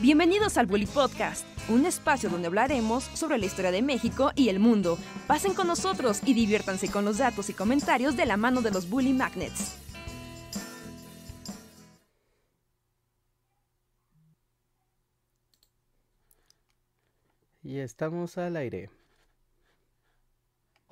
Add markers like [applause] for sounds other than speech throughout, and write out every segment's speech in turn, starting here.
Bienvenidos al Bully Podcast, un espacio donde hablaremos sobre la historia de México y el mundo. Pasen con nosotros y diviértanse con los datos y comentarios de la mano de los Bully Magnets. Y estamos al aire.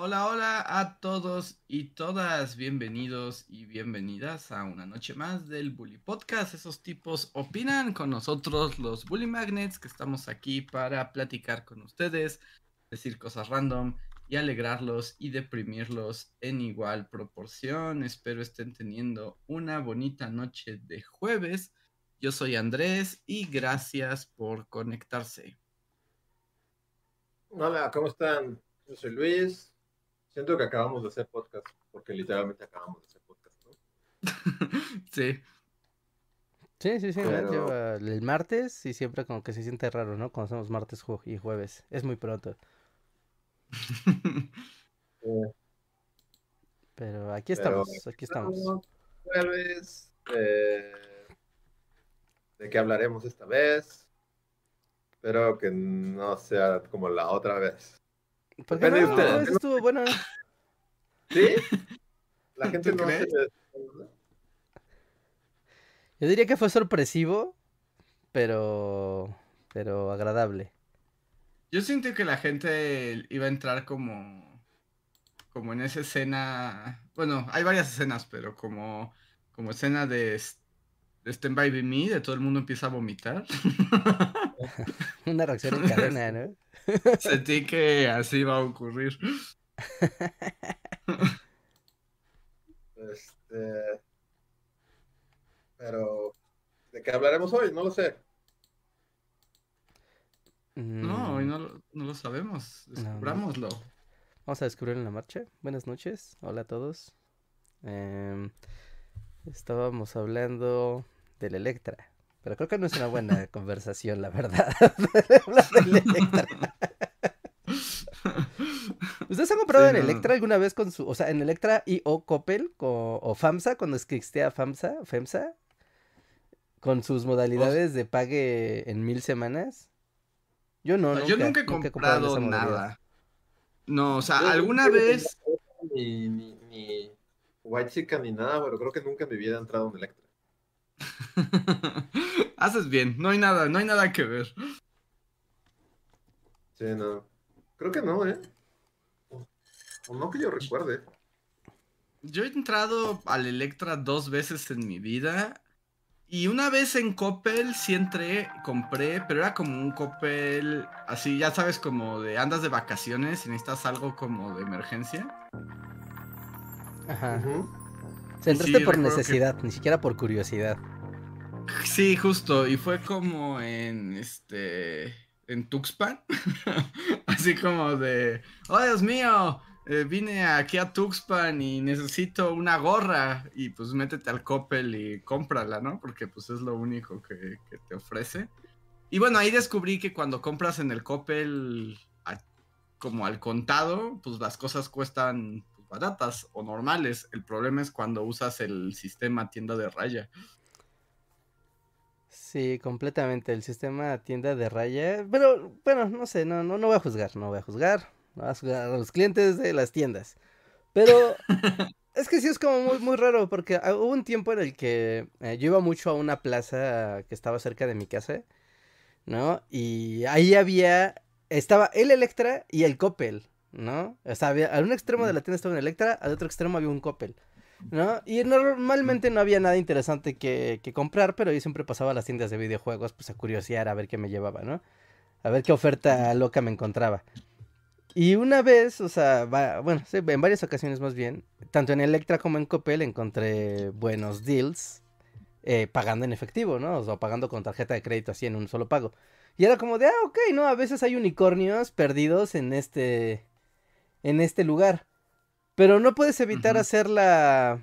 Hola, hola a todos y todas, bienvenidos y bienvenidas a una noche más del Bully Podcast. Esos tipos opinan con nosotros, los Bully Magnets, que estamos aquí para platicar con ustedes, decir cosas random y alegrarlos y deprimirlos en igual proporción. Espero estén teniendo una bonita noche de jueves. Yo soy Andrés y gracias por conectarse. Hola, ¿cómo están? Yo soy Luis. Siento que acabamos de hacer podcast, porque literalmente acabamos de hacer podcast, ¿no? [laughs] sí. Sí, sí, sí. Pero- lleva el martes y siempre como que se siente raro, ¿no? Cuando hacemos martes y jueves. Es muy pronto. [laughs] Eh, Pero aquí Pero estamos, aquí estamos. Jueves. eh, ¿De qué hablaremos esta vez? Espero que no sea como la otra vez. ¿Por qué no? Eso estuvo bueno. ¿Sí? La gente ¿Tú no se... Yo diría que fue sorpresivo, pero pero agradable. Yo siento que la gente iba a entrar como, como en esa escena, bueno, hay varias escenas, pero como, como escena de Stand By Me, Me, de todo el mundo empieza a vomitar. [laughs] Una reacción en cadena, ¿no? [laughs] Sentí que así va a ocurrir. Este... Pero... ¿De qué hablaremos hoy? No lo sé. No, hoy Mm, no, lo- no lo sabemos, No, no. descubrámoslo. Vamos a descubrirlo en la marcha. Buenas noches. Hola a todos. Em, estábamos hablando del Electra. Pero creo que no es una buena [laughs] conversación, la verdad. [laughs] Hablar del [laughs] Electra. ¿Ustedes han comprado Sí, en no. Electra alguna vez con su, o sea, en Electra y o Coppel co- o FAMSA cuando existía FAMSA, FEMSA, con sus modalidades de pague en mil semanas? Yo no, Yo nunca, nunca he comprado nada. No, o sea, Yo alguna vez... Ni, ni, ni White ni nada, pero creo que nunca en mi vida he entrado en Electra. [laughs] Haces bien, no hay nada, no hay nada que ver. Sí, no. Creo que no, ¿eh? O no que yo recuerde. Yo he entrado al Electra dos veces en mi vida. Y una vez en Coppel sí entré, compré, pero era como un Coppel, así, ya sabes, como de andas de vacaciones y necesitas algo como de emergencia. Ajá. O sea, sí, entraste por que- necesidad, ni siquiera por curiosidad. Sí, justo, y fue como en este, en Tuxpan, [laughs] así como de, oh Dios mío, eh, vine aquí a Tuxpan y necesito una gorra, y pues métete al Coppel y cómprala, ¿no? Porque pues es lo único que, que te ofrece. Y bueno, ahí descubrí que cuando compras en el Coppel a- como al contado, pues las cosas cuestan baratas o normales. El problema es cuando usas el sistema tienda de raya. Sí, completamente. El sistema tienda de raya. Pero, bueno, no sé, no, no, no voy a juzgar, no voy a juzgar. No voy a juzgar a los clientes de las tiendas. Pero [laughs] es que sí es como muy, muy raro, porque ah, hubo un tiempo en el que eh, yo iba mucho a una plaza que estaba cerca de mi casa, ¿no? Y ahí había, estaba el Electra y el Coppel, ¿no? O sea, había, a un extremo de la tienda estaba un Electra, al otro extremo había un Coppel. ¿No? Y normalmente no había nada interesante que, comprar, pero yo siempre pasaba a las tiendas de videojuegos pues a curiosear a ver qué me llevaba, ¿no? A ver qué oferta loca me encontraba. Y una vez, o sea, bueno, en varias ocasiones más bien, tanto en Electra como en Coppel encontré buenos deals eh, pagando en efectivo, ¿no? O sea, pagando con tarjeta de crédito así en un solo pago. Y era como de, ah, ok, ¿no? A veces hay unicornios perdidos en este, en este lugar. Pero no puedes evitar Ujú. hacer la...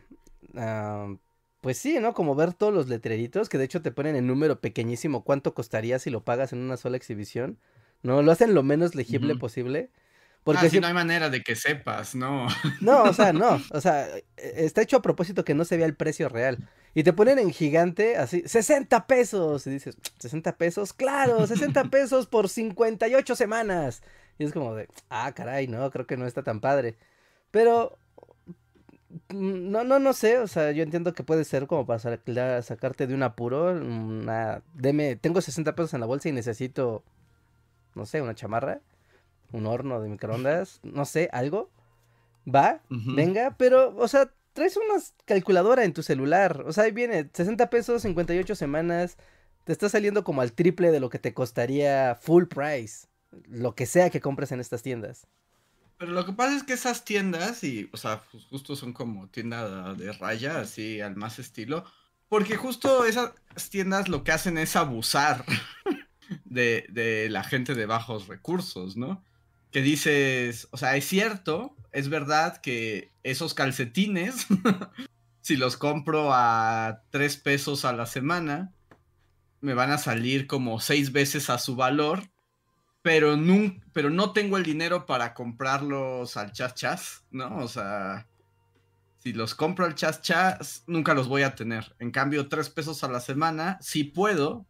ah, pues sí, ¿no? Como ver todos los letreritos, que de hecho te ponen en número pequeñísimo cuánto costaría si lo pagas en una sola exhibición. ¿No? Lo hacen lo menos legible posible. Ah, Porque sí, si- no hay manera de que sepas, ¿no? No, o sea, no. O sea, está hecho a propósito que no se vea el precio real. Y te ponen en gigante, así, 60 pesos. Y dices, ¿60 pesos? Claro, 60 pesos por 58 semanas. Y es como de, ah, caray, no, creo que no está tan padre. Pero, mm, no, no, no sé, o sea, yo entiendo que puede ser como para sacarte de un apuro. Una, deme, tengo 60 pesos en la bolsa y necesito, no sé, una chamarra, un horno de microondas, no sé, algo. Va, venga, pero, o sea, traes una calculadora en tu celular. O sea, ahí viene, 60 pesos, 58 semanas. Te está saliendo como al triple de lo que te costaría full price. Lo que sea que compres en estas tiendas. Pero lo que pasa es que esas tiendas, y, o sea, pues, justo son como tienda de raya, así al más estilo. Porque justo esas tiendas lo que hacen es abusar [laughs] de, de la gente de bajos recursos, ¿no? Que dices, o sea, es cierto, es verdad que esos calcetines, [laughs] si los compro a tres pesos a la semana, me van a salir como seis veces a su valor, pero, pero no tengo el dinero para comprarlos al chas chas, ¿no? O sea, si los compro al chas chas, nunca los voy a tener. En cambio, tres pesos a la semana, sí puedo,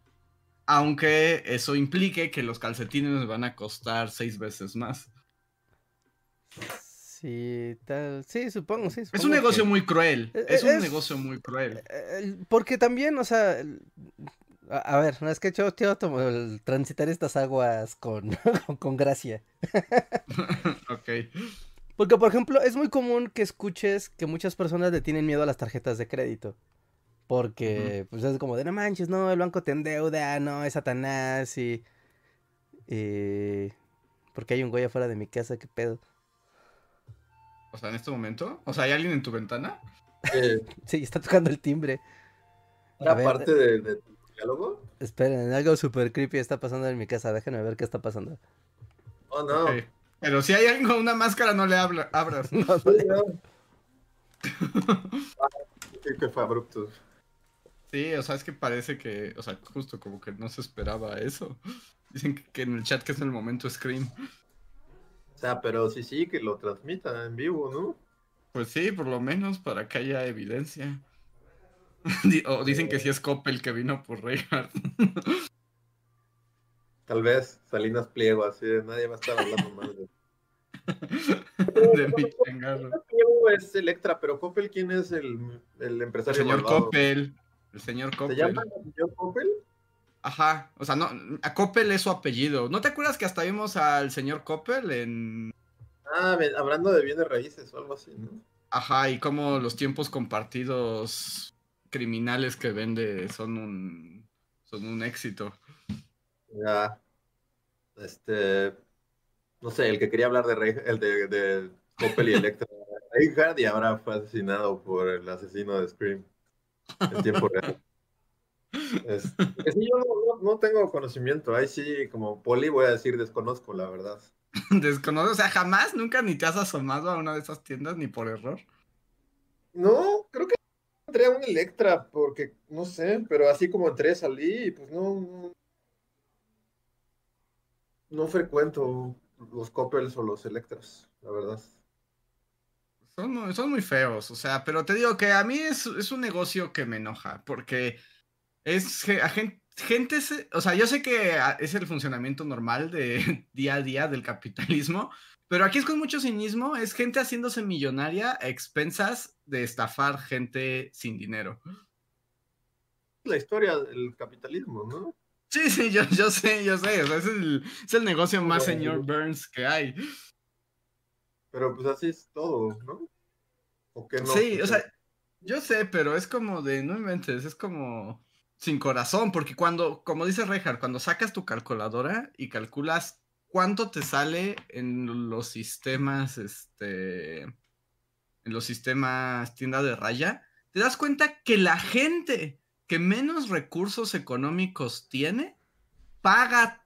aunque eso implique que los calcetines me van a costar seis veces más. Sí, tal. Sí, supongo, sí. es un negocio muy cruel. E, es, un negocio muy cruel. Porque también, o sea, a, ver, no es que yo quiero transitar estas aguas con, [laughs] con, gracia. [laughs] ok. Porque, por ejemplo, es muy común que escuches que muchas personas le tienen miedo a las tarjetas de crédito. Porque, pues es como de no manches, no, el banco te endeuda, no, es Satanás y. y porque hay un güey afuera de mi casa, qué pedo. O sea, en este momento. O sea, ¿hay alguien en tu ventana? [laughs] sí, está tocando el timbre. ¿Era parte de, tu diálogo? Esperen, algo súper creepy está pasando en mi casa. Déjenme ver qué está pasando. Oh, no. Pero si hay con una máscara, no le habla, abras. [laughs] no, no. [laughs] que fue abrupto. Sí, o sea, es que parece que, o sea, justo como que no se esperaba eso. Dicen que en el chat que es el momento Scream. O sea, pero sí, sí, que lo transmita en vivo, ¿no? Pues sí, por lo menos para que haya evidencia. [laughs] o dicen que sí es Coppel que vino por Reinhardt. [laughs] Tal vez Salinas Pliego, así de nadie va a estar hablando más de. [laughs] de mi es Electra, pero Coppel, ¿quién es el, el empresario? El señor Coppel. El señor Coppel. ¿Se llama el señor Coppel? Ajá, o sea, no, a Coppel es su apellido. ¿No te acuerdas que hasta vimos al señor Coppel en... Ah, hablando de bienes raíces o algo así, ¿no? Ajá, y como los tiempos compartidos criminales que vende son un, son un éxito. Ya, este, no sé, el que quería hablar de, el de, de Coppel y Electra, [laughs] Reinhardt, y ahora fue asesinado por el asesino de Scream en tiempo real. Es, yo no, tengo conocimiento. Ahí sí, como poli, voy a decir desconozco, la verdad. [laughs] Desconozco, o sea, jamás, nunca ni te has asomado a una de esas tiendas ni por error. No, creo que entré a un Electra porque, no sé, pero así como entré, salí pues no. No frecuento los Coppels o los Electras, la verdad. Son, son muy feos, o sea, pero te digo que a mí es, es un negocio que me enoja, porque es gente, gente, o sea, yo sé que es el funcionamiento normal de [laughs] día a día del capitalismo, pero aquí es con mucho cinismo, es gente haciéndose millonaria a expensas de estafar gente sin dinero. La historia del capitalismo, ¿no? Sí, sí, yo, yo sé, yo sé, es, el, es el negocio más señor Burns que hay. Pero pues así es todo, ¿no? ¿O no? Sí, o sea, yo sé, pero es como de, no inventes, es como sin corazón, porque cuando, como dice Reinhardt, cuando sacas tu calculadora y calculas cuánto te sale en los sistemas, este, en los sistemas tienda de raya, te das cuenta que la gente que menos recursos económicos tiene, paga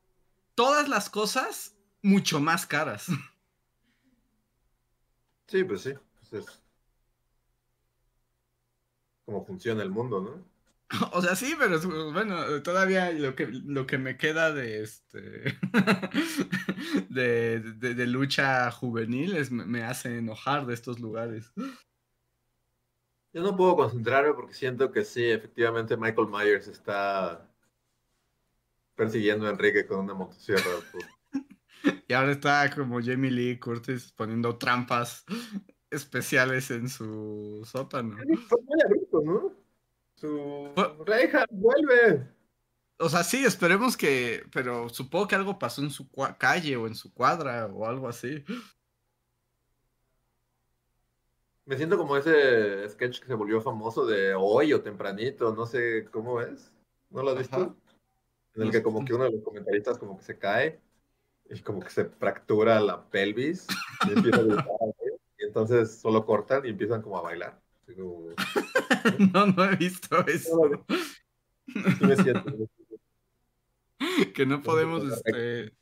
todas las cosas mucho más caras. [laughs] Sí, pues sí. Pues es como funciona el mundo, ¿no? [laughs] O sea, sí, pero bueno, todavía lo que, lo que me queda de este [laughs] de, de, lucha juvenil es, me hace enojar de estos lugares. Yo no puedo concentrarme porque siento que sí, efectivamente Michael Myers está persiguiendo a Enrique con una motosierra. [laughs] pues. Y ahora está como Jamie Lee Curtis poniendo trampas especiales en su sótano. Fue muy abrupto, ¿no? Su reja, vuelve. O sea, sí, esperemos que, pero supongo que algo pasó en su calle o en su cuadra o algo así. Me siento como ese sketch que se volvió famoso de hoy o tempranito, no sé cómo es. ¿No lo has visto? Ajá. En el que como que uno de los comentaristas como que se cae y como que se fractura la pelvis y empieza a gritar, y entonces solo cortan y empiezan como a bailar. Como- [laughs] No, no he visto eso. me siento, Que no podemos, este,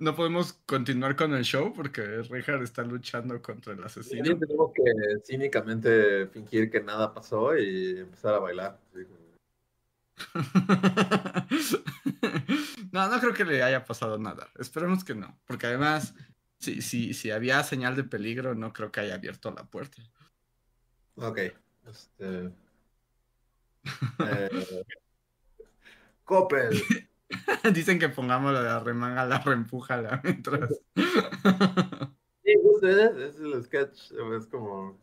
no podemos continuar con el show porque Richard está luchando contra el asesino. Sí, tenemos que cínicamente fingir que nada pasó y empezar a bailar. [laughs] No, no creo que le haya pasado nada. Esperemos que no. Porque además, si, si, si había señal de peligro, no creo que haya abierto la puerta. Ok. Este... [laughs] eh, Coppel. [laughs] Dicen que pongamos la remanga, la reempújala mientras. Sí, justo es, es el sketch. Es como.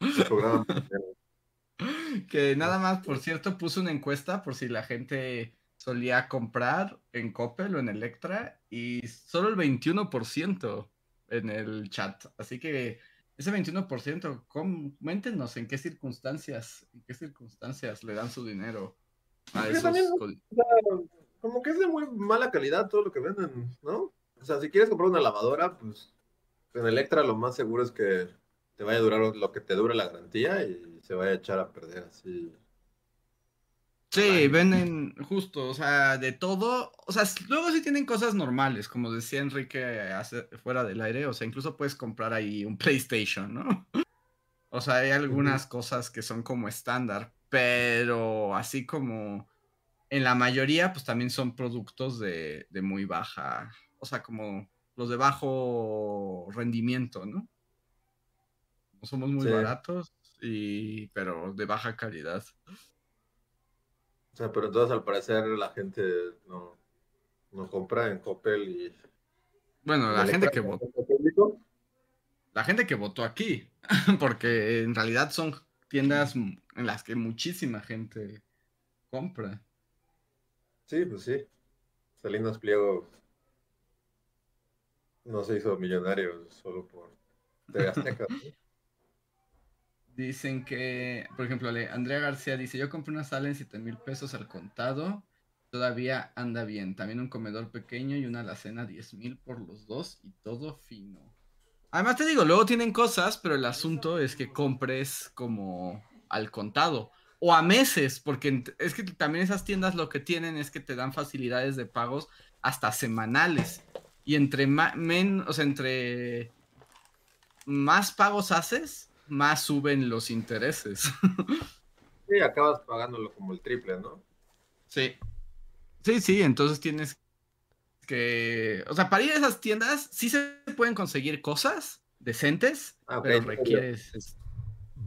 el programa. que nada más, por cierto, puse una encuesta por si la gente solía comprar en Coppel o en Electra y solo el 21% en el chat. Así que ese 21%, coméntenos en qué circunstancias, en qué circunstancias le dan su dinero a esos también- col- O sea, como que es de muy mala calidad todo lo que venden, ¿no? O sea, si quieres comprar una lavadora, pues en Electra lo más seguro es que te vaya a durar lo que te dure la garantía y se vaya a echar a perder así. Sí, venden justo, o sea, de todo. O sea, luego sí tienen cosas normales, como decía Enrique hace- fuera del aire. O sea, incluso puedes comprar ahí un PlayStation, ¿no? [laughs] O sea, hay algunas cosas que son como estándar, pero así como en la mayoría, pues también son productos de, de muy baja, o sea, como los de bajo rendimiento, ¿no? No somos muy Sí. baratos, y, pero de baja calidad. O sea, pero entonces al parecer la gente no, no compra en Coppel y... Bueno, la en gente que votó. La gente que votó aquí, [laughs] porque en realidad son tiendas en las que muchísima gente compra. Sí, pues sí. Salinas Pliego no se hizo millonario solo por TV Azteca. ¿no? Dicen que, por ejemplo, Andrea García dice, yo compré una sala en 7 mil pesos al contado, todavía anda bien. También un comedor pequeño y una alacena 10 mil por los dos y todo fino. Además te digo, luego tienen cosas, pero el asunto es que compres como al contado o a meses, porque es que también esas tiendas lo que tienen es que te dan facilidades de pagos hasta semanales. Y entre entre más pagos haces, más suben los intereses. [laughs] Sí, acabas pagándolo como el triple, ¿no? Sí. Sí, sí, entonces tienes que, o sea, para ir a esas tiendas sí se pueden conseguir cosas decentes, Ah, pero no, requieres... es-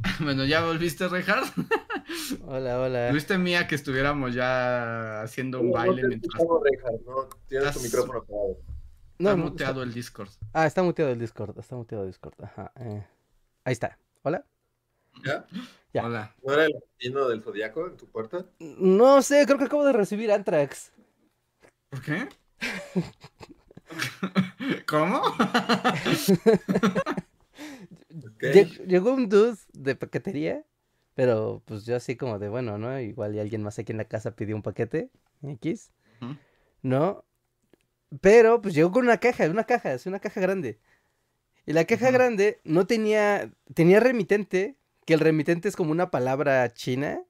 [laughs] Bueno, ya volviste, Richard. [laughs] Hola, hola. Tuviste mía que estuviéramos ya haciendo un No, no baile te mientras Richard, no, tienes tu micrófono apagado. No, está no, muteado el Discord. Ah, está muteado el Discord. Está muteado el Discord. Ajá. eh. Ahí está. Hola. ¿Ya? Ya. Hola. ¿No era el asesino del Zodíaco en tu puerta? No sé, creo que acabo de recibir Antrax. ¿Por qué? [laughs] ¿Cómo? Llegó un dude de paquetería, pero pues yo así como de bueno, ¿no? Igual y alguien más aquí en la casa pidió un paquete X. ¿no? Pero pues llegó con una caja, una caja, es una caja grande. Y la caja grande no tenía, tenía remitente, que el remitente es como una palabra china.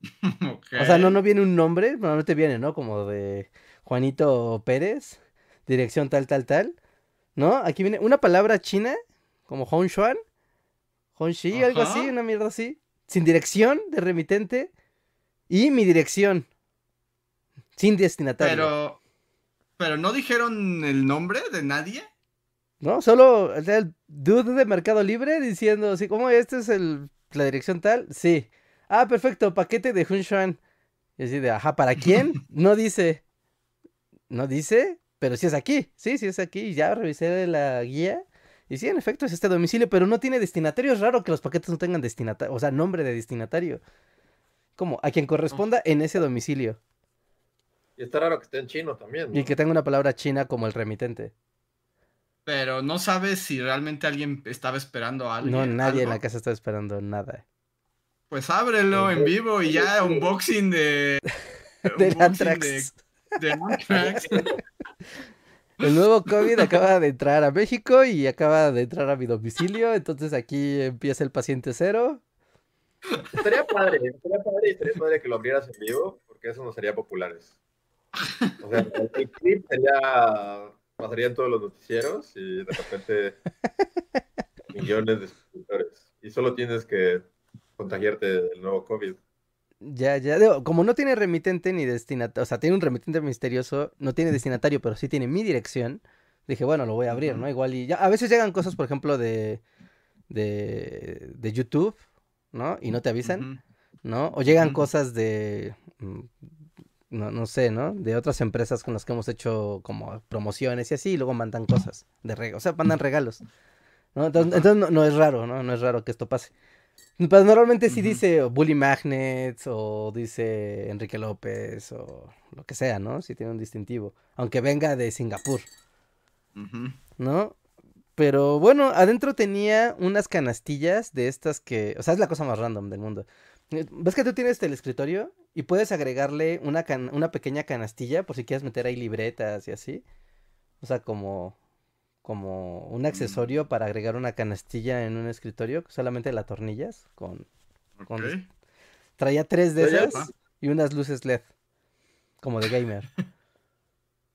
[laughs] O sea, no, no viene un nombre, no, no te viene, ¿no? Como de Juanito Pérez, dirección tal, tal, tal. ¿No? Aquí viene una palabra china, como Hongshuan, Hongxi, algo así, una mierda así. Sin dirección de remitente y mi dirección. Sin destinatario. Pero, pero no dijeron el nombre de nadie. ¿No? Solo o sea, el dude de Mercado Libre diciendo así como este es el la dirección tal, sí. Ah, perfecto, paquete de Hunshuan. Y así de, ajá, ¿para quién? [laughs] No dice. No dice, pero sí es aquí. Sí, sí es aquí. Ya revisé la guía. Y sí, en efecto, es este domicilio, pero no tiene destinatario. Es raro que los paquetes no tengan destinatario, o sea, nombre de destinatario. Como a quien corresponda en ese domicilio. Y está raro que esté en chino también. ¿no? Y que tenga una palabra china como el remitente. Pero no sabes si realmente alguien estaba esperando a alguien. No, nadie en la casa está esperando nada. Pues ábrelo en vivo y ya unboxing de. [laughs] Unboxing Antrax. De, de. [laughs] El nuevo COVID acaba de entrar a México y acaba de entrar a mi domicilio. Entonces aquí empieza el paciente cero. Estaría padre, estaría padre y estaría padre que lo abrieras en vivo, porque eso nos sería populares. O sea, el clip sería, pasaría en todos los noticieros y de repente [laughs] millones de suscriptores. Y solo tienes que contagiarte del nuevo COVID. Ya, ya. digo, como no tiene remitente ni destinatario, o sea, tiene un remitente misterioso, no tiene destinatario, pero sí tiene mi dirección. Dije, bueno, lo voy a abrir, ¿no? Igual y ya. A veces llegan cosas, por ejemplo, de, de, de YouTube, ¿no? Y no te avisan. ¿no? O llegan cosas de, mm, no, no sé, ¿no? De otras empresas con las que hemos hecho como promociones y así, y luego mandan cosas de regalos, o sea, mandan regalos, ¿no? Entonces, entonces no, no es raro, ¿no? No es raro que esto pase. Pero normalmente sí dice Bully Magnets o dice Enrique López o lo que sea, ¿no? Si tiene un distintivo, aunque venga de Singapur. ¿no? Pero bueno, adentro tenía unas canastillas de estas que, o sea, es la cosa más random del mundo. Eh, ¿Ves que tú tienes el escritorio y puedes agregarle una, can- una pequeña canastilla por si quieres meter ahí libretas y así? O sea, como, como un accesorio para agregar una canastilla en un escritorio, solamente la tornillas con... Traía tres de esas pa. y unas luces LED, como de gamer. [laughs]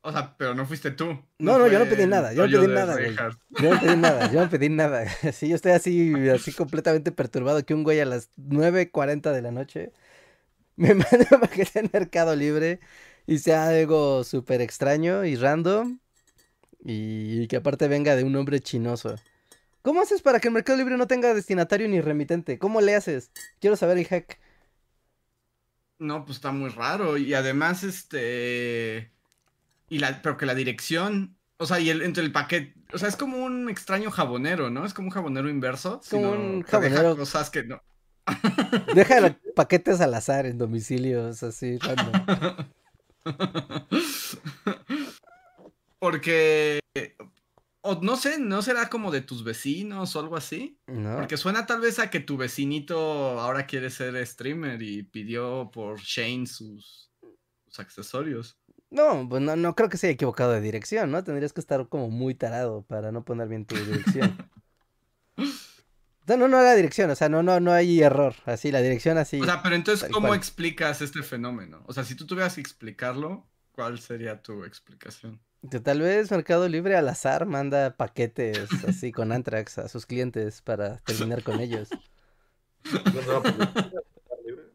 O sea, pero no fuiste tú. No, no, yo no pedí nada, yo no pedí nada, güey. Yo no pedí nada, yo no pedí nada. Sí, yo estoy así, así completamente perturbado que un güey a las 9.40 de la noche me [laughs] manda un paquete en Mercado Libre y sea algo súper extraño y random y que aparte venga de un hombre chinoso. ¿Cómo haces para que el Mercado Libre no tenga destinatario ni remitente? ¿Cómo le haces? Quiero saber el hack. No, pues está muy raro. Y además, este. Y la, pero que la dirección. O sea, y el, entre el paquete. O sea, es como un extraño jabonero, ¿no? Es como un jabonero inverso. Es como un jabonero. cosas que no. Deja [laughs] paquetes al azar en domicilios así random. [laughs] Porque. O no sé, ¿no será como de tus vecinos o algo así? ¿No? Porque suena tal vez a que tu vecinito ahora quiere ser streamer y pidió por Shane sus, sus accesorios. No, pues no, no creo que se haya equivocado de dirección, ¿no? Tendrías que estar como muy tarado para no poner bien tu dirección. [laughs] No, no, no la dirección, o sea, no, no, no hay error. Así, la dirección así. O sea, pero entonces, ¿cómo cual. explicas este fenómeno? O sea, si tú tuvieras que explicarlo, ¿cuál sería tu explicación? Que tal vez Mercado Libre al azar manda paquetes así con Antrax a sus clientes para terminar con ellos. [laughs] No, no, pues, ¿está libre?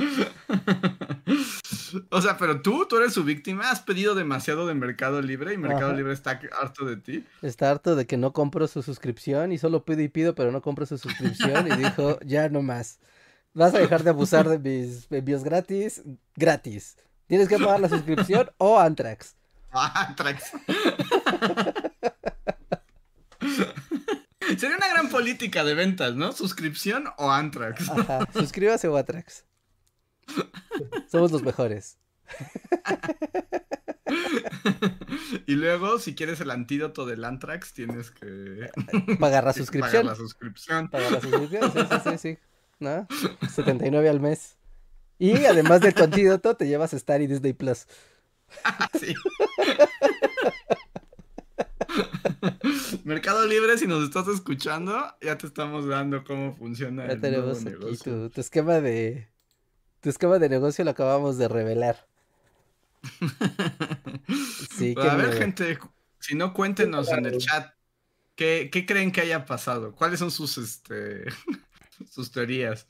[laughs] o sea, pero tú, tú eres su víctima, has pedido demasiado de Mercado Libre y Mercado Ajá. Libre está harto de ti. Está harto de que no compro su suscripción y solo pido y pido, pero no compro su suscripción y dijo, [laughs] ya no más. Vas a dejar de abusar de mis envíos gratis, gratis. Tienes que pagar la suscripción o Antrax. Ah, [laughs] Trax. Sería una gran política de ventas, ¿no? Suscripción o Antrax. Ajá, suscríbase o Atrax. Somos los mejores. [laughs] y luego, si quieres el antídoto del Antrax, tienes que [laughs] Pagar la [laughs] suscripción. pagar la suscripción. Pagar la suscripción, sí, sí, sí, sí. ¿No? 79 al mes. Y además de tu antídoto, te llevas Star y Disney Plus. Sí. Mercado Libre, si nos estás escuchando, ya te estamos dando cómo funciona Ya el nuevo tenemos aquí negocio. tu, tu esquema de. Tu esquema de negocio lo acabamos de revelar. Sí, [laughs] a ver, gente, si no, cuéntenos en el chat qué, qué creen que haya pasado. ¿Cuáles son sus este [laughs] sus teorías?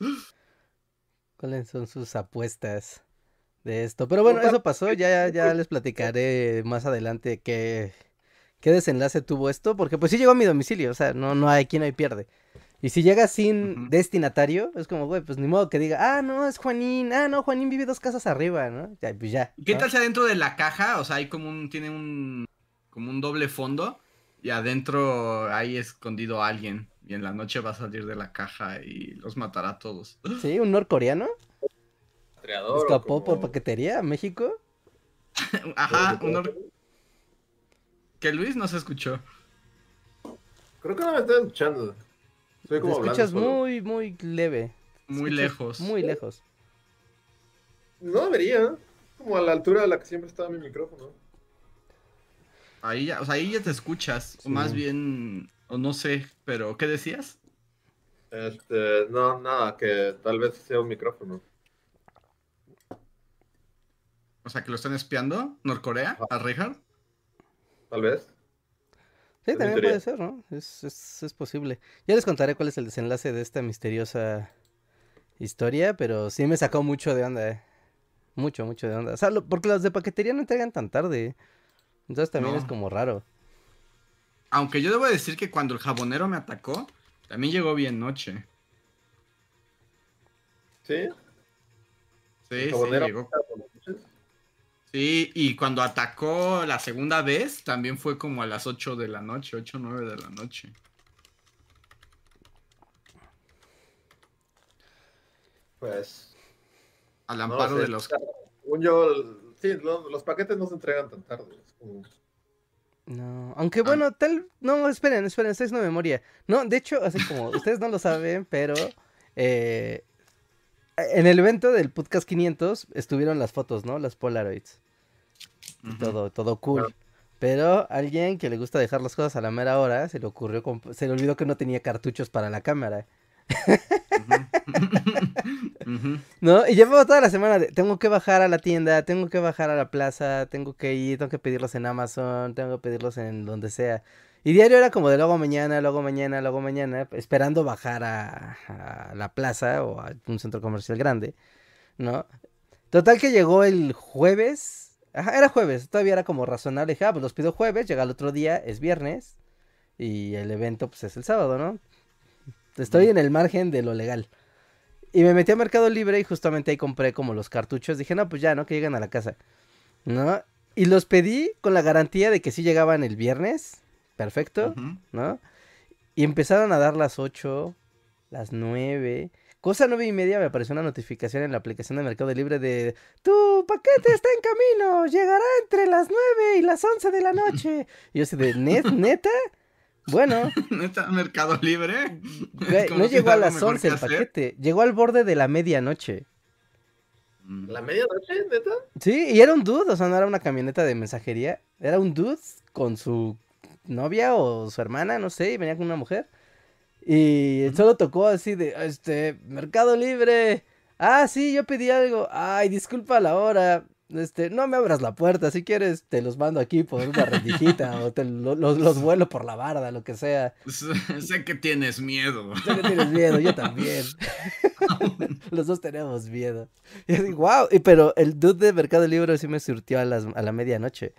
¿Cuáles son sus apuestas de esto? Pero bueno, eso pasó. Ya, ya les platicaré más adelante qué, qué desenlace tuvo esto. Porque pues sí llegó a mi domicilio. O sea, no, no hay quien no hay pierde. Y si llega sin destinatario, es como, güey, pues ni modo que diga, ah, no, es Juanín, ah, no, Juanín vive dos casas arriba, ¿no? Ya, pues ya. ¿Qué ¿no? tal si adentro de la caja, o sea, hay como un, tiene un, como un doble fondo y adentro hay escondido alguien y en la noche va a salir de la caja y los matará a todos? Sí, un norcoreano escapó por paquetería a México. [laughs] Ajá, un or- que Luis no se escuchó. Creo que no me están escuchando. Estoy Te como escuchas solo. muy, muy leve. Muy lejos. Muy lejos. No debería. Como a la altura a la que siempre estaba mi micrófono. Ahí ya, o sea, ahí ya te escuchas, o más bien, o no sé, pero ¿qué decías? Este, no, nada, que tal vez sea un micrófono. O sea, que lo están espiando, Norcorea, a Richard. Tal vez. Sí, Es mi también puede ser, ¿no? Es, es, es posible. Ya les contaré cuál es el desenlace de esta misteriosa historia, pero sí me sacó mucho de onda, eh. Mucho, mucho de onda. O sea, lo- porque los de paquetería no entregan tan tarde. Entonces también No. es como raro. Aunque yo debo decir que cuando el jabonero me atacó, también llegó bien noche. ¿Sí? Sí, ¿El sí, llegó. Sí, y cuando atacó la segunda vez, también fue como a las 8 de la noche, 8 o 9 de la noche. Pues. Al no amparo sé. de los... Según yo, sí, lo- los paquetes no se entregan tan tarde. como- No, Ah. aunque bueno, tal... No, esperen, esperen, esta es una memoria. No, de hecho, así como [laughs] ustedes no lo saben, pero... eh, en el evento del podcast 500 estuvieron las fotos, ¿no? Las Polaroids. Todo, todo cool. Claro. Pero alguien que le gusta dejar las cosas a la mera hora, se le ocurrió, se le olvidó que no tenía cartuchos para la cámara. [laughs] ¿No? Y llevaba toda la semana de, tengo que bajar a la tienda, tengo que bajar a la plaza, tengo que ir, tengo que pedirlos en Amazon, tengo que pedirlos en donde sea. Y diario era como de luego mañana, luego mañana, luego mañana, esperando bajar a, a la plaza o a un centro comercial grande, ¿no? Total que llegó el jueves, ajá, era jueves, todavía era como razonable, dije, ah, pues los pido jueves, llega el otro día, es viernes, y el evento pues es el sábado, ¿no? Estoy en el margen de lo legal. Y me metí a Mercado Libre y justamente ahí compré como los cartuchos. Dije, no, pues ya, ¿no? Que lleguen a la casa. ¿No? Y los pedí con la garantía de que sí llegaban el viernes. Perfecto. ¿no? Y empezaron a dar las 8, las 9. Cosa nueve y media me apareció una notificación en la aplicación de Mercado Libre de tu paquete está en camino, llegará entre las 9 y las 11 de la noche. Y yo así de, ¿net, [laughs] neta? Bueno, [laughs] ¿Neta, Mercado Libre? güey, no si llegó a las mejor 11 que el paquete, llegó al borde de la medianoche. Mm. ¿La medianoche, neta? Sí, y era un dude, o sea, no era una camioneta de mensajería, era un dude con su novia o su hermana, no sé, y venía con una mujer. Y solo tocó así de, este, Mercado Libre. Ah, sí, yo pedí algo. Ay, disculpa la hora. Este, no me abras la puerta, si quieres te los mando aquí por una rendijita o te lo- los, los vuelo por la barda, lo que sea. [laughs] Sé, que tienes miedo. Sé que tienes miedo, yo también. [laughs] Los dos tenemos miedo. Y así, wow, y, pero el dude de Mercado Libre sí me surtió a, las, a la medianoche.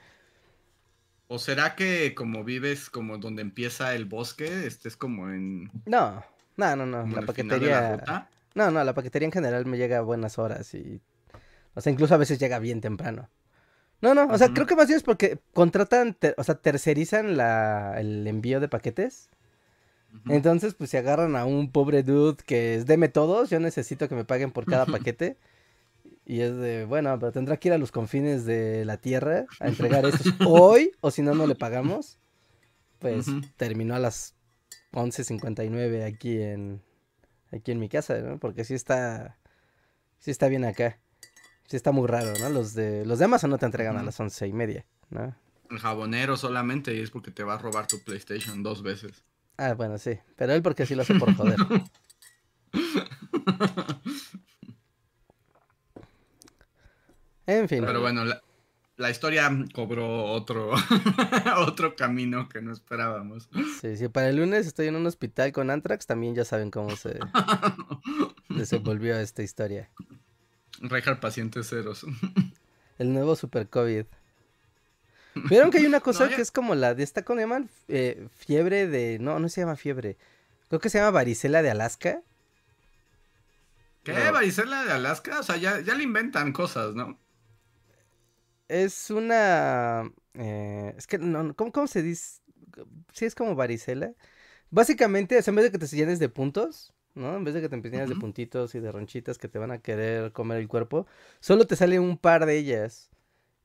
¿O será que como vives como donde empieza el bosque, estés como en, No, no, no, no. La la paquetería. ruta? No, no, la paquetería en general me llega a buenas horas y. O sea, incluso a veces llega bien temprano. No, no, o sea, creo que más bien es porque contratan, ter- o sea, tercerizan la, el envío de paquetes. Entonces, pues se agarran a un pobre dude que es deme todos, yo necesito que me paguen por cada paquete. Y es de, bueno, pero tendrá que ir a los confines de la tierra a entregar estos [laughs] hoy, o si no, no le pagamos. Pues terminó a las 11.59 aquí en, aquí en mi casa, ¿no? Porque sí está, sí está bien acá. Sí está muy raro, ¿no? Los de, los de Amazon no te entregan a las once y media, ¿no? El jabonero solamente y es porque te va a robar tu PlayStation dos veces. Ah, bueno, sí. Pero él porque sí lo hace por joder. [laughs] En fin. Pero bueno, la, la historia cobró otro, [laughs] otro camino que no esperábamos. Sí, sí, para el lunes estoy en un hospital con Antrax, también ya saben cómo se [laughs] desenvolvió esta historia. Rejar pacientes ceros. [laughs] El nuevo Super COVID. ¿Vieron que hay una cosa No, ya- que es como la de esta, ¿cómo llaman? Eh, fiebre de... No, no se llama fiebre. Creo que se llama varicela de Alaska. ¿Qué? No. ¿Varicela de Alaska? O sea, ya, ya le inventan cosas, ¿no? Es una... eh, es que, no, ¿cómo, cómo se dice? Sí, es como varicela. Básicamente, o sea, en vez de que te llenes de puntos, ¿no? En vez de que te llenes de puntitos y de ronchitas que te van a querer comer el cuerpo, solo te sale un par de ellas.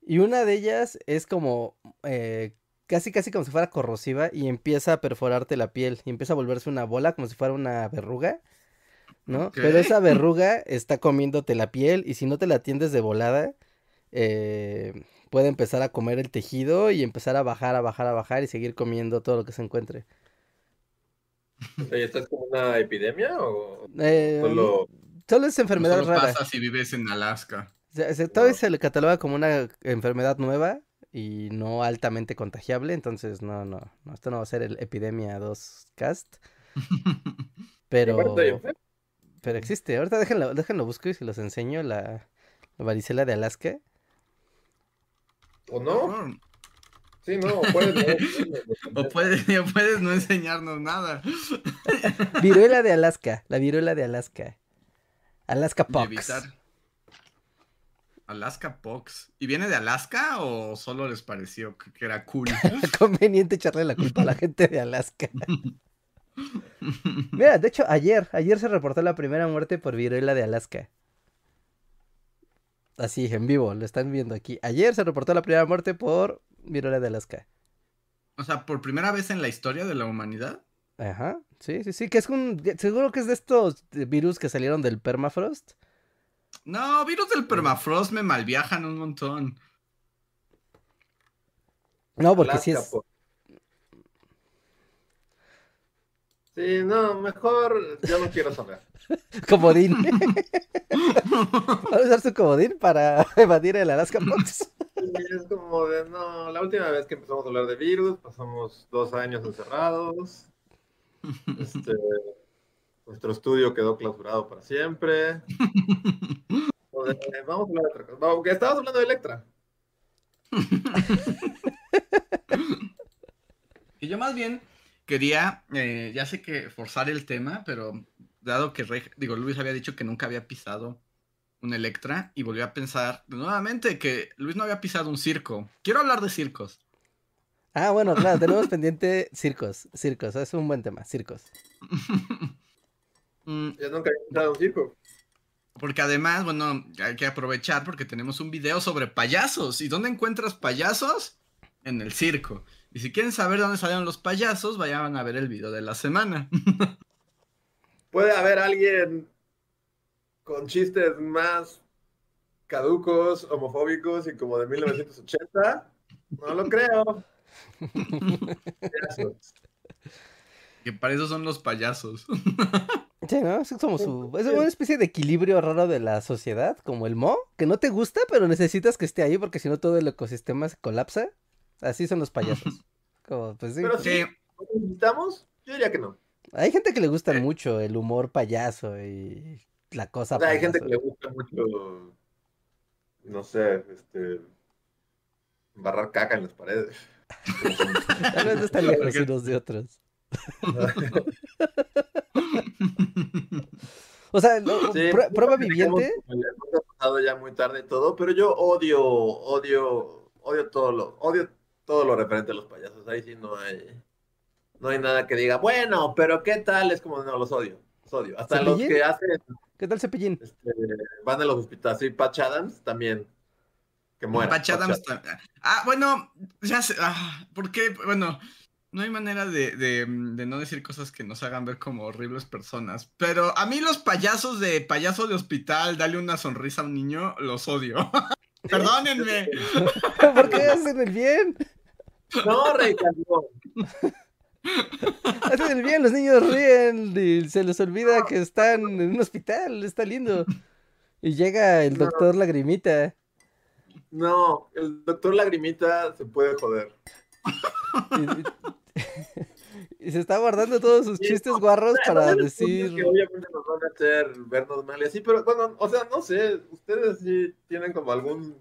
Y una de ellas es como... eh, casi, casi como si fuera corrosiva y empieza a perforarte la piel. Y empieza a volverse una bola como si fuera una verruga. ¿no? Pero esa [laughs] verruga está comiéndote la piel y si no te la atiendes de volada, eh, puede empezar a comer el tejido y empezar a bajar, a bajar, a bajar y seguir comiendo todo lo que se encuentre. ¿esta es como una epidemia o Eh, solo... Solo es enfermedad Solo rara. pasa si vives en Alaska. O sea, se- todavía se le cataloga como una enfermedad nueva y no altamente contagiable, entonces no, no, no, esto no va a ser el Epidemia 2 cast, [laughs] pero, pero existe. Ahorita déjenlo, déjenlo busco y se los enseño la, la varicela de Alaska. ¿O no? Oh, Sí, no, puedes no. O puedes, ya [laughs] [laughs] puedes no enseñarnos nada. [laughs] Viruela de Alaska, la viruela de Alaska. Alaska Pox. evitar. Alaska Pox. ¿Y viene de Alaska o solo les pareció que que era cool? Conveniente echarle la culpa a la gente de Alaska. Mira, de hecho, ayer, ayer se reportó la primera muerte por viruela de Alaska. Así, en vivo, lo están viendo aquí. Ayer se reportó la primera muerte por viruela de Alaska. o sea, por primera vez en la historia de la humanidad. Ajá, sí, sí, sí, que es un... Seguro que es de estos virus que salieron del permafrost. No, virus del permafrost me malviajan un montón. No, porque sí Alaska, es... po- Sí, no, mejor yo no quiero saber. [laughs] Comodín. ¿Va a usar su comodín para [laughs] evadir el Alaska? Sí, Es como de, no, la última vez que empezamos a hablar de virus, pasamos dos años encerrados. Este, nuestro estudio quedó clausurado para siempre. Vamos a hablar de otra cosa. Vamos, que estabas hablando de Electra. [laughs] Y yo más bien quería, eh, ya sé que forzar el tema, pero dado que, digo, Luis había dicho que nunca había pisado un Electra y volvió a pensar nuevamente que Luis no había pisado un circo. Quiero hablar de circos. Ah, bueno, claro, tenemos [laughs] pendiente circos, circos, es un buen tema, circos. [laughs] Mm, Yo nunca había entrado a un circo. Porque además, bueno, hay que aprovechar porque tenemos un video sobre payasos. ¿Y dónde encuentras payasos? En el circo. Y si quieren saber dónde salieron los payasos, vayan a ver el video de la semana. [laughs] ¿Puede haber alguien con chistes más caducos, homofóbicos y como de 1980? No lo creo. [laughs] Que para eso son los payasos. Sí, ¿no? Es como su... Es una especie de equilibrio raro de la sociedad, como el mo, que no te gusta, pero necesitas que esté ahí porque si no todo el ecosistema se colapsa. Así son los payasos. [laughs] Como, pues sí. Pero sí, Sí, ¿lo necesitamos? Yo diría que no. Hay gente que le gusta Sí. mucho el humor payaso y la cosa O sea, hay gente que le gusta mucho, no sé, este, barrar caca en las paredes. Tal vez no están [laughs] lejos Porque- unos de otros. [laughs] O sea, no, Sí, prue- prueba viviente. ha pasado ya muy tarde y todo, pero yo odio, odio, odio todo lo, odio todo lo referente a los payasos. Ahí sí no hay, no hay nada que diga, bueno, pero ¿qué tal? Es como, no, los odio, los odio. Hasta los que hacen, ¿Qué tal Cepillín? este, van a los hospitales, sí, Patch Adams también, que muera. Patch Adams Patch ta- Ah, bueno, ya sé. Ah, ¿Por qué? Bueno, no hay manera de, de, de no decir cosas que nos hagan ver como horribles personas. Pero a mí los payasos de payaso de hospital, dale una sonrisa a un niño, los odio. [laughs] Perdónenme. [laughs] ¿Por qué hacen el bien? No, Rey, no. [laughs] Hacen bien, los niños ríen y se les olvida que están en un hospital, está lindo. Y llega el No. doctor Lagrimita. No, el doctor Lagrimita se puede joder. Y, y [laughs] se está guardando todos sus Sí, chistes guarros para decir. que obviamente nos van a hacer vernos mal y así, pero bueno, o sea, no sé, ustedes sí tienen como algún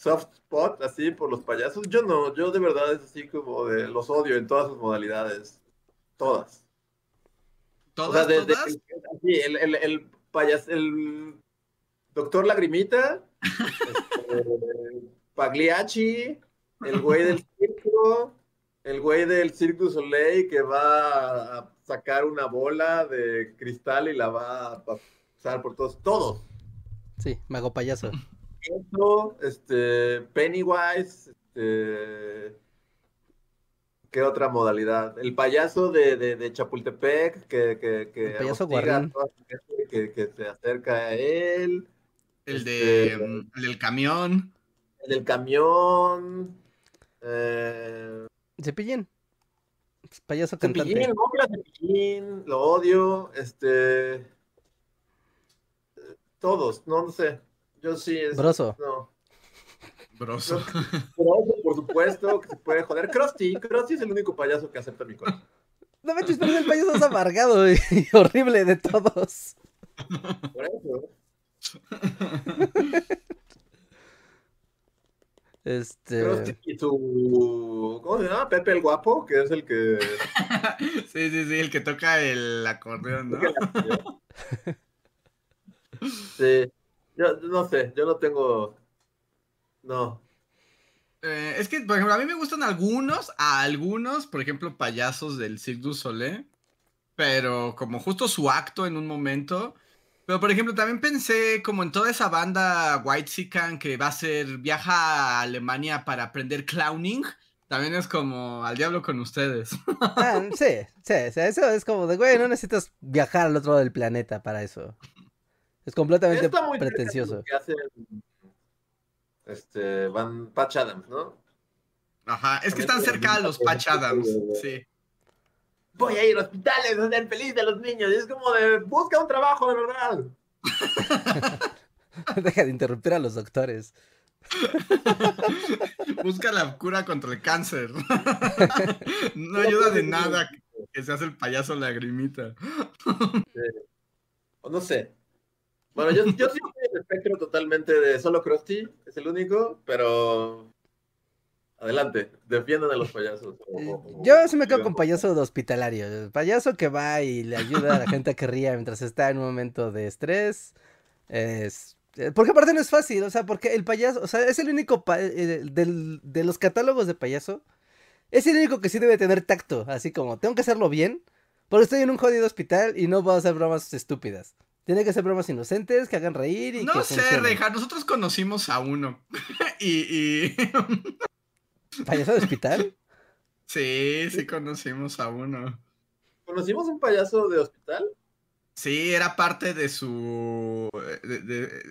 soft spot así por los payasos. Yo no, yo de verdad es así como de los odio en todas sus modalidades. Todas. ¿Todas, o sea, todas? el, sí, el, el, el payas, el doctor Lagrimita, este, Pagliacci, el güey del circo, el güey del Cirque du Soleil que va a sacar una bola de cristal y la va a pasar por todos, todos. Sí, mago payaso. Eso, este, Pennywise, este, ¿qué otra modalidad? El payaso de, de, de Chapultepec que, que, que El payaso se acerca a él, El, de, este- el del camión. el del camión, eh, Cepillín. Payaso cantante. Cepillín, no, mira, Cepillín, lo odio, este, eh, todos, no, no sé, yo sí, es, Broso. no. Broso. Broso, por supuesto, que se puede joder. Krusty, Krusty es el único payaso que acepta mi corazón. No manches, pero es el payaso más amargado y, y horrible de todos. Por eso. Este. Krusty y su. ¿Cómo se llama? Pepe el Guapo, que es el que. [laughs] sí, sí, sí, el que toca el acordeón, ¿no? [laughs] Sí. Yo no sé, yo no tengo. No. Eh, es que, por ejemplo, a mí me gustan algunos, a algunos, por ejemplo, payasos del Cirque du Soleil, pero como justo su acto en un momento. Pero, por ejemplo, también pensé como en toda esa banda White Sican que va a ser, viaja a Alemania para aprender clowning. También es como al diablo con ustedes. Ah, sí, sí, sí, eso es como de, güey, no necesitas viajar al otro lado del planeta para eso. Es completamente Está muy cerca de pretencioso. lo que hacen. Este. Van Patch Adams, ¿no? Ajá, es que están cerca a los Patch Adams. Sí. Voy a ir a hospitales a hacer feliz a los niños. Y es como de. Busca un trabajo de verdad. [laughs] Deja de interrumpir a los doctores. [laughs] Busca la cura contra el cáncer. [laughs] no ayuda de nada que se hace el payaso lagrimita. O no sé. Bueno, yo, yo sí estoy en el espectro totalmente de solo Krusty, es el único, pero adelante, defiendan a los payasos. Eh, Yo sí me quedo con payaso de hospitalario. el Payaso que va y le ayuda a la gente a que ría mientras está en un momento de estrés. Es... eh, Porque aparte no es fácil, o sea, porque el payaso, o sea, es el único pa- eh, del- de los catálogos de payaso, es el único que sí debe tener tacto, así como, tengo que hacerlo bien, porque estoy en un jodido hospital y no puedo hacer bromas estúpidas. Tiene que ser bromas inocentes, que hagan reír y No que sé. Reja, nosotros conocimos a uno. [laughs] y, y... [laughs] ¿Payaso de hospital? sí, sí conocimos a uno. ¿Conocimos un payaso de hospital? Sí, era parte de su... de- de-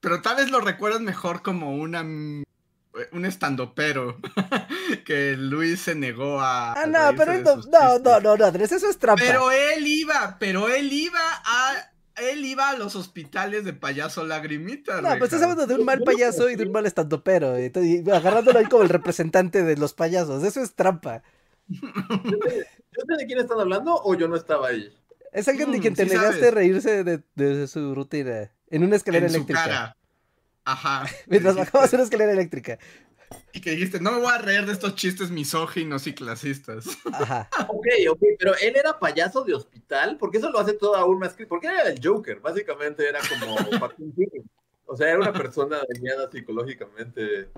Pero tal vez lo recuerdas mejor como una... un estandopero [laughs] que Luis se negó a... Ah, no, pero no, no, no, no, Andrés, eso es trampa. Pero él iba, pero él iba a... Él iba a los hospitales de payaso lagrimita. No, pues estás Reja. hablando de un mal payaso y de un mal estandopero. Y, agarrándolo ahí como el representante de los payasos. Eso es trampa. [laughs] ¿Yo sé de quién están hablando o yo no estaba ahí? Es alguien de Mm, quien te sí negaste a sabes. reírse de, de su rutina. En una escalera en su eléctrica. cara. Ajá. [laughs] Mientras bajabas una escalera eléctrica. Y que dijiste, no me voy a reír de estos chistes misóginos y clasistas. Ajá. Ok, ok, pero él era payaso de hospital, porque eso lo hace todo aún más... cri- Porque era el Joker, básicamente era como [laughs] Joaquín Phoenix. O sea, era una persona dañada psicológicamente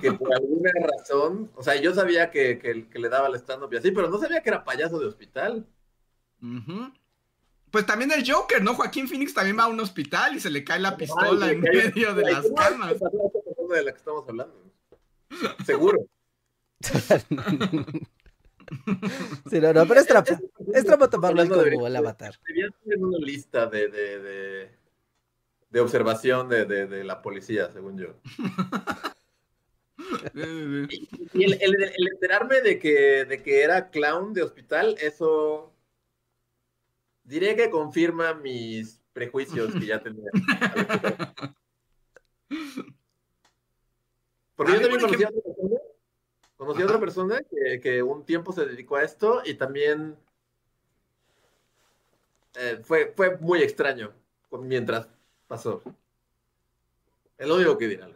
que por alguna razón, o sea, yo sabía que, que, que le daba el stand-up y así, pero no sabía que era payaso de hospital. Pues también el Joker, ¿no? Joaquín Phoenix también va a un hospital y se le cae la pistola Ay, en medio de las ¿cómo es camas. De la que estamos hablando? Seguro. [laughs] Sí, no, no, pero es trampa. Es trampa tomarlo ahí Hablando de- como el avatar. Deberías tener una lista de, de, de, de observación de, de, de la policía, según yo. [laughs] Y y el, el- el enterarme de que, de que era clown de hospital, eso diré que confirma mis prejuicios que ya tenía. [laughs] Porque A yo también por conocí a otra persona, conocí a otra Ajá. persona que, que un tiempo se dedicó a esto y también eh, fue, fue muy extraño mientras pasó. Es lo único que dirá.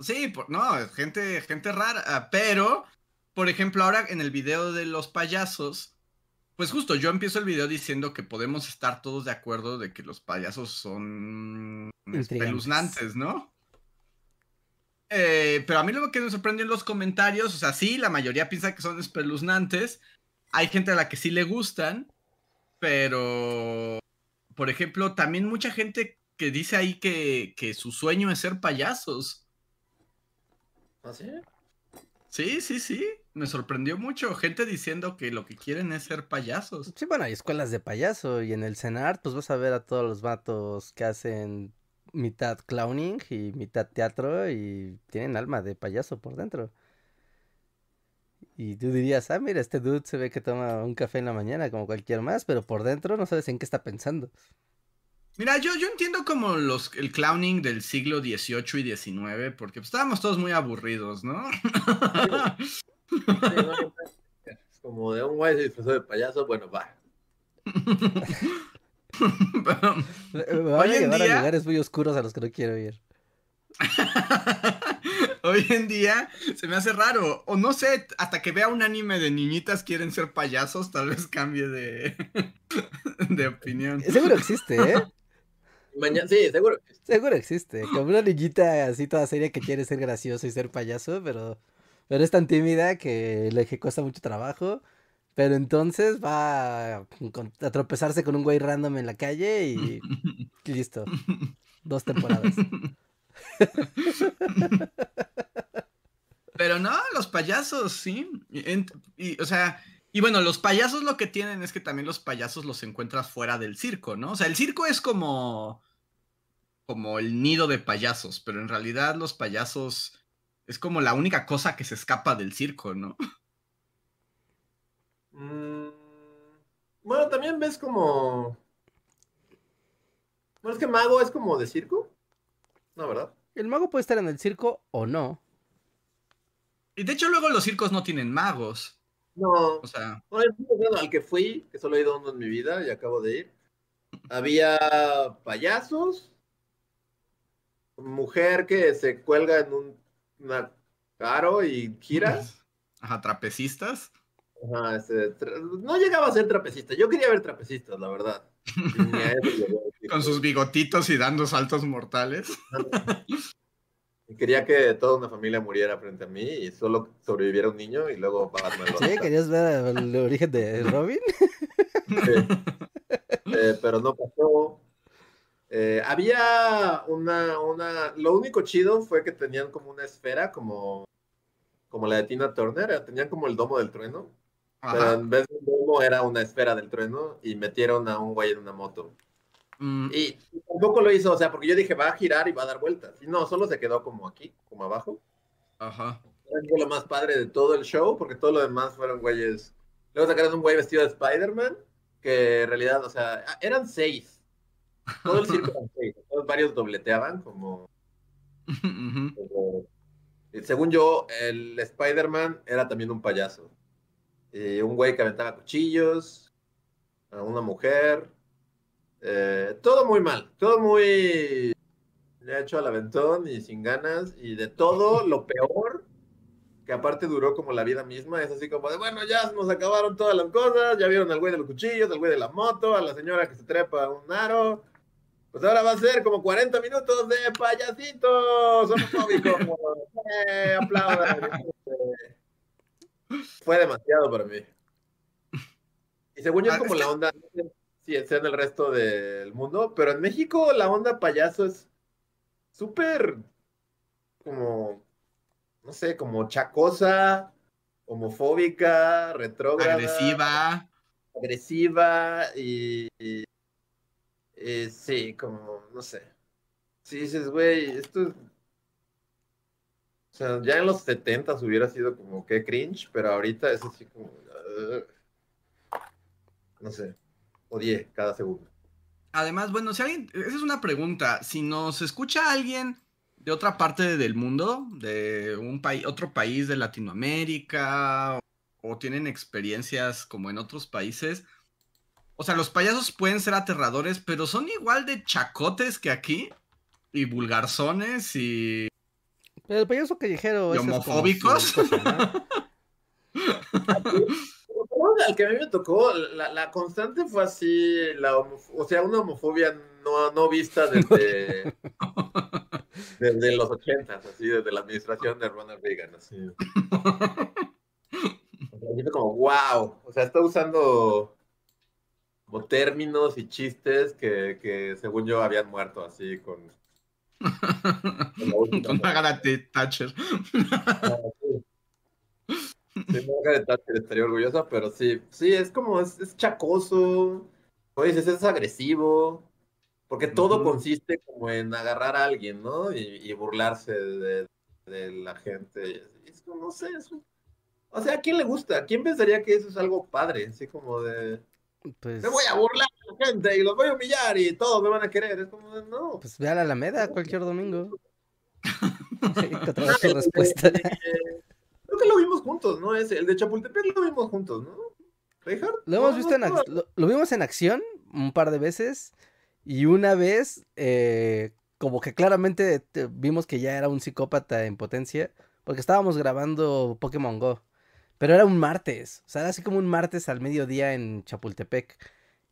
Sí, por- no, gente, gente rara. ah, Pero, por ejemplo, ahora en el video de los payasos, Pues justo, yo empiezo el video diciendo que podemos estar todos de acuerdo de que los payasos son espeluznantes, ¿no? Eh, pero a mí lo que me sorprendió en los comentarios, o sea, sí, la mayoría piensa que son espeluznantes. Hay gente a la que sí le gustan, pero, por ejemplo, también mucha gente que dice ahí que, que su sueño es ser payasos. ¿Ah, sí? Sí, sí, sí. Me sorprendió mucho. Gente diciendo que lo que quieren es ser payasos. Sí, bueno, hay escuelas de payaso y en el CENART pues vas a ver a todos los vatos que hacen mitad clowning y mitad teatro y tienen alma de payaso por dentro. Y tú dirías, ah, mira, este dude se ve que toma un café en la mañana como cualquier más, pero por dentro no sabes en qué está pensando. Mira, yo, yo entiendo como los, el clowning del siglo XVIII y XIX, porque pues, estábamos todos muy aburridos, ¿no? Sí, no, es como de un güey se disfrazó de payaso, bueno, va. [laughs] [laughs] Van Hoy a en llevar a día- lugares muy oscuros a los que no quiero ir. [laughs] Hoy en día se me hace raro. O no sé, hasta que vea un anime de niñitas quieren ser payasos, tal vez cambie de, [laughs] de opinión. Seguro existe, ¿eh? Mañana, sí, seguro. Seguro existe. Como una niñita así toda seria que quiere ser gracioso y ser payaso, pero, pero es tan tímida que le cuesta mucho trabajo. Pero entonces va a, tropezarse con un güey random en la calle y [laughs] listo. Dos temporadas. [laughs] Pero no, los payasos, sí. Y, o sea, y bueno, los payasos lo que tienen es que también los payasos los encuentras fuera del circo, ¿no? O sea, el circo es como como el nido de payasos, pero en realidad los payasos es como la única cosa que se escapa del circo, ¿no? [laughs] Mm, bueno, también ves como. Bueno, es que mago es como de circo. No, ¿verdad? El mago puede estar en el circo o no. Y de hecho luego los circos no tienen magos, No. o sea, bueno, al que fui, que solo he ido uno en mi vida y acabo de ir, había payasos, mujer que se cuelga en un una aro y gira. ajá, trapecistas. Ajá, este, tra- no llegaba a ser trapecista. Yo quería ver trapecistas, la verdad. [laughs] Con sus bigotitos y dando saltos mortales. Quería que toda una familia muriera frente a mí y solo sobreviviera un niño y luego Batman lo ¿Sí? ¿Querías ver el origen de Robin? Sí. Eh, pero no pasó. Eh, había una, una. Lo único chido fue que tenían como una esfera, como, como la de Tina Turner. eh, Tenían como el domo del trueno. Pero en vez de un domo era una esfera del trueno y metieron a un güey en una moto. Mm, Y tampoco lo hizo, o sea, porque yo dije va a girar y va a dar vueltas. Y no, solo se quedó como aquí, como abajo. Ajá. Fue lo más padre de todo el show, porque todo lo demás fueron güeyes. Luego sacaron un güey vestido de Spider-Man, que en realidad, o sea, eran seis. Todo el circo eran seis. Todos varios dobleteaban, como. [laughs] Como- y según yo, el Spider-Man era también un payaso. Y un güey que aventaba cuchillos, a una mujer. eh, todo muy mal, todo muy hecho al aventón y sin ganas. Y de todo, [laughs] lo peor, que aparte duró como la vida misma, es así como de, bueno, ya nos acabaron todas las cosas, ya vieron al güey de los cuchillos, al güey de la moto, a la señora que se trepa a un aro. Pues ahora va a ser como 40 minutos de payasitos homofóbicos. [laughs] Eh, aplaudan. Fue demasiado para mí. Y según yo es Ah, como la onda, si sea en el resto del mundo, pero en México la onda payaso es súper como, no sé, como chacosa, homofóbica, retrógrada Agresiva. agresiva y, y- y sí, como, no sé. Si dices, güey, esto es... O sea, ya en los 70 hubiera sido como que cringe, pero ahorita es así como... "Ugh". no sé, odié cada segundo. Además, bueno, si alguien, esa es una pregunta. Si nos escucha alguien de otra parte del mundo, de un país, otro país de Latinoamérica, o tienen experiencias como en otros países, o sea, los payasos pueden ser aterradores, pero son igual de chacotes que aquí, y vulgarzones, y Pero el payaso callejero ¿Y homofóbicos? [laughs] al que a mí me tocó, la, la constante fue así, la o sea, una homofobia no, no vista desde, desde los ochentas, así, desde la administración de Ronald Reagan, así. O sea, como, wow, o sea, está usando como términos y chistes que, que según yo habían muerto así con... [laughs] con Con Margaret Thatcher. Sí, Margaret Thatcher estaría orgullosa, pero sí, sí, es como, es, es chacoso, oye, es, es agresivo, porque todo Ujú. consiste como en agarrar a alguien, ¿no? Y, y burlarse de, de la gente. Es como, no sé, es un- O sea, ¿a quién le gusta? ¿A quién pensaría que eso es algo padre? Así como de, Pues, me voy a burlar de la gente y los voy a humillar y todos me van a querer. Es como no. pues ve a la Alameda cualquier domingo. [laughs] Tu respuesta. [laughs] Creo que lo vimos juntos, ¿no? Ese, el de Chapultepec lo vimos juntos, ¿no? ¿Reinhardt? Lo hemos No, visto no, en no. lo, lo vimos en acción un par de veces y una vez eh, como que claramente te- vimos que ya era un psicópata en potencia porque estábamos grabando Pokémon Go, pero era un martes, o sea, era así como un martes al mediodía en Chapultepec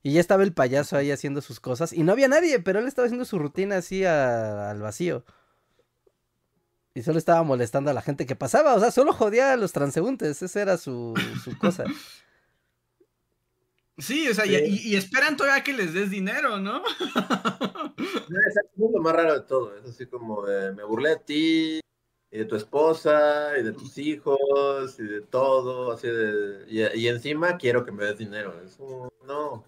y ya estaba el payaso ahí haciendo sus cosas y no había nadie, pero él estaba haciendo su rutina así a- al vacío. Y solo estaba molestando a la gente que pasaba, o sea, solo jodía a los transeúntes, esa era su, su cosa. [laughs] Sí, o sea, y, y- y esperan todavía que les des dinero, ¿no? [laughs] Es lo más raro de todo. Es así como de, me burlé de ti, y de tu esposa, y de tus hijos, y de todo, así de, y, y encima quiero que me des dinero. Es como, no.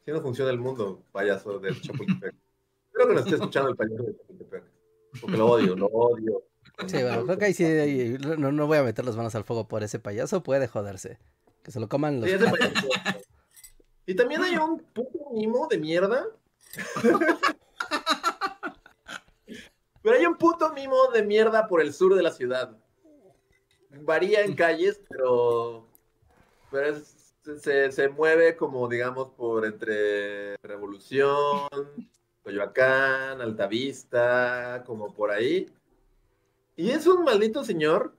Así no funciona el mundo, payaso del Chapultepec. Espero que nos esté escuchando el payaso del Chapultepec. Porque lo odio, lo odio. Sí, bueno, creo que ahí sí ahí- no, no voy a meter las manos al fuego por ese payaso, puede joderse. Que se lo coman los Sí. [laughs] Y también hay un puto mimo de mierda. [laughs] Pero hay un puto mimo de mierda por el sur de la ciudad. Varía en calles, pero, pero es- se, se mueve como, digamos, por entre Revolución, Coyoacán, Altavista, como por ahí. Y es un maldito señor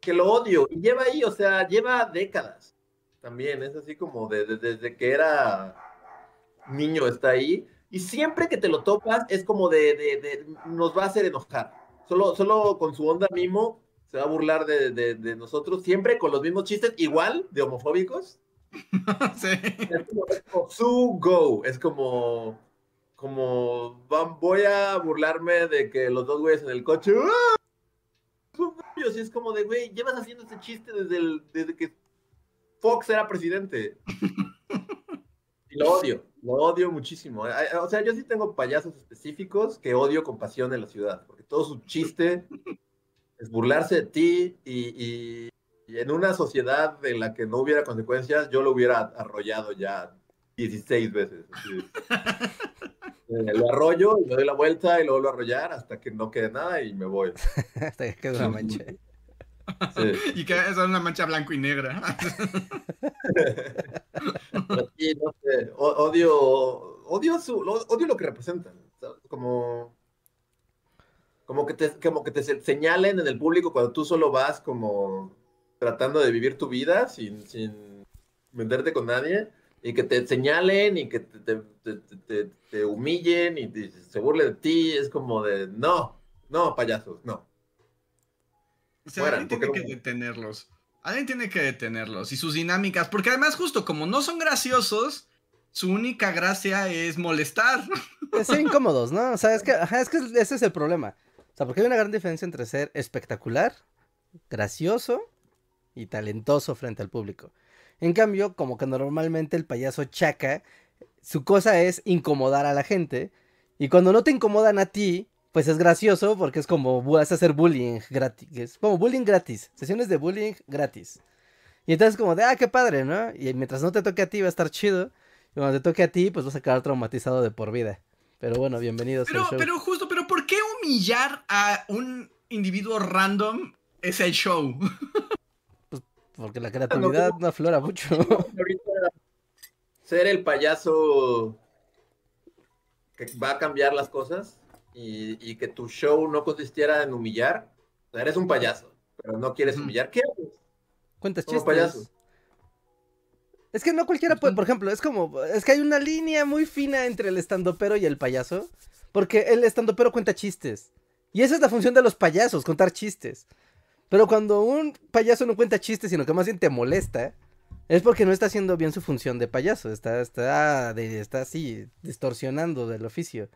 que lo odio. Y lleva ahí, o sea, lleva décadas. También es así como de- de- desde que era niño está ahí. Y siempre que te lo topas es como de, de- de- nos va a hacer enojar. Solo, solo con su onda mimo se va a burlar de, de- nosotros, siempre con los mismos chistes, igual de homofóbicos. [laughs] Sí. Es como, es como su go, es como, como van- voy a burlarme de que los dos güeyes en el coche, ¡ah! Son novios", y es como de, güey, llevas haciendo este chiste desde, el- desde que Fox era presidente. [laughs] Lo odio, lo odio muchísimo. Ay, ay, O sea, yo sí tengo payasos específicos que odio con pasión en la ciudad, porque todo su chiste [laughs] es burlarse de ti y, y- y en una sociedad en la que no hubiera consecuencias, yo lo hubiera arrollado ya 16 veces. Eh, [laughs] lo arrollo, y le doy la vuelta y lo vuelvo a arrollar hasta que no quede nada y me voy. [laughs] Hasta que quede una mancha. Sí. Y que es una mancha blanco y negra. Pero sí, no sé, odio, odio, su, odio lo que representan. ¿sabes? Como, como, que te, como que te se- señalen en el público cuando tú solo vas como tratando de vivir tu vida sin, sin venderte con nadie. Y que te señalen y que te, te- te- te- te humillen y se burlen de ti. Es como de, no, no, payasos, no. O sea, Fuera, alguien tiene que detenerlos. Alguien tiene que detenerlos y sus dinámicas. Porque además, justo como no son graciosos, su única gracia es molestar. Es ser [laughs] incómodos, ¿no? O sea, es que, ajá, es que ese es el problema. O sea, porque hay una gran diferencia entre ser espectacular, gracioso y talentoso frente al público. En cambio, como que normalmente el payaso chaca, su cosa es incomodar a la gente. Y cuando no te incomodan a ti, pues es gracioso porque es como vas a hacer bullying gratis. Es como bullying gratis. Sesiones de bullying gratis. Y entonces como de, ah, qué padre, ¿no? Y mientras no te toque a ti va a estar chido. Y cuando te toque a ti, pues vas a quedar traumatizado de por vida. Pero bueno, bienvenidos Pero, al show. pero justo, pero ¿por qué humillar a un individuo random es el show? [laughs] Porque la creatividad no aflora mucho. [laughs] ahorita ser el payaso que va a cambiar las cosas y, y que tu show no consistiera en humillar. O sea, eres un payaso, pero no quieres humillar. ¿Qué haces? Cuentas Como chistes. payaso. Es que no cualquiera puede, por ejemplo, es como, es que hay una línea muy fina entre el estandopero y el payaso, porque el estandopero cuenta chistes. Y esa es la función de los payasos, contar chistes. Pero cuando un payaso no cuenta chistes, sino que más bien te molesta, es porque no está haciendo bien su función de payaso, está, está, está así, distorsionando del oficio.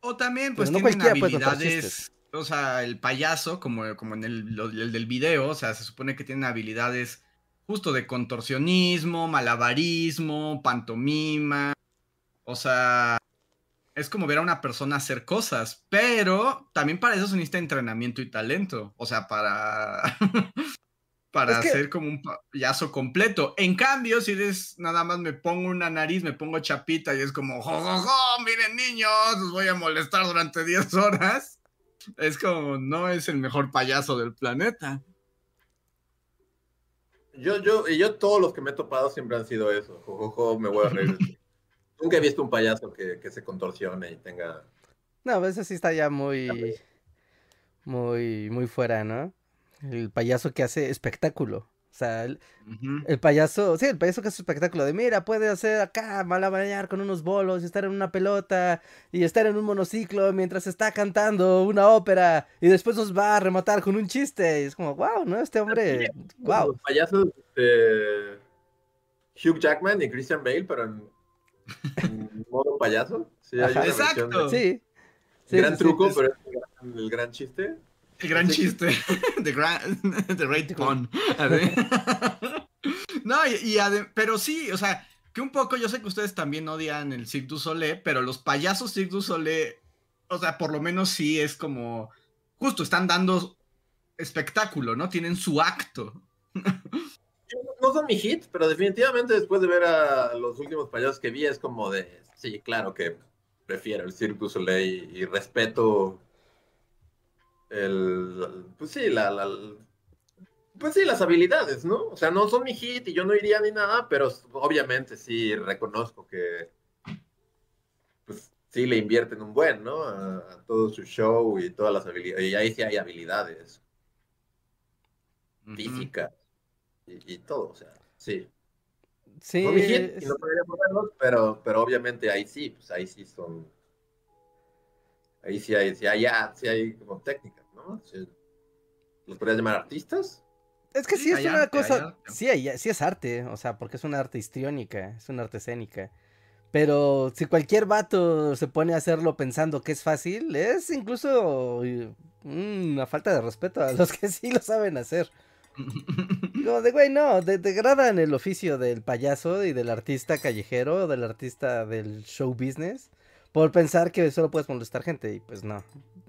O también, pues, no tienen habilidades, o sea, el payaso, como, como en el, el, del video, o sea, se supone que tienen habilidades justo de contorsionismo, malabarismo, pantomima, o sea, es como ver a una persona hacer cosas, pero también para eso se necesita entrenamiento y talento, o sea, para [laughs] para hacer como un payaso completo. En cambio, si eres nada más me pongo una nariz, me pongo chapita y es como, jo, jo, jo, miren niños, los voy a molestar durante 10 horas. Es como, no es el mejor payaso del planeta. Yo, yo, y yo todos los que me he topado siempre han sido eso. Jo, me voy a reír. [laughs] Nunca he visto un payaso que, que se contorsione y tenga... No, a veces sí está ya muy, muy, muy fuera, ¿no? El payaso que hace espectáculo. O sea, el, payaso, sí, el payaso que hace espectáculo de mira, puede hacer acá malabarear con unos bolos y estar en una pelota y estar en un monociclo mientras está cantando una ópera y después nos va a rematar con un chiste. Y es como, wow, ¿no? Este hombre, wow. Los payasos de Hugh Jackman y Christian Bale, pero en, [laughs] modo payaso. Sí, Exacto. Sí. gran truco, pero es el gran chiste. El gran chiste. The, grand, the Great Pun. no, y, pero sí, o sea, que un poco, yo sé que ustedes también odian el Cirque du Soleil, pero los payasos Cirque du Soleil, o sea, por lo menos sí es como, justo, están dando espectáculo, ¿no? Tienen su acto. [laughs] No son mi hit, pero definitivamente después de ver a los últimos payasos que vi es como de, sí, claro que prefiero el Cirque du Soleil y respeto el, pues sí, la, pues sí, las habilidades, ¿no? O sea, no son mi hit y yo no iría ni nada, pero obviamente sí reconozco que, pues sí le invierten un buen, ¿no? A, todo su show y todas las habilidades, y ahí sí hay habilidades físicas y, todo, o sea, sí. Sí. No mi hit, y no podría ponerlos, pero, pero obviamente ahí sí, pues ahí sí son ahí sí hay, sí hay, sí hay como técnicas, ¿no? ¿Los podrías llamar artistas? Es que sí, es una cosa, sí, sí es arte, o sea, porque es una arte histriónica, es una arte escénica. Pero si cualquier vato se pone a hacerlo pensando que es fácil, es incluso mm, una falta de respeto a los que sí lo saben hacer. [laughs] Como de, güey, no, degradan el oficio del payaso y del artista callejero, del artista del show business por pensar que solo puedes molestar gente y pues no,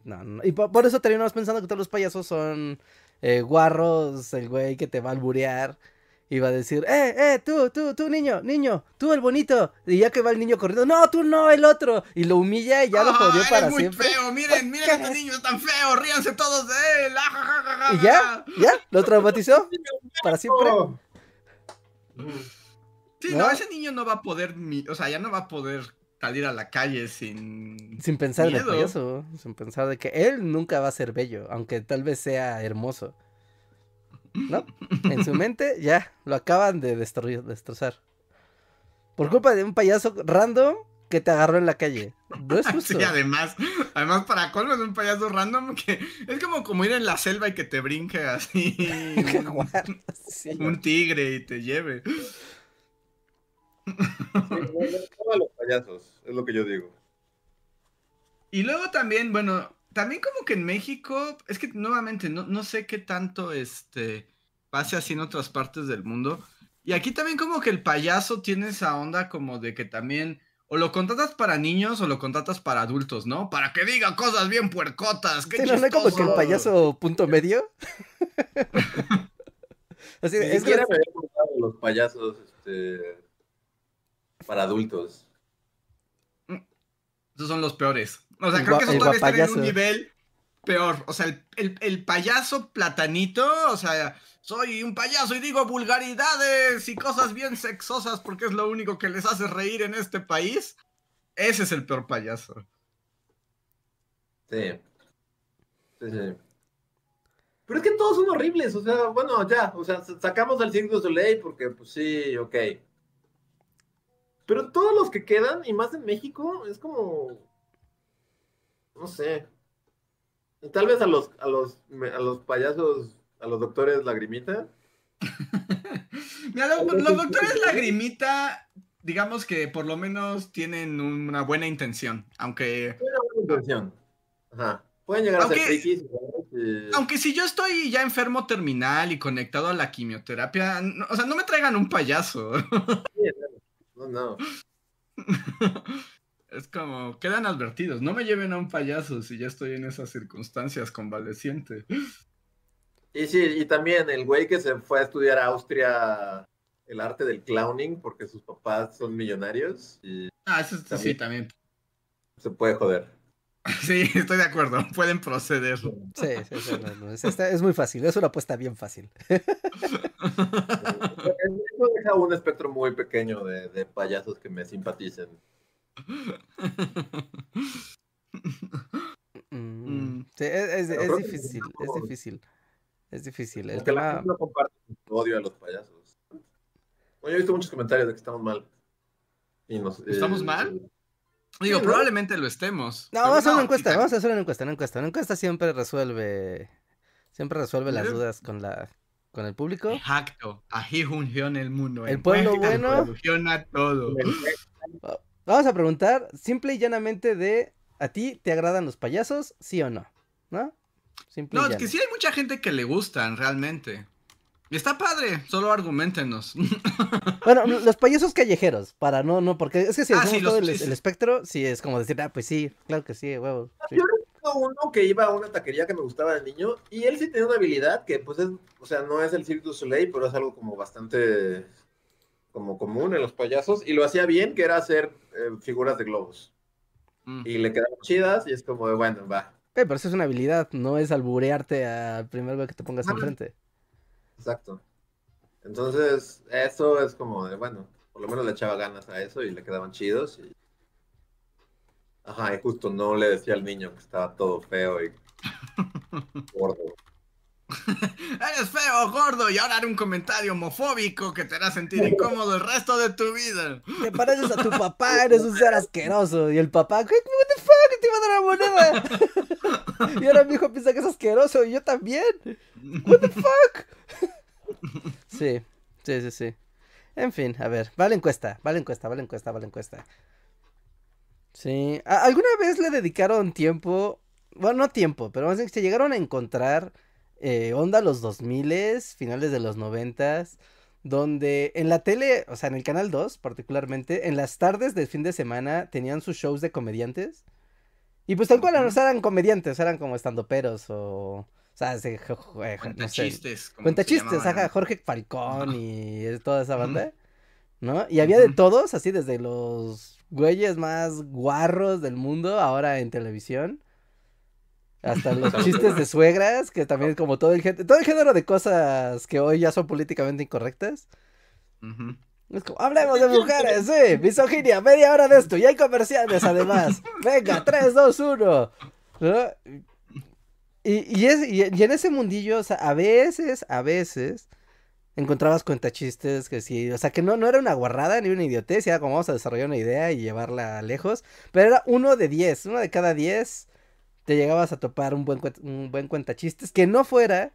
no, Y por, eso terminamos pensando que todos los payasos son eh, guarros, el güey que te va a alburear y va a decir, eh, eh, tú, tú, tú, niño, niño, tú el bonito. Y ya que va el niño corriendo, no, tú no, el otro. Y lo humilla y ya lo jodió para muy siempre. feo, miren, miren, este niño es tan feo, ríanse todos de él. y ya, ya, lo traumatizó para siempre. Sí, no, ese niño no va a poder, o sea, ya no va a poder salir a la calle sin. Sin pensar en el payaso. Sin pensar de que él nunca va a ser bello, aunque tal vez sea hermoso. ¿No? En su mente ya lo acaban de destrozar. Por culpa de un payaso random que te agarró en la calle. No es [laughs] justo. Sí, además, además para colmo es un payaso random que es como como ir en la selva y que te brinque así [laughs] un tigre y te lleve los payasos, es lo que yo digo. Y luego también, bueno, también como que en México, es que nuevamente no, no sé qué tanto este pase así en otras partes del mundo. Y aquí también como que el payaso tiene esa onda como de que también o lo contratas para niños o lo contratas para adultos, ¿no? Para que diga cosas bien puercotas. ¿Qué no es como que el payaso punto medio. [laughs] Así, es que... los payasos este, para adultos. Esos son los peores. O sea, creo que eso todavía están en un nivel peor. O sea, el, payaso platanito, o sea, soy un payaso y digo vulgaridades y cosas bien sexosas porque es lo único que les hace reír en este país. Ese es el peor payaso. Sí. Sí, sí. Pero es que todos son horribles, o sea, bueno, ya, o sea, sacamos al Cirque du Soleil porque, pues sí, ok, Pero todos los que quedan, y más en México, es como. No sé. Tal vez a los, a los, a los payasos, a los doctores lagrimita. [laughs] Mira, los, los doctores lagrimita, digamos que por lo menos tienen una buena intención, aunque. Una buena intención. Ajá. Pueden llegar Aunque- a ser frikis. y- Aunque si yo estoy ya enfermo terminal y conectado a la quimioterapia, no- o sea, no me traigan un payaso. No, no. [laughs] Es como, quedan advertidos, no me lleven a un payaso si ya estoy en esas circunstancias convaleciente. Y sí, y también el güey que se fue a estudiar a Austria el arte del clowning porque sus papás son millonarios y Ah, eso es- sí, también. se puede joder. [laughs] Sí, estoy de acuerdo, pueden proceder. Sí, sí, sí, no, no, es, es muy fácil, es una apuesta bien fácil. [laughs] Eso deja un espectro muy pequeño de, de payasos que me simpaticen. [laughs] Mm, Mm. sí, es, es- Pero es creo que difícil, es difícil. Es difícil. El la tema. gente no comparte odio a los payasos. Bueno, yo he visto muchos comentarios de que estamos mal. Y nos- ¿Estamos eh, mal? Digo, Sí, ¿no? probablemente lo estemos. No, vamos a hacer una encuesta, vamos a hacer una encuesta, una encuesta. Una encuesta siempre resuelve. Siempre resuelve las dudas con la con el público. Exacto, aquí funciona el mundo. El pueblo bueno. Funciona todo. Vamos a preguntar simple y llanamente de ¿a ti te agradan los payasos? ¿Sí o no? ¿No? Simple No, es que sí hay mucha gente que le gustan, realmente. Y está padre, solo argumentenos. [laughs] Bueno, los payasos callejeros, para no, no, porque es que si Ah, hacemos sí, los- todo el, sí, sí. el espectro, sí es como decir, ah, pues sí, claro que sí, huevo. sí. Yo uno que iba a una taquería que me gustaba de niño y él sí tenía una habilidad que pues es, o sea, no es el Cirque du Soleil, pero es algo como bastante como común en los payasos y lo hacía bien, que era hacer eh, figuras de globos. Mm. Y le quedaban chidas y es como de, bueno, va, Eh, pero eso es una habilidad, no es alburearte al primer güey que te pongas Ajá. enfrente. exacto. Entonces, eso es como de, bueno, por lo menos le echaba ganas a eso y le quedaban chidos y... Ajá, y justo no le decía al niño que estaba todo feo y [laughs] gordo. Eres feo, gordo, y ahora haré un comentario homofóbico que te hará sentir incómodo el resto de tu vida. Te pareces a tu papá, eres un ser asqueroso. Y el papá, ¿qué? What the fuck? Te iba a dar la moneda. [laughs] y ahora mi hijo piensa que es asqueroso y yo también. What the fuck? sí, sí, sí, sí. En fin, a ver, va la encuesta, va la encuesta, va la encuesta, va la encuesta. Sí, ¿a- ¿alguna vez le dedicaron tiempo? Bueno, no tiempo, pero más bien que se llegaron a encontrar eh, onda los 2000 finales de los 90 donde en la tele, o sea, en el canal 2 particularmente, en las tardes del fin de semana tenían sus shows de comediantes. Y pues tal cual, no eran comediantes, eran como estandoperos o... O sea, se- jo- eh, Cuenta no sé, chistes. Cuenta chistes, ajá, Jorge Falcón y toda esa banda, ¿no? Y había de todos, así desde los güeyes más guarros del mundo, ahora en televisión, hasta los [laughs] chistes de suegras, que también es como todo el género, todo el género de cosas que hoy ya son políticamente incorrectas. Ujú. Es como, hablemos de [laughs] mujeres, sí, misoginia, media hora de esto, y hay comerciales además. [laughs] Venga, 3, 2, 1. ¿No? Y, y, es, y, y en ese mundillo, o sea, a veces, a veces, encontrabas cuentachistes que sí, o sea, que no, no era una guarrada ni una idiotez, era como vamos a desarrollar una idea y llevarla lejos, pero era uno de 10, uno de cada 10 te llegabas a topar un buen, un buen cuentachistes que no fuera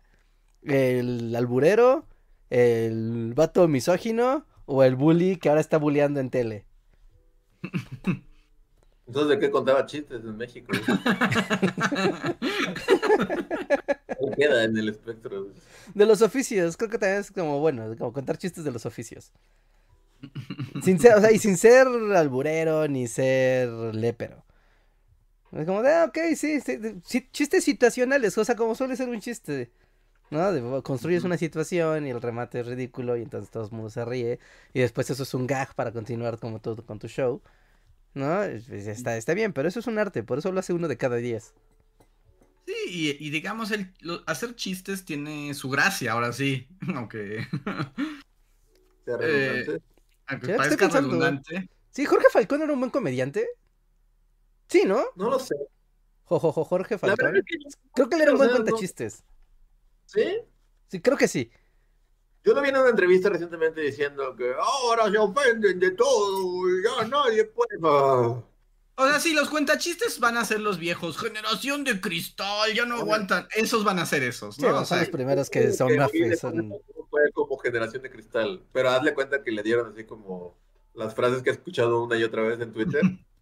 el alburero, el vato misógino o el bully que ahora está bulleando en tele. Entonces, ¿de qué contaba chistes en México? [laughs] [laughs] ¿Qué queda en el espectro? De los oficios, creo que también es como bueno, como contar chistes de los oficios. Sin ser, o sea, y sin ser alburero ni ser lépero. Es como de, ah, ok, sí, sí, chistes situacionales, o sea, como suele ser un chiste, ¿no? De, construyes una situación y el remate es ridículo y entonces todo el mundo se ríe y después eso es un gag para continuar como todo con tu show, ¿no? Es- es- Está, está bien, pero eso es un arte, por eso lo hace uno de cada diez. Sí, y, y digamos, el, lo- hacer chistes tiene su gracia, ahora sí. [laughs] Aunque, ¿Sea redundante? aunque Ya, parezca redundante. Sí, Jorge Falcón era un buen comediante. Sí, ¿no? No lo sé. Jo, jo, jo, Jorge Falcón. verdad es que Creo que él era un buen no- cuentachistes. sí. Sí, creo que sí. Yo lo vi en una entrevista recientemente diciendo que ahora se ofenden de todo y ya nadie puede. O sea, sí, los cuentachistes van a ser los viejos. Generación de cristal, ya no aguantan. Esos van a ser esos, ¿no? O son sea, los primeros que son que le son... fue como generación de cristal. Pero hazle cuenta que le dieron así como las frases que he escuchado una y otra vez en Twitter. [laughs]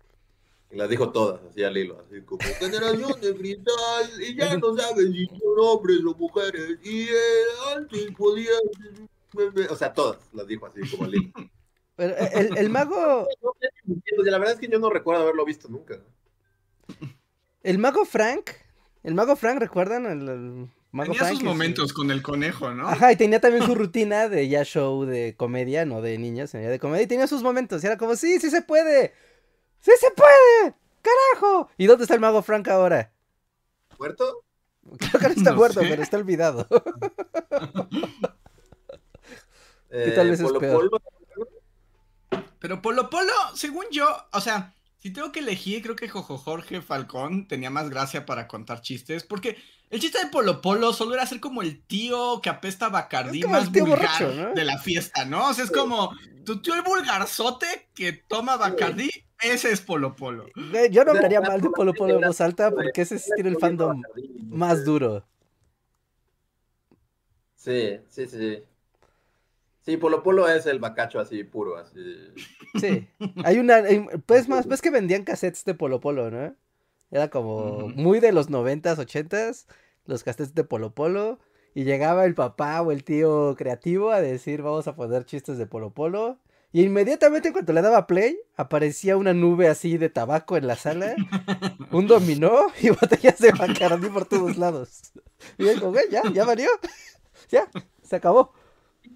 Y las dijo todas, así al hilo, así como generación de cristal, y ya [laughs] no saben si son hombres o mujeres, y eh, antes podían... O sea, todas las dijo así como al hilo. [laughs] Pero eh, el, el mago, [laughs] entiendo, La verdad es que yo no recuerdo haberlo visto nunca. el mago Frank, el mago Frank, ¿recuerdan? El, el mago tenía Frank, sus momentos con el conejo, ¿no? Ajá, y tenía también su rutina de ya show de comedia, no de niños, de comedia, y tenía sus momentos, y era como, sí, sí se puede, sí se puede, carajo. ¿Y dónde está el mago Frank ahora? ¿Muerto? [laughs] Creo que no está No muerto, sé. pero está olvidado. [laughs] Eh, tal vez es Polo peor? Polo, Pero Polo Polo, según yo, o sea, si tengo que elegir, creo que Jojo Jorge Falcón tenía más gracia para contar chistes, porque el chiste de Polo Polo solo era ser como el tío que apesta a Bacardí Es como el más tío vulgar borracho, ¿no? de la fiesta, ¿no? O sea, es como tu tío el vulgarzote que toma Bacardí, ese es Polo Polo. Yo no hablaría la mal de Polo de Polo en voz alta porque ese sí tiene el fandom más duro. Sí, sí, sí, sí. Polo Polo es el bacacho así puro, así. Sí. Hay una. hay- Pues más, ves que vendían cassettes de Polo Polo, ¿no? Era como muy de los noventas, ochentas, los cassettes de Polo Polo. Y llegaba el papá o el tío creativo a decir, vamos a poner chistes de Polo Polo. Y inmediatamente cuando le daba play, aparecía una nube así de tabaco en la sala, [laughs] un dominó y botellas de Bacardi por todos lados. Y yo como, güey, ya, ya valió. [laughs] Ya, se acabó.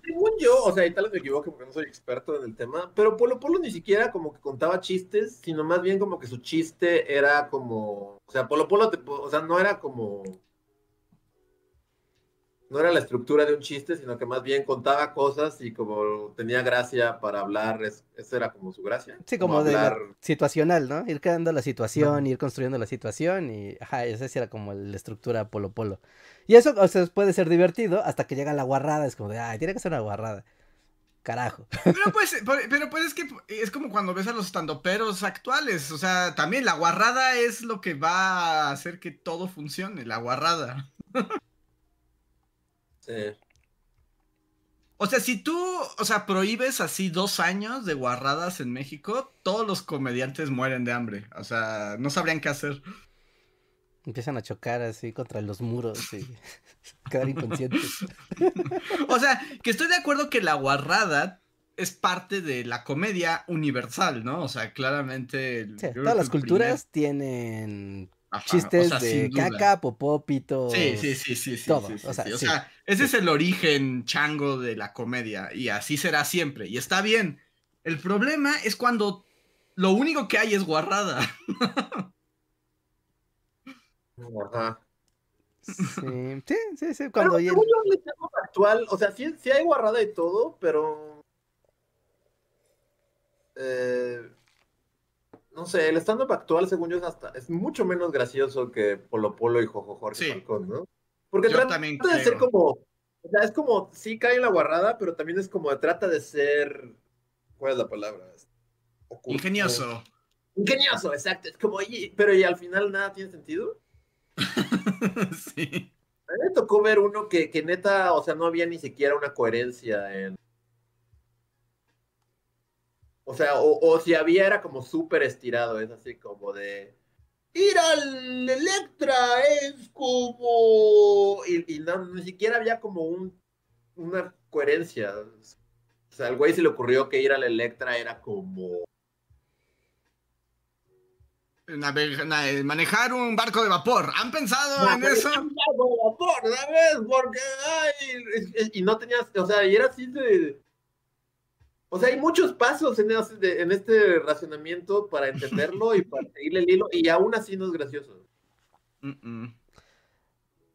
Según yo, o sea, y tal vez me equivoque porque no soy experto en el tema, pero Polo Polo ni siquiera como que contaba chistes, sino más bien como que su chiste era como, o sea, Polo Polo, te- o sea, no era como, no era la estructura de un chiste, sino que más bien contaba cosas y como tenía gracia para hablar, es, esa era como su gracia. Sí, como de la- hablar. situacional, ¿no? Ir creando la situación, ir construyendo la situación y, ajá, esa sí era como la estructura Polo Polo. Y eso, o sea, puede ser divertido hasta que llega la guarrada, es como de, ay, tiene que ser una guarrada. Carajo. Pero pues, [laughs] pero pues es que es como cuando ves a los estandoperos actuales, o sea, también la guarrada es lo que va a hacer que todo funcione, la guarrada. Sí. O sea, si tú, o sea, prohíbes así dos años de guarradas en México, todos los comediantes mueren de hambre. O sea, no sabrían qué hacer. Empiezan a chocar así contra los muros y [laughs] quedar inconscientes. [laughs] O sea, que estoy de acuerdo que la guarrada es parte de la comedia universal, ¿no? O sea, claramente. Sí, todas las culturas tienen o chistes sea, de caca, popó, pito. Sí, sí, sí, sí, sí. todo, sí, sí, o sea. O sea, ese es el origen chango de la comedia y así será siempre. Y está bien. El problema es cuando lo único que hay es guarrada. [laughs] Ajá. Sí, [laughs] sí, sí, sí, Pero cuando en el stand-up actual, o sea, sí, sí hay guarrada y todo, pero. eh, no sé, el stand-up actual, según yo, es hasta es mucho menos gracioso que Polo Polo y Jojo Jorge Sí. Falcón, ¿no? Porque Yo trata también de ser como. O sea, es como, sí cae en la guarrada, pero también es como, trata de ser. ¿Cuál es la palabra? Oculto. Ingenioso. Ingenioso, exacto. Es como, pero y al final nada tiene sentido. [laughs] sí. A mí me tocó ver uno que, que neta, o sea, no había ni siquiera una coherencia en. O sea, o, si había era como súper estirado, es así como de. Ir al Electra es como. Y, y no, ni siquiera había como un, una coherencia. O sea, al güey se le ocurrió que ir al Electra era como. Na- manejar un barco de vapor. ¿Han pensado en eso? ya, por favor, ¿sabes? Porque, ay, y no tenías, o sea, y era así de... O sea, hay muchos pasos en, de- en este racionamiento para entenderlo y para seguirle el hilo, y aún así no es gracioso.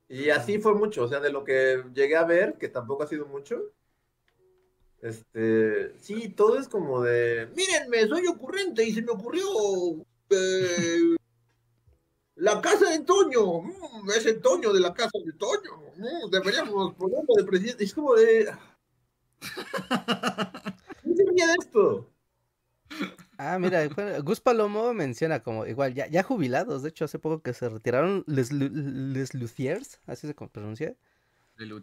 Y así fue mucho, o sea, de lo que llegué a ver, que tampoco ha sido mucho. Este, sí, todo es como de, mírenme, soy ocurrente y se me ocurrió eh, la casa de Toño, mm, es el Toño de la casa de Toño, mm, deberíamos ponerlo de presidente. Es como de, [laughs] ¿Quién se ría de esto? Ah, mira, Gus Palomo menciona como igual, ya, ya jubilados, de hecho, hace poco que se retiraron Les, Les Luthiers, así se pronuncia.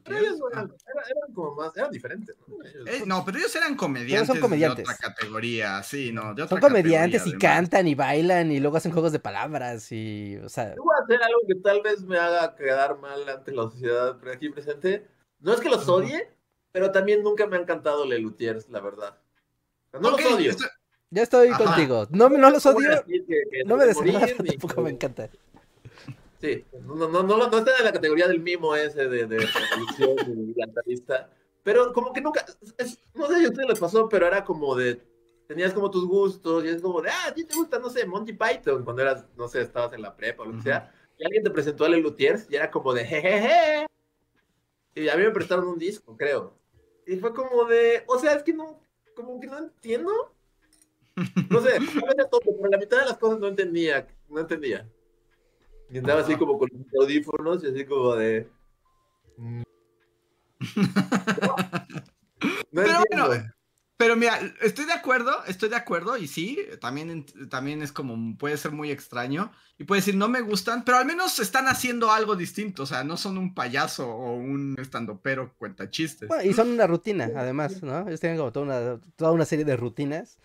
Pero ellos eran, eran- eran como más, eran diferentes, ¿no? Ellos- Eh, no, pero ellos eran comediantes, comediantes. de otra categoría, sí, no, de otra Son comediantes y cantan y bailan y luego hacen juegos de palabras y, o sea, Yo voy a hacer algo que tal vez me haga quedar mal ante la sociedad aquí presente. No es que los odie, pero también nunca me han cantado Le Luthiers, la verdad. No los odio. esto- ya estoy Ajá. contigo. No, no los odio, decir que- que no me desagrada, [laughs] ni tampoco me encanta. Sí, no, no, no, no, no está en la categoría del mimo ese de, de revolución pero como que nunca, es- no sé si a ustedes les pasó, pero era como de, tenías como tus gustos y es como de, ah, a ti te gusta, no sé, Monty Python, cuando eras, no sé, estabas en la prepa o lo que sea, y alguien te presentó a Le Luthiers y era como de, jejeje, y a mí me prestaron un disco, creo, y fue como de, o sea, es que no, como que no entiendo, no sé, tal vez era tonto, pero la mitad de las cosas no entendía, no entendía. Y andaba así como con los audífonos y así como de. mm. No Pero entiendo. bueno, Pero mira, estoy de acuerdo, estoy de acuerdo y sí, también, también es como, puede ser muy extraño y puede decir, no me gustan, pero al menos están haciendo algo distinto, o sea, no son un payaso o un estandopero cuenta chistes. Bueno, y son una rutina, además, ¿no? Ellos tienen como toda una, toda una serie de rutinas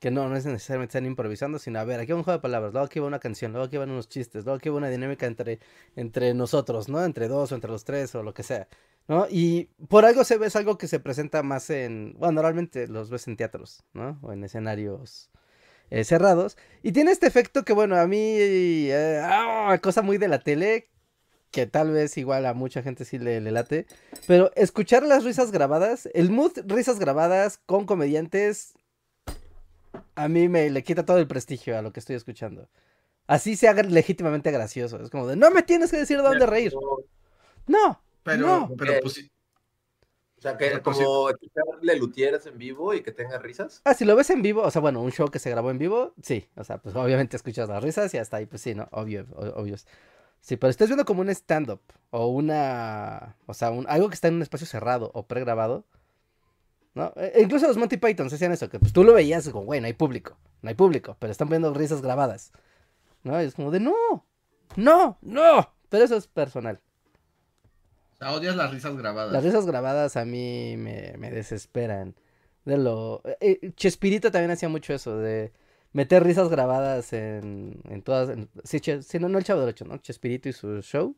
que no, no es necesariamente están improvisando, sino a ver, aquí va un juego de palabras, luego aquí va una canción, luego aquí van unos chistes, luego aquí va una dinámica entre, entre nosotros, ¿no? Entre dos o entre los tres o lo que sea, ¿no? Y por algo se ve, es algo que se presenta más en, bueno, normalmente los ves en teatros, ¿no? O en escenarios eh, cerrados. Y tiene este efecto que, bueno, a mí, eh, ah, cosa muy de la tele, que tal vez igual a mucha gente sí le, le late, pero escuchar las risas grabadas, el mood risas grabadas con comediantes, a mí me le quita todo el prestigio a lo que estoy escuchando. Así se haga legítimamente gracioso. Es como de, no me tienes que decir dónde reír. No, pero, no. pero Ok. pues sí, O sea, que pues, como escucharle Luthiers en vivo y que tenga risas. Ah, si lo ves en vivo, o sea, bueno, un show que se grabó en vivo, sí. O sea, pues obviamente escuchas las risas y hasta ahí, pues sí, ¿no? Obvio, obvios. Sí, pero estás viendo como un stand-up o una, o sea, un- algo que está en un espacio cerrado o pregrabado, ¿no? E- e incluso los Monty Python hacían eso, que pues tú lo veías como, güey, no hay público, no hay público, pero están viendo risas grabadas, ¿no? Y es como de, no, no, no, pero eso es personal. o sea, odias las risas grabadas. Las risas grabadas a mí me, me desesperan. De lo... eh, eh, Chespirito también hacía mucho eso, de meter risas grabadas en, en todas... en- Sí, Che- sí, no, no el Chavo del Ocho, ¿no? Chespirito y su show.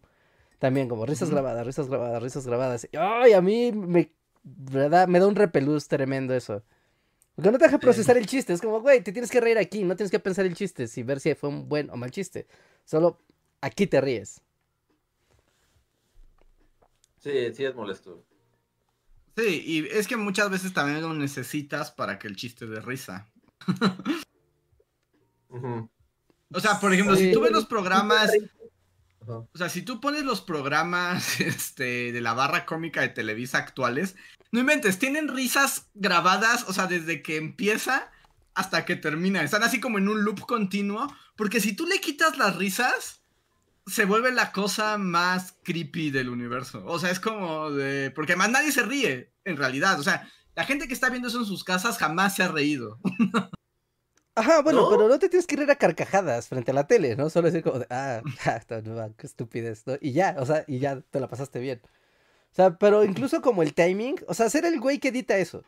También como risas grabadas, risas grabadas, risas grabadas. Ay, a mí me, me da, me da un repelús tremendo eso. Porque no te deja procesar el chiste. Es como, güey, te tienes que reír aquí. No tienes que pensar el chiste si ver si fue un buen o mal chiste. Solo aquí te ríes. Sí, sí es molesto. Sí, y es que muchas veces también lo necesitas para que el chiste dé risa. O sea, por ejemplo, Sí. si tú ves los programas. O sea, si tú pones los programas [laughs] este, de la barra cómica de Televisa actuales, no inventes, tienen risas grabadas, o sea, desde que empieza hasta que termina. Están así como en un loop continuo, porque si tú le quitas las risas, se vuelve la cosa más creepy del universo. O sea, es como de... Porque además nadie se ríe, en realidad. O sea, la gente que está viendo eso en sus casas jamás se ha reído. [laughs] Ajá, bueno, ¿No? pero no te tienes que reír a carcajadas frente a la tele, ¿no? Solo decir como de, ah, ja, [laughs] esta nueva, qué estupidez, ¿no? Y ya, o sea, y ya te la pasaste bien. O sea, pero incluso como el timing, o sea, ser el güey que edita eso.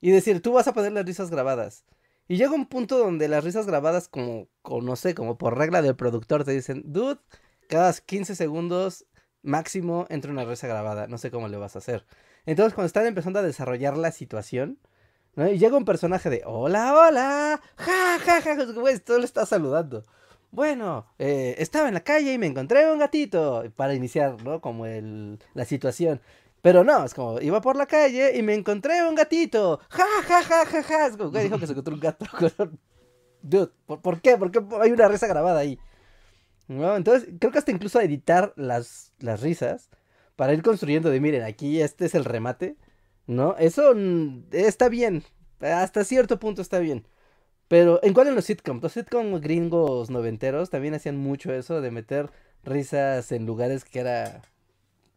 Y decir, tú vas a poner las risas grabadas. Y llega un punto donde las risas grabadas, como, como, no sé, como por regla del productor, te dicen, dude, cada 15 segundos máximo entra una risa grabada. No sé cómo le vas a hacer. Entonces, cuando están empezando a desarrollar la situación, Y llega un personaje de hola, hola, ja, ja, ja, güey, todo le está saludando. Bueno, eh, estaba en la calle y me encontré un gatito para iniciar, ¿no? Como el, la situación. Pero no, es como, iba por la calle y me encontré un gatito. Ja, ja, ja, ja, ja. Es como, güey, dijo que se encontró un gato. [laughs] Dude, ¿por, por qué? ¿Por qué hay una risa grabada ahí? Entonces, creo que hasta incluso editar las, las risas para ir construyendo de, miren, aquí este es el remate. ¿No? Eso mm, está bien. Hasta cierto punto está bien. Pero, ¿en cuál en los sitcoms? Los sitcoms gringos noventeros también hacían mucho eso de meter risas en lugares que era.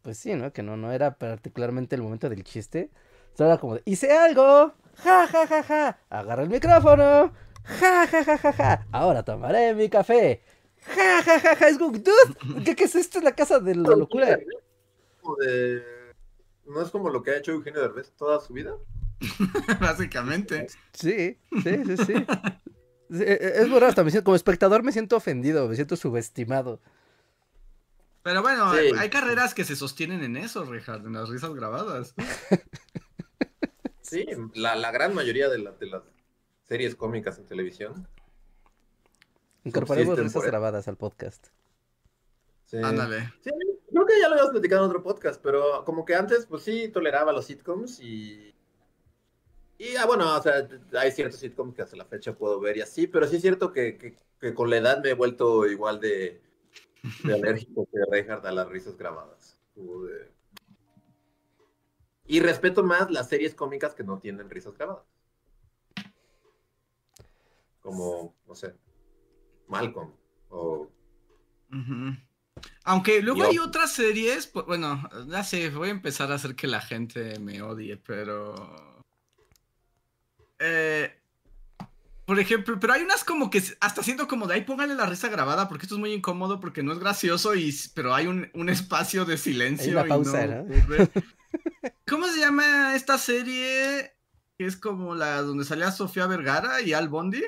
Pues sí, ¿no? Que no, no era particularmente el momento del chiste. Solo era como, de, hice algo, ja, ja, ja, ja, agarra el micrófono, ja, ja, ja, ja, ja, ahora tomaré mi café, ja, ja, ja, ja, es como, dude, ¿qué, qué es esto? Es la casa de la locura. De- ¿No es como lo que ha hecho Eugenio Derbez toda su vida? [laughs] Básicamente. Sí, sí, sí, sí. Sí, e- e- Es muy raro, hasta me siento- como espectador me siento ofendido, me siento subestimado. Pero bueno, Sí. hay, hay carreras que se sostienen en eso, Richard, en las risas grabadas. Sí, la, la gran mayoría de, la- de las series cómicas en televisión. Incorporemos risas grabadas al podcast. Sí. Ándale. Sí, creo que ya lo habíamos platicado en otro podcast, pero como que antes, pues sí, toleraba los sitcoms y. Y, ah, bueno, o sea, hay ciertos sitcoms que hasta la fecha puedo ver y así, pero sí es cierto que, que- que con la edad me he vuelto igual de, de [laughs] alérgico que Reinhardt a las risas grabadas. De- Y respeto más las series cómicas que no tienen risas grabadas. Como, no sé, Malcolm o Ujú. Aunque luego Yo- hay otras series, pues, bueno, ya sé, voy a empezar a hacer que la gente me odie, pero... Eh, por ejemplo, pero hay unas como que hasta siento como de ahí póngale la risa grabada porque esto es muy incómodo porque no es gracioso y pero hay un, un espacio de silencio. Hay una y pausa, ¿no? ocurre. ¿Cómo se llama esta serie? Que es como la donde salía Sofía Vergara y Al Bondi.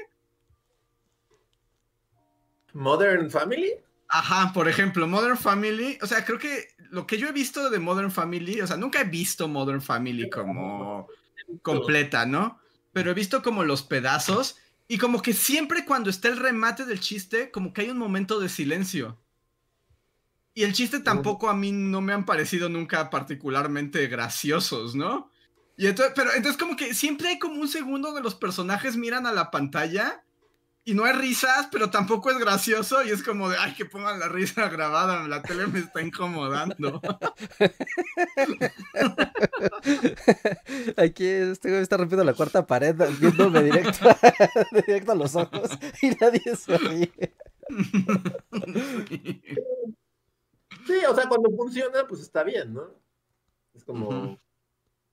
Modern Family. Ajá, por ejemplo, Modern Family, o sea, creo que lo que yo he visto de Modern Family, o sea, nunca he visto Modern Family como completa, ¿no? Pero he visto como los pedazos y como que siempre cuando está el remate del chiste, como que hay un momento de silencio. Y el chiste tampoco a mí no me han parecido nunca particularmente graciosos, ¿no? Y entonces, pero entonces como que siempre hay como un segundo donde los personajes miran a la pantalla y no hay risas, pero tampoco es gracioso y es como de, ay, que pongan la risa [laughs] grabada, la tele me está incomodando. [laughs] Aquí este güey está rompiendo la cuarta pared, viéndome directo, [laughs] directo a los ojos y nadie se ríe. Sí, o sea, cuando funciona, pues está bien, ¿no? Es como.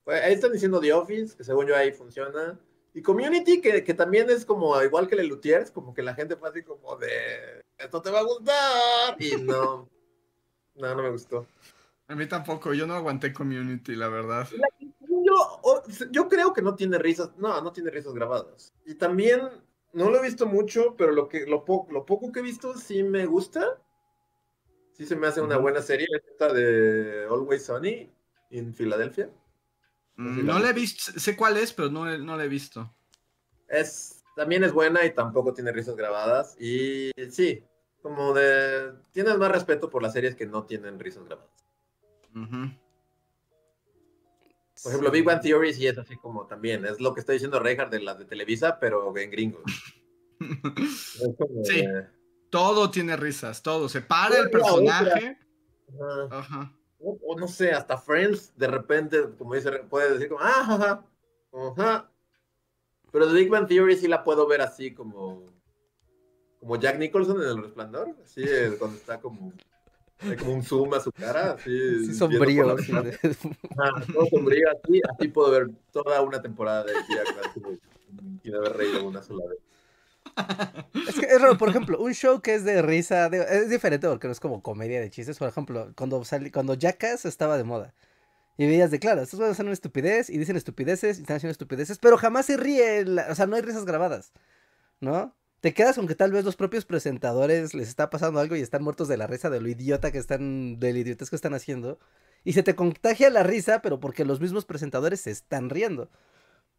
Pues, ahí están diciendo The Office, que según yo ahí funciona. Y Community, que, que también es como igual que el Lutiers, como que la gente fue así como de. Esto te va a gustar. Y no. No, no me gustó. A mí tampoco, yo no aguanté community, la verdad. Yo, yo creo que no tiene risas. No, no tiene risas grabadas. Y también. No lo he visto mucho, pero lo, que, lo, po- lo poco que he visto sí me gusta. Sí se me hace una buena serie. Esta de Always Sunny en Filadelfia. Mm, No la he visto, sé cuál es, pero no, no la he visto. Es, también es buena y tampoco tiene risas grabadas. Y sí, como de... Tienes más respeto por las series que no tienen risas grabadas. Por ejemplo, Big Bang Theory sí es así como también. Es lo que está diciendo Reinhardt de las de Televisa, pero en gringos. [laughs] Como Sí. todo tiene risas, todo. Se para el personaje. Ajá. Ajá. O, o no sé, hasta Friends de repente, como dice, puede decir como, ah, ajá, ajá. Pero The Big Bang Theory sí la puedo ver así como, como Jack Nicholson en El Resplandor, así eh, cuando está como, hay como un zoom a su cara, así. Sí, sombrío. sí, de- todo sombrío, así, así puedo ver toda una temporada de Jack así, sin haber reído una sola vez. Es que es raro, por ejemplo, un show que es de risa, es diferente porque no es como comedia de chistes. Por ejemplo, cuando sali- cuando Jackass estaba de moda. Y veías de claro, estos van a hacer una estupidez y dicen estupideces y están haciendo estupideces, pero jamás se ríe, o sea, no hay risas grabadas, ¿no? Te quedas con que tal vez los propios presentadores les está pasando algo y están muertos de la risa de lo idiota que están, del idiotez que están haciendo. Y se te contagia la risa, pero porque los mismos presentadores se están riendo.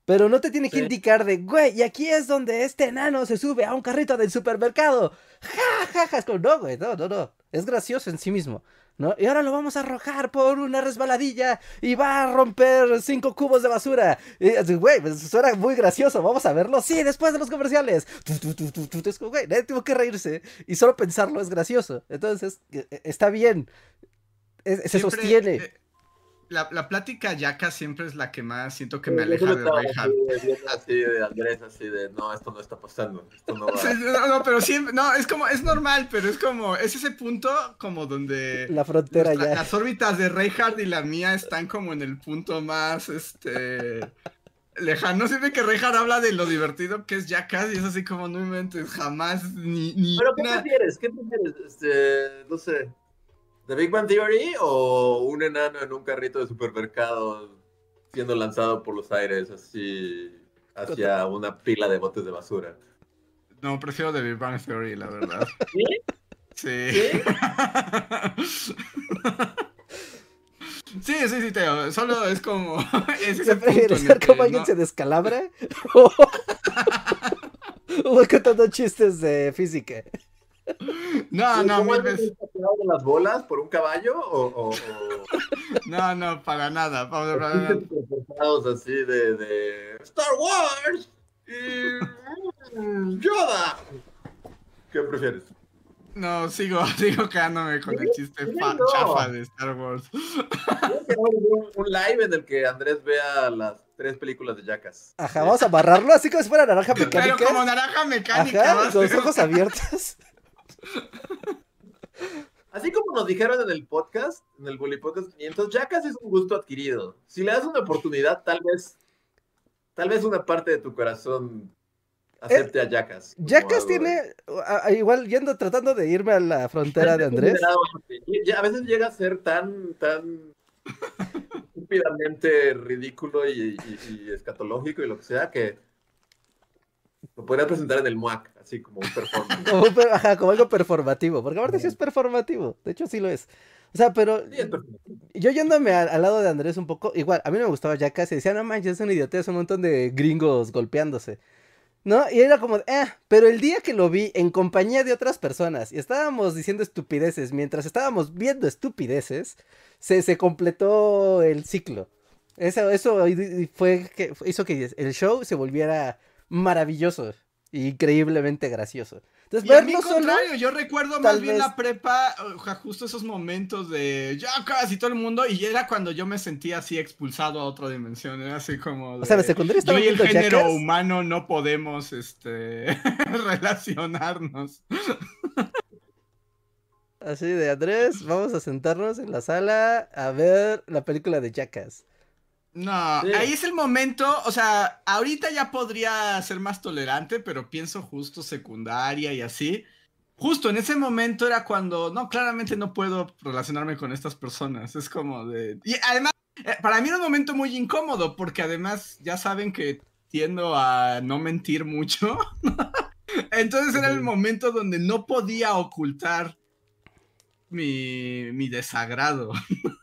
Pero no te tiene que indicar de, güey, y aquí es donde este enano se sube a un carrito del supermercado. Ja, ja, ja. Es como, no, güey, no, no, no. Es gracioso en sí mismo, ¿no? Y ahora lo vamos a arrojar por una resbaladilla y va a romper cinco cubos de basura. Y así, güey, pues suena muy gracioso. Vamos a verlo, sí, después de los comerciales. Es como, güey, nadie tuvo que reírse. Y solo pensarlo es gracioso. Entonces, eh, eh, está bien. Es- se sostiene. La, la plática yaca siempre es la que más siento que me aleja de Reinhardt. así, de- viendo así de Andrés, así de, no, esto no está pasando, esto no va. Sí, no, no, pero siempre, no, es como, es normal, pero es como, es ese punto como donde La frontera nuestra- ya. las órbitas de Reinhardt y la mía están como en el punto más, este, lejano. Siempre que Reinhardt habla de lo divertido que es Jackass y es así como, no inventes, jamás, ni, ni ¿Pero qué una- prefieres? ¿Qué prefieres? Este, no sé, ¿The Big Bang Theory o un enano en un carrito de supermercado siendo lanzado por los aires así hacia una pila de botes de basura? No, prefiero The Big Bang Theory, la verdad. [laughs] ¿Sí? Sí. ¿Sí? [laughs] Sí, sí, sí, Teo. Solo es como. [laughs] Es ese ¿Qué punto prefieres en ser el como alguien no- se descalabra? ¿O o contando chistes de física? No, no, ¿Cómo mil veces. de las bolas por un caballo o, o, o [laughs] No, no, para nada. para- para- superforzados así de, de Star Wars y [laughs] Yoda? ¿Qué prefieres? No, sigo, [laughs] sigo quedándome con el chiste fa- chafa de Star Wars. Un, live en el que Andrés vea las tres películas de Jackass. Ajá, vamos a amarrarlo así como si fuera naranja Pero mecánica. como naranja mecánica. Ajá, con los ojos abiertos. Así como nos dijeron en el podcast, en el Bully Podcast 500, Jackass es un gusto adquirido. Si le das una oportunidad, tal vez, tal vez una parte de tu corazón acepte a algo de- tiene, a- a- igual yendo, tratando de irme a la frontera de Andrés. A veces llega a ser tan, tan [laughs] estúpidamente ridículo y, y- y escatológico y lo que sea que lo podrías presentar en el MUAC, así como un performance. [laughs] Como, un per- ajá, como algo performativo, porque aparte sí es performativo, de hecho sí lo es. O sea, pero Sí, yo yéndome al, al lado de Andrés un poco, igual, a mí no me gustaba Jackass y decía, no manches, es un idiotez, es un montón de gringos golpeándose. ¿No? Y era como, eh, pero el día que lo vi en compañía de otras personas y estábamos diciendo estupideces, mientras estábamos viendo estupideces, se, se completó el ciclo. Eso, eso fue que hizo que el show se volviera maravilloso, increíblemente gracioso. Entonces, Y a mí verlo solo. contrario, yo recuerdo más bien vez- la prepa, o sea, justo esos momentos de Jackass y todo el mundo, y era cuando yo me sentía así expulsado a otra dimensión, era así como O sea, la de, secundaria yo estaba y el género Jackass. humano no podemos, este, [laughs] relacionarnos. Así de Andrés, vamos a sentarnos en la sala a ver la película de Jackass. No, Sí. ahí es el momento, o sea, ahorita ya podría ser más tolerante, pero pienso justo secundaria y así. Justo en ese momento era cuando, no, claramente no puedo relacionarme con estas personas. Es como de... Y además, eh, para mí era un momento muy incómodo, porque además ya saben que tiendo a no mentir mucho. [laughs] Entonces era el momento donde no podía ocultar mi, mi desagrado. [laughs]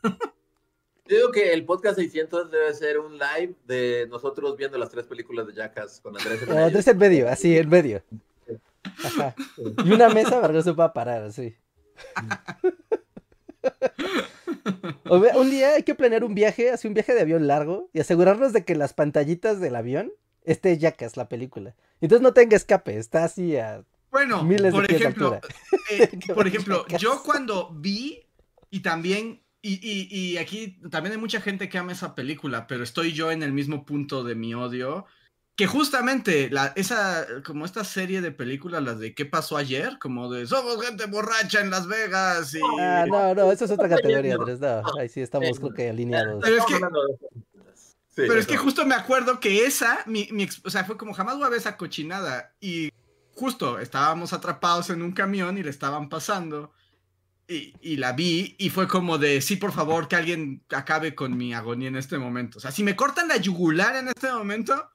Yo digo que el podcast 600 debe ser un live de nosotros viendo las tres películas de Jackass con Andrés. en. Andrés en medio, así, en medio. Ajá. Y una mesa para que no se pueda parar, así. Un día hay que planear un viaje, así un viaje de avión largo, y asegurarnos de que las pantallitas del avión esté Jackass, la película. Entonces no tenga escape, está así a... Bueno, Miles de por pies de ejemplo, altura. eh, [laughs] por ejemplo, yo cuando vi y también y, y- y aquí también hay mucha gente que ama esa película, pero estoy yo en el mismo punto de mi odio. Que justamente la, esa, como esta serie de películas, las de ¿Qué pasó ayer? Como de somos gente borracha en Las Vegas y... Ah, no, no, eso es otra categoría. Andrés, no. Ahí sí estamos, creo que alineados. Pero es que-. Sí, Pero es que justo me acuerdo que esa, mi, mi o sea, fue como jamás voy a ver esa cochinada. Y justo estábamos atrapados en un camión y le estaban pasando. Y, y la vi y fue como de, sí, por favor, que alguien acabe con mi agonía en este momento. O sea, si me cortan la yugular en este momento,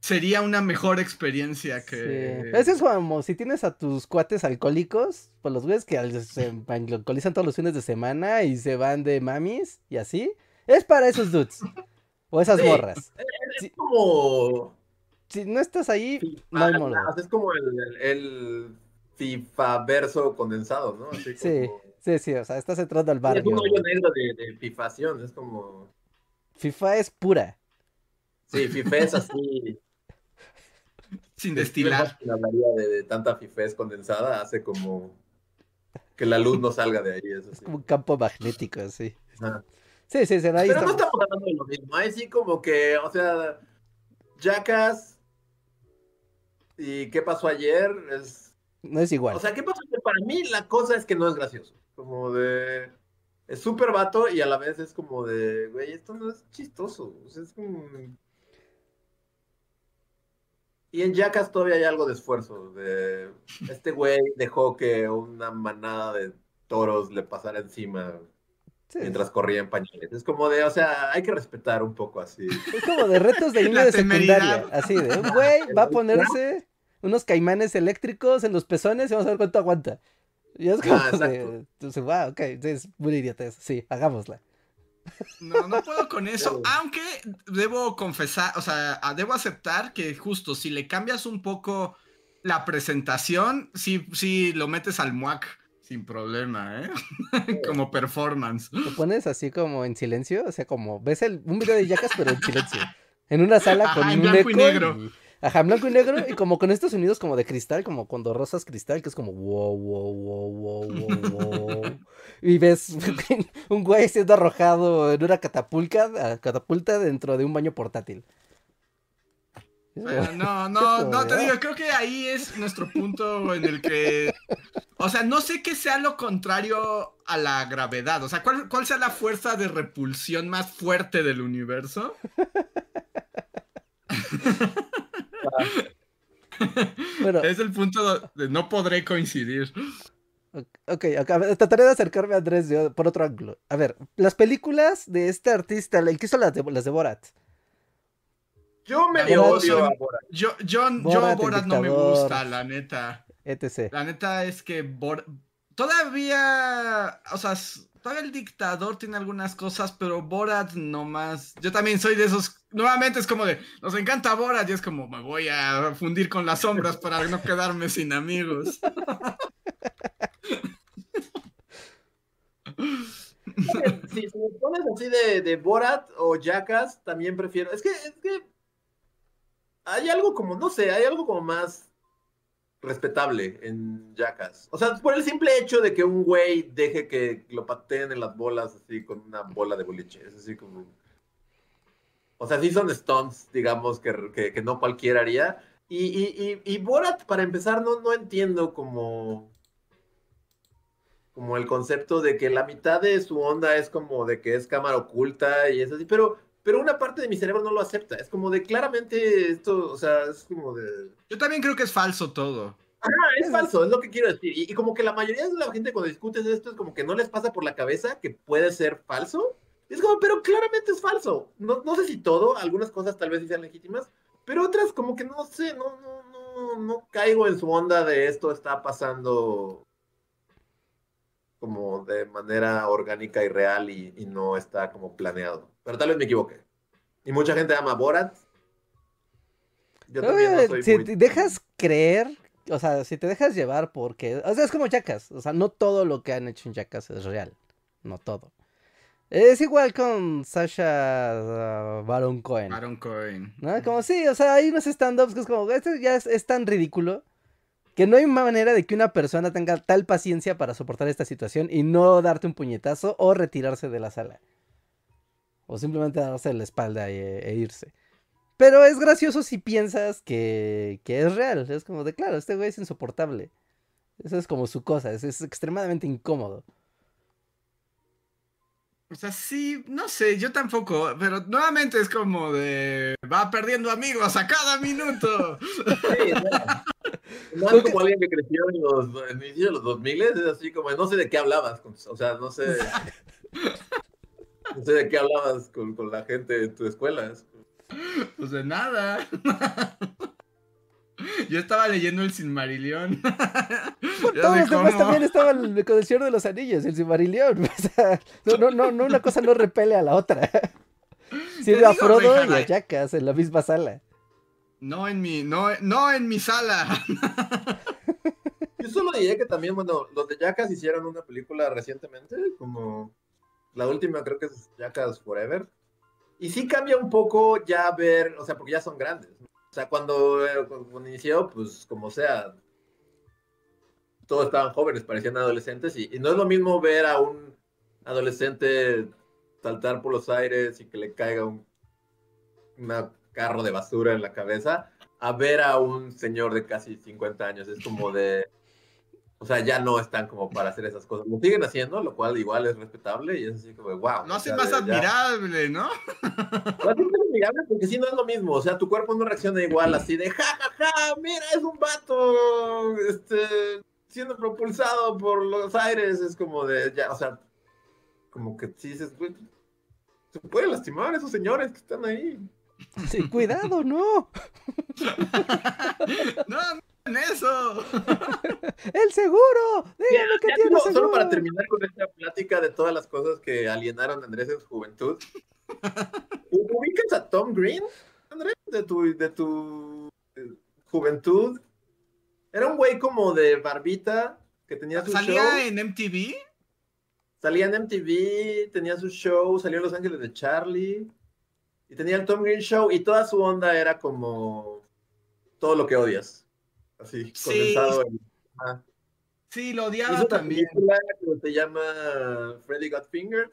sería una mejor experiencia Sí. que... Eso es como si tienes a tus cuates alcohólicos, pues los güeyes que se alcoholizan todos los fines de semana y se van de mamis y así. Es para esos dudes. O esas Sí. morras. Es como. Si no estás ahí, no hay. Es como el, el, el FIFA verso condensado, ¿no? Así Sí, como- sí, sí, o sea, estás entrando al Es barrio. un hoyo negro de, de fifación, es como. FIFA es pura. Sí, FIFA es así. Sin destilar. Hablaría de, de tanta fifez condensada, hace como que la luz no salga de ahí, eso sí. Como un campo magnético, sí. Ajá. Sí, sí, ahí Pero no estamos. hablando de lo mismo. Ahí sí como que, o sea, Jackass y qué pasó ayer es... No es igual. O sea, ¿qué pasó ayer? Para mí la cosa es que no es gracioso. Como de... Es súper vato y a la vez es como de, güey, esto no es chistoso. O sea, es como... Y en Jackass todavía hay algo de esfuerzo. De... Este güey dejó que una manada de toros le pasara encima Sí. mientras corría en pañales. Es como de, o sea, hay que respetar un poco así. Es como de retos de de secundaria. Así de un güey va a ponerse unos caimanes eléctricos en los pezones y vamos a ver cuánto aguanta. Y es como Ah, de, exacto. entonces, wow, ok, sí, es muy idiota eso. Sí, hagámosla. No, no puedo con eso, aunque debo confesar, o sea, debo aceptar que justo si le cambias un poco la presentación, sí, sí lo metes al MUAC sin problema, ¿eh? [laughs] Como performance. Lo pones así como en silencio, o sea, como ves el, un video de Jackass pero en silencio. En una sala Ajá, con en un blanco y negro. y- ajá, blanco y negro y como con estos sonidos como de cristal, como cuando rozas cristal, que es como wow, wow, wow, wow, wow, wow. Y ves [laughs] un güey siendo arrojado en una catapulta, catapulta dentro de un baño portátil. Bueno, no, [laughs] no, no, te digo, creo que ahí es nuestro punto en el que, o sea, no sé qué sea lo contrario a la gravedad, o sea, cuál, cuál sea la fuerza de repulsión más fuerte del universo. [laughs] Bueno, Es el punto de no podré coincidir. Ok, ok, a ver, trataré de acercarme a Andrés de- por otro ángulo. A ver, las películas de este artista, el que hizo las de, las de Borat. Yo Borat odio son- a Borat. Yo, yo, Borat, yo el Borat no me gusta, la neta. etc. La neta es que Bor- todavía, o sea, todavía el dictador tiene algunas cosas, pero Borat no más. Yo también soy de esos. Nuevamente es como de, nos encanta Borat y es como me voy a fundir con las sombras para no quedarme sin amigos. [laughs] [laughs] Si, si me pones así de, de Borat o Jackass, también prefiero. Es que, es que hay algo como, no sé, hay algo como más respetable en Jackass. O sea, por el simple hecho de que un güey deje que lo pateen en las bolas así con una bola de boliche. Es así como. O sea, sí son stunts, digamos, que, que, que no cualquiera haría. Y, y, y, y Borat, para empezar, no, no entiendo como como el concepto de que la mitad de su onda es como de que es cámara oculta y es así, pero, pero una parte de mi cerebro no lo acepta. Es como de claramente esto, o sea, es como de... Yo también creo que es falso todo. Ah, es falso, es lo que quiero decir. Y, y como que la mayoría de la gente cuando discutes esto es como que no les pasa por la cabeza que puede ser falso. Es como, pero claramente es falso. No, no sé si todo, algunas cosas tal vez sí sean legítimas, pero otras como que no sé, no, no, no, no caigo en su onda de esto está pasando como de manera orgánica y real y, y no está como planeado. Pero tal vez me equivoque. Y mucha gente ama Borat. Yo también no soy si muy- te dejas creer, o sea, si te dejas llevar porque, o sea, es como Jackass, o sea, no todo lo que han hecho en Jackass es real, no todo. Es igual con Sasha uh, Baron Cohen. Aaron Cohen. ¿No? Como sí, o sea, hay unos stand-ups que es como, esto ya es, es tan ridículo que no hay manera de que una persona tenga tal paciencia para soportar esta situación y no darte un puñetazo o retirarse de la sala. O simplemente darse la espalda e, e irse. Pero es gracioso si piensas que, que es real. Es como de, claro, este güey es insoportable. Eso es como su cosa, es, es extremadamente incómodo. O sea, sí, no sé, yo tampoco, pero nuevamente es como de va perdiendo amigos a cada minuto. [laughs] Sí, [laughs] no. Es como alguien que creció en los en de los 2000, es así como, no sé de qué hablabas, con- o sea, no sé, no sé de qué hablabas con, con la gente en tu escuela. es- Pues de nada. Yo estaba leyendo el Silmarillion. De Todos los demás también estaban con el Señor de los Anillos, el Silmarillion. [laughs] O sea, no, no, no, no, una cosa no repele a la otra. Sirve a digo, Frodo y a. Jackass en la misma sala. No en mi, no, no en mi sala. [laughs] Yo solo diría que también, bueno, los de Jackass hicieron una película recientemente, como la última creo que es Jackass Forever. Y sí cambia un poco ya ver, o sea, porque ya son grandes. O sea, cuando, eh, cuando inició, pues como sea, todos estaban jóvenes, parecían adolescentes. Y, y no es lo mismo ver a un adolescente saltar por los aires y que le caiga un una carro de basura en la cabeza a ver a un señor de casi 50 años. Es como de. O sea, ya no están como para hacer esas cosas. Lo siguen haciendo, lo cual igual es respetable y es así como, wow. Lo hacen más admirable, ¿no? Lo hacen más admirable porque si no es lo mismo. O sea, tu cuerpo no reacciona igual así de, ja, ja, ja, mira, es un vato, este, siendo propulsado por los aires. Es como de, ya, o sea, como que sí dices, güey, se puede lastimar a esos señores que están ahí. Sí, cuidado, no. [laughs] no, en eso. [laughs] El seguro. Dígame que tiene seguro. Solo para terminar con esta plática de todas las cosas que alienaron a Andrés en su juventud. [laughs] ¿Ubicas a Tom Green, Andrés, de tu, de tu eh, juventud? Era un güey como de barbita que tenía su ¿Salía en MTV? Salía en MTV, tenía su show, salió en Los Ángeles de Charlie. Y tenía el Tom Green Show y toda su onda era como todo lo que odias. Así, condensado. En... Sí, lo odiaba también. película que se llama Freddy Got Finger,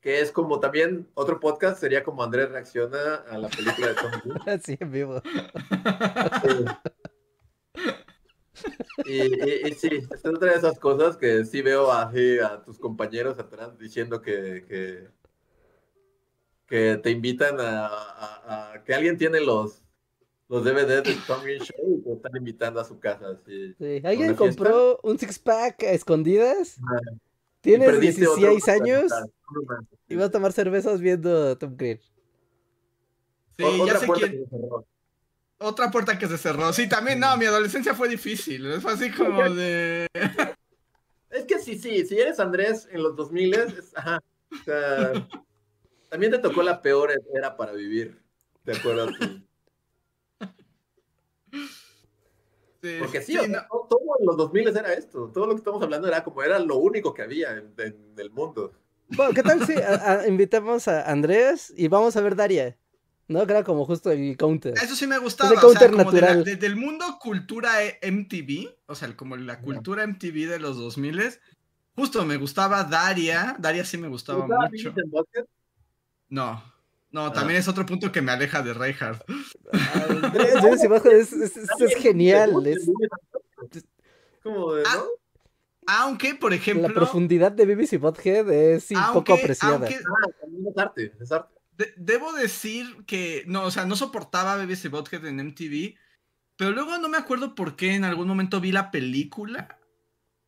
que es como también otro podcast, sería como Andrés reacciona a la película de Tom Green. [laughs] Así en vivo. Y, y, y, sí, es otra de esas cosas que sí veo a, a tus compañeros atrás diciendo que, que, que te invitan a, a, a, que alguien tiene los, los DVDs de Tom Green Show y te están invitando a su casa. ¿sí? Sí. ¿Alguien compró un six pack a escondidas? Ah, Tienes 16 años y vas a tomar cervezas viendo Tom Green. Sí, o, ya sé quién. Otra puerta que se cerró. Sí, también, no, mi adolescencia fue difícil. Fue así [laughs] como de. Es que sí, sí, si eres Andrés en los 2000, es, ajá. O sea, [laughs] también te tocó la peor era para vivir. ¿Te acuerdas? Sí, Porque sí, sí no. todo en los 2000 era esto. Todo lo que estamos hablando era como era lo único que había en, en el mundo. Bueno, ¿qué tal si a, a, invitamos a Andrés y vamos a ver Daria? ¿no? Que era como justo el counter. Eso sí me gustaba. El counter o sea, natural. De la, de, del mundo cultura MTV, o sea, como la cultura MTV de los 2000 justo me gustaba Daria. Daria sí me gustaba mucho. No, no, ah. también es otro punto que me aleja de Reinhardt. Andrés, es, es, es, es genial. Es... Como de, ¿no? Ah, aunque, por ejemplo. La profundidad de BBC Bothead es un poco apreciada. Aunque, ah, también es arte, es arte. De debo decir que, no, o sea, no soportaba BBC Bothead en MTV, pero luego no me acuerdo por qué en algún momento vi la película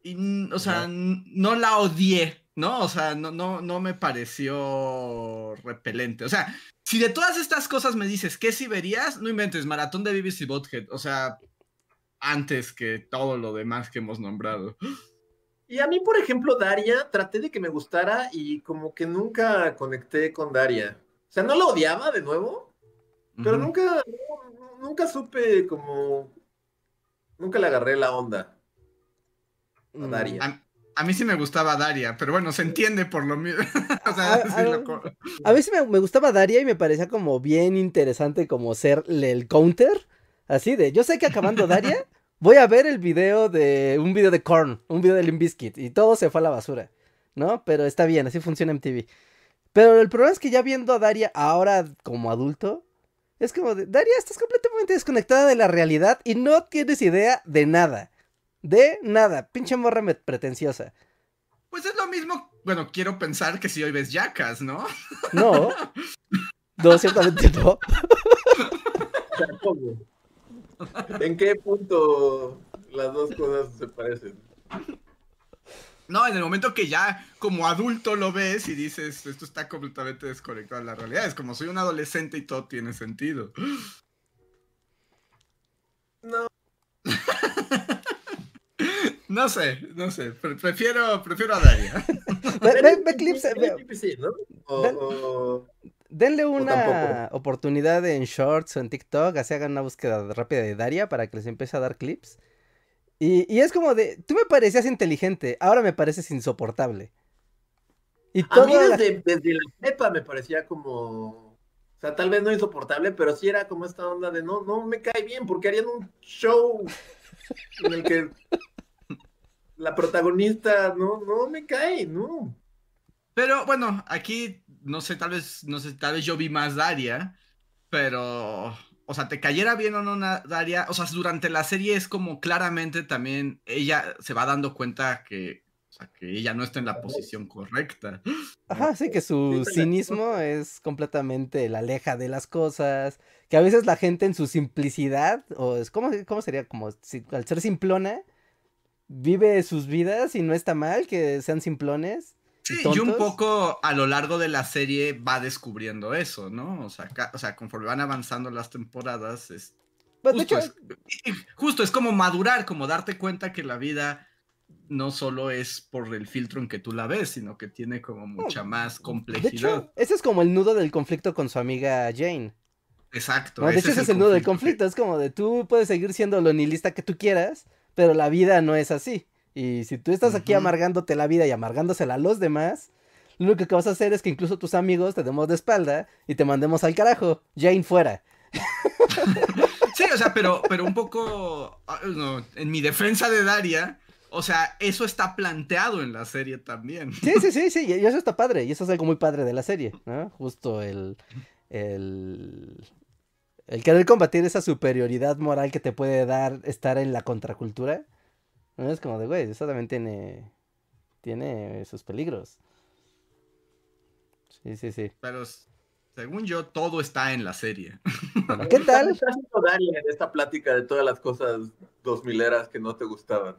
y, o sea, no, no la odié, ¿no? O sea, no, no, no me pareció repelente. O sea, si de todas estas cosas me dices, ¿qué si verías? No inventes, maratón de BBC Bothead, o sea, antes que todo lo demás que hemos nombrado. Y a mí, por ejemplo, Daria, traté de que me gustara y como que nunca conecté con Daria. O sea, no la odiaba de nuevo, pero uh -huh. nunca, nunca supe como, nunca le agarré la onda a Daria. A, a, mí sí me gustaba Daria, pero bueno, se entiende por lo mismo. [laughs] o sea, a, sí a, lo... a, mí sí me, me, gustaba Daria y me parecía como bien interesante como ser el counter, así de, yo sé que acabando Daria, [laughs] voy a ver el video de, un video de Korn, un video de Limp Bizkit, y todo se fue a la basura, ¿no? Pero está bien, así funciona MTV. Pero el problema es que ya viendo a Daria ahora como adulto, es como, de, Daria, estás completamente desconectada de la realidad y no tienes idea de nada. De nada. Pinche morra pretenciosa. Pues es lo mismo, bueno, quiero pensar que si hoy ves Jackas, ¿no? No. [laughs] No, ciertamente no. ¿En qué punto las dos cosas se parecen? No, en el momento que ya como adulto lo ves y dices, esto está completamente desconectado de la realidad. Es como soy un adolescente y todo tiene sentido. No. [laughs] no sé, no sé. Prefiero, prefiero a Daria. ve, o... denle una oportunidad en Shorts o en TikTok. Así hagan una búsqueda rápida de Daria para que les empiece a dar clips. Y, y, es como de, tú me parecías inteligente, ahora me pareces insoportable. Y a mí desde la... desde la prepa me parecía como, o sea, tal vez no insoportable, pero sí era como esta onda de, no, no me cae bien, porque harían un show en el que la protagonista no, no me cae, no. Pero bueno, aquí no sé, tal vez, no sé, tal vez yo vi más Daria, pero, o sea, te cayera bien o no Daria, o sea, durante la serie es como claramente también ella se va dando cuenta que, o sea, que ella no está en la posición correcta. Ajá, sí, que su cinismo es completamente la aleja de las cosas, que a veces la gente en su simplicidad, o es, ¿cómo, cómo sería? Como si, al ser simplona, vive sus vidas y no está mal que sean simplones. Sí, y, un poco a lo largo de la serie va descubriendo eso, ¿no? O sea, o sea conforme van avanzando las temporadas, es, pues, justo, es, justo es como madurar, como darte cuenta que la vida no solo es por el filtro en que tú la ves, sino que tiene como mucha más complejidad. De hecho, ese es como el nudo del conflicto con su amiga Jane. Exacto. de hecho, ese es el, nudo del conflicto. Es como de tú puedes seguir siendo lo nihilista que tú quieras, pero la vida no es así. Y si tú estás aquí amargándote la vida y amargándosela a los demás, lo único que vas a hacer es que incluso tus amigos te demos de espalda y te mandemos al carajo. Jane fuera. [laughs] Sí, o sea, pero, pero un poco ah, en mi defensa de Daria, o sea, eso está planteado en la serie también. Sí, sí, sí, sí, y eso está padre, y eso es algo muy padre de la serie, ¿no? Justo el, el, el querer combatir esa superioridad moral que te puede dar estar en la contracultura no es como de, güey, eso también tiene, tiene sus peligros. Sí, sí, sí. Pero según yo, todo está en la serie. ¿Qué tal? ¿Qué está haciendo Daria en esta plática de todas las cosas dos mileras que no te gustaban?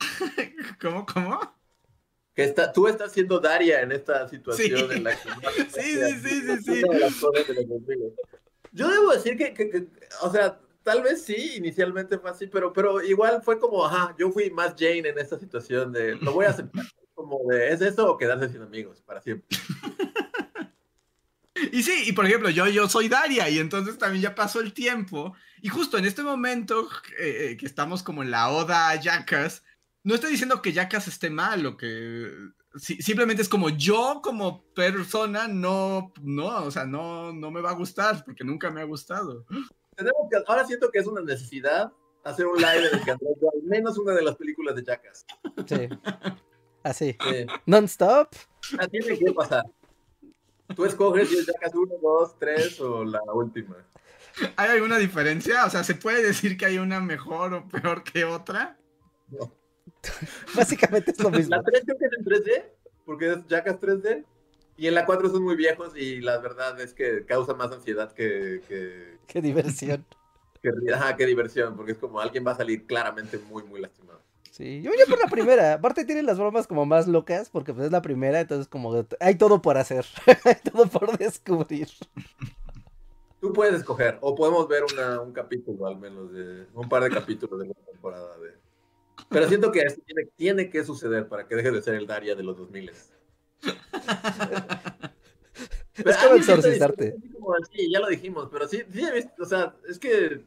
[laughs] ¿Cómo, cómo? Que está, tú estás siendo Daria en esta situación en la que... [laughs] sí, sí, sí, sí, sí. Yo debo decir que, que, o sea, tal vez sí, inicialmente fue así, pero, pero igual fue como, ajá, yo fui más Jane en esta situación de, lo voy a aceptar, [laughs] como de, ¿es eso o quedarse sin amigos para siempre? Y sí, y por ejemplo, yo, yo soy Daria y entonces también ya pasó el tiempo y justo en este momento eh, eh, que estamos como en la oda a Jackass, no estoy diciendo que Jackass esté mal o que simplemente es como yo como persona no, no, o sea, no, no me va a gustar porque nunca me ha gustado tenemos que, ahora siento que es una necesidad hacer un live que al menos una de las películas de Jackass. Sí. Así. Sí. Non-stop. Ah, tiene que pasar. Tú escoges si es Jackass 1, 2, 3 o la última. ¿Hay alguna diferencia? O sea, ¿se puede decir que hay una mejor o peor que otra? No. [laughs] Básicamente es lo mismo. La 3 creo que es en 3D, porque es Jackass 3D. Y en la 4 son muy viejos y la verdad es que causa más ansiedad que... que... Qué diversión. Que, ajá, qué diversión, porque es como alguien va a salir claramente muy, muy lastimado. Sí, yo voy por la primera. Aparte tiene las bromas como más locas, porque pues es la primera, entonces como hay todo por hacer, [laughs] hay todo por descubrir. Tú puedes escoger, o podemos ver una, un capítulo al menos, de un par de capítulos de la temporada. De... Pero siento que tiene, tiene que suceder para que deje de ser el Daria de los 2000 es como exorcizarte. Sí, ya lo dijimos, pero sí, sí, o sea, es que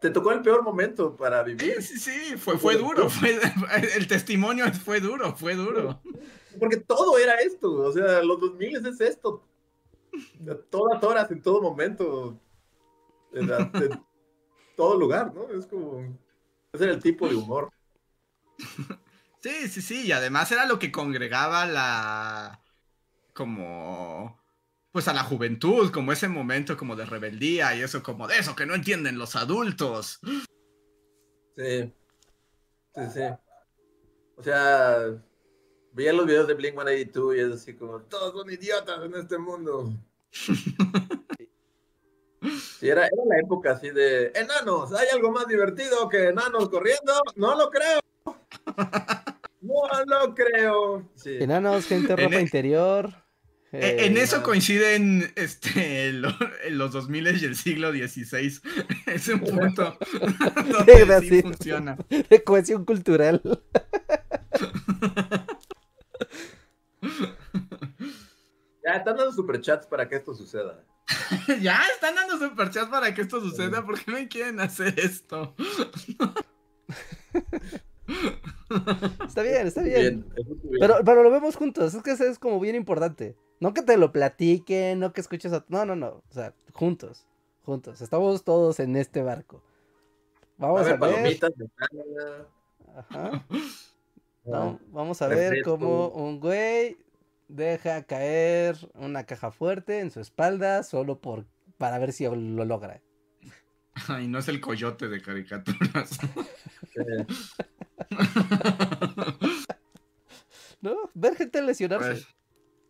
te tocó el peor momento para vivir. Sí, sí, fue, fue duro, fue, [laughs] el testimonio fue duro, fue duro. Porque todo era esto, o sea, los 2000 es esto. Todas horas, en todo momento, en, en todo lugar, ¿no? Es como, ese era el tipo de humor. Sí, sí, sí, y además era lo que congregaba la... como... pues a la juventud, como ese momento como de rebeldía y eso como de eso que no entienden los adultos. Sí, sí, sí. O sea, veía los videos de Blink-182 y es así como, todos son idiotas en este mundo. [laughs] Sí, era, era la época así de, enanos, ¿hay algo más divertido que enanos corriendo? No lo creo. No lo creo. Enanos, gente ropa e- interior. E- en eso coinciden este, los 2000 y el siglo XVI. [laughs] Es un punto [laughs] [laughs] donde sí, funciona. De cohesión cultural. Ya están dando superchats para que esto suceda. [laughs] ya están dando superchats para que esto suceda. ¿Por qué no quieren hacer esto? [laughs] Está bien, está bien. Pero, pero lo vemos juntos, es que eso es como bien importante. No que te lo platiquen, no que escuches a... No, no, no. O sea, juntos, juntos. Estamos todos en este barco. Vamos a ver. Ajá. vamos a ver cómo un güey deja caer una caja fuerte en su espalda solo por para ver si lo logra. Ay, no es el coyote de caricaturas. [laughs] [laughs] no, ver gente lesionarse. Pues,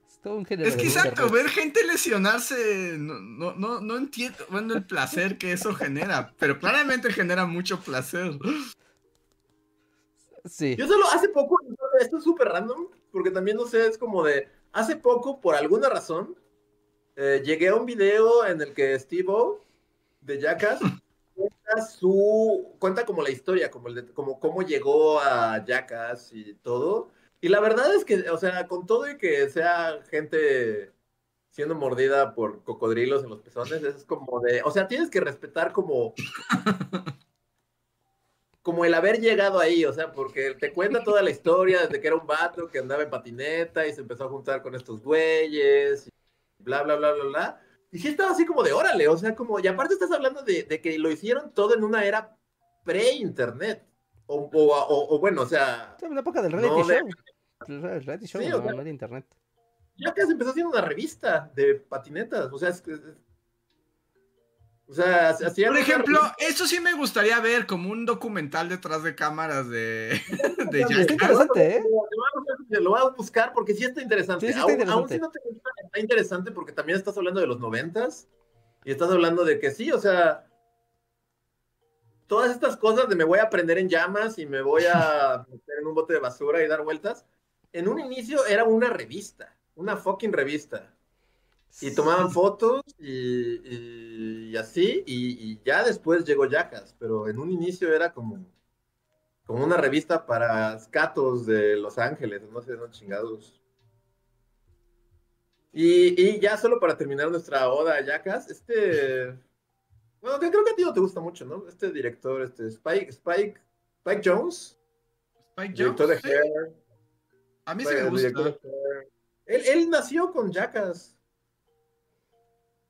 es todo un género es que exacto, ver gente lesionarse, no, no, no, no entiendo, bueno, el placer que eso genera, pero claramente genera mucho placer. Sí. Yo solo hace poco, esto es súper random, porque también no sé, es como de, hace poco, por alguna razón, eh, llegué a un video en el que Steve-O, de Jackass, [laughs] cuenta su, cuenta como la historia, como, el de- como cómo llegó a Jackass y todo. Y la verdad es que, o sea, con todo y que sea gente siendo mordida por cocodrilos en los pezones, es como de, o sea, tienes que respetar como [laughs] como el haber llegado ahí, o sea, porque te cuenta toda la historia desde que era un vato que andaba en patineta y se empezó a juntar con estos güeyes, y bla, bla, bla, bla, bla. Y sí estaba así como de órale, o sea, como, y aparte estás hablando de, de que lo hicieron todo en una era pre-internet. O, o, o- o bueno, o sea, en la época del reality No, show. El re- el reality show, Sí, no, sea- no de internet. ya casi empezó haciendo una revista de patinetas, o sea, es que... es- o sea, Por ejemplo, eso sí me gustaría ver como un documental detrás de cámaras de, [laughs] de Está Jackass. interesante, ¿eh? Lo voy a buscar porque sí está interesante. Sí, sí está aún, aún interesante. si no te gusta, está interesante porque también estás hablando de los noventas y estás hablando de que sí, o sea, todas estas cosas de me voy a prender en llamas y me voy a [laughs] meter en un bote de basura y dar vueltas, en un inicio era una revista, una fucking revista. Y tomaban fotos y, y- y así, y, y ya después llegó Jackass, pero en un inicio era como, como una revista para scatos de Los Ángeles, no sé, no chingados. Y, y ya solo para terminar nuestra oda a Jackass, este, bueno, creo que a ti no te gusta mucho, ¿no? Este director, este Spike, Spike, Spike Jones, Spike director de sí, Hair, a mí sí Spike- me gusta. Él, él nació con Jackass.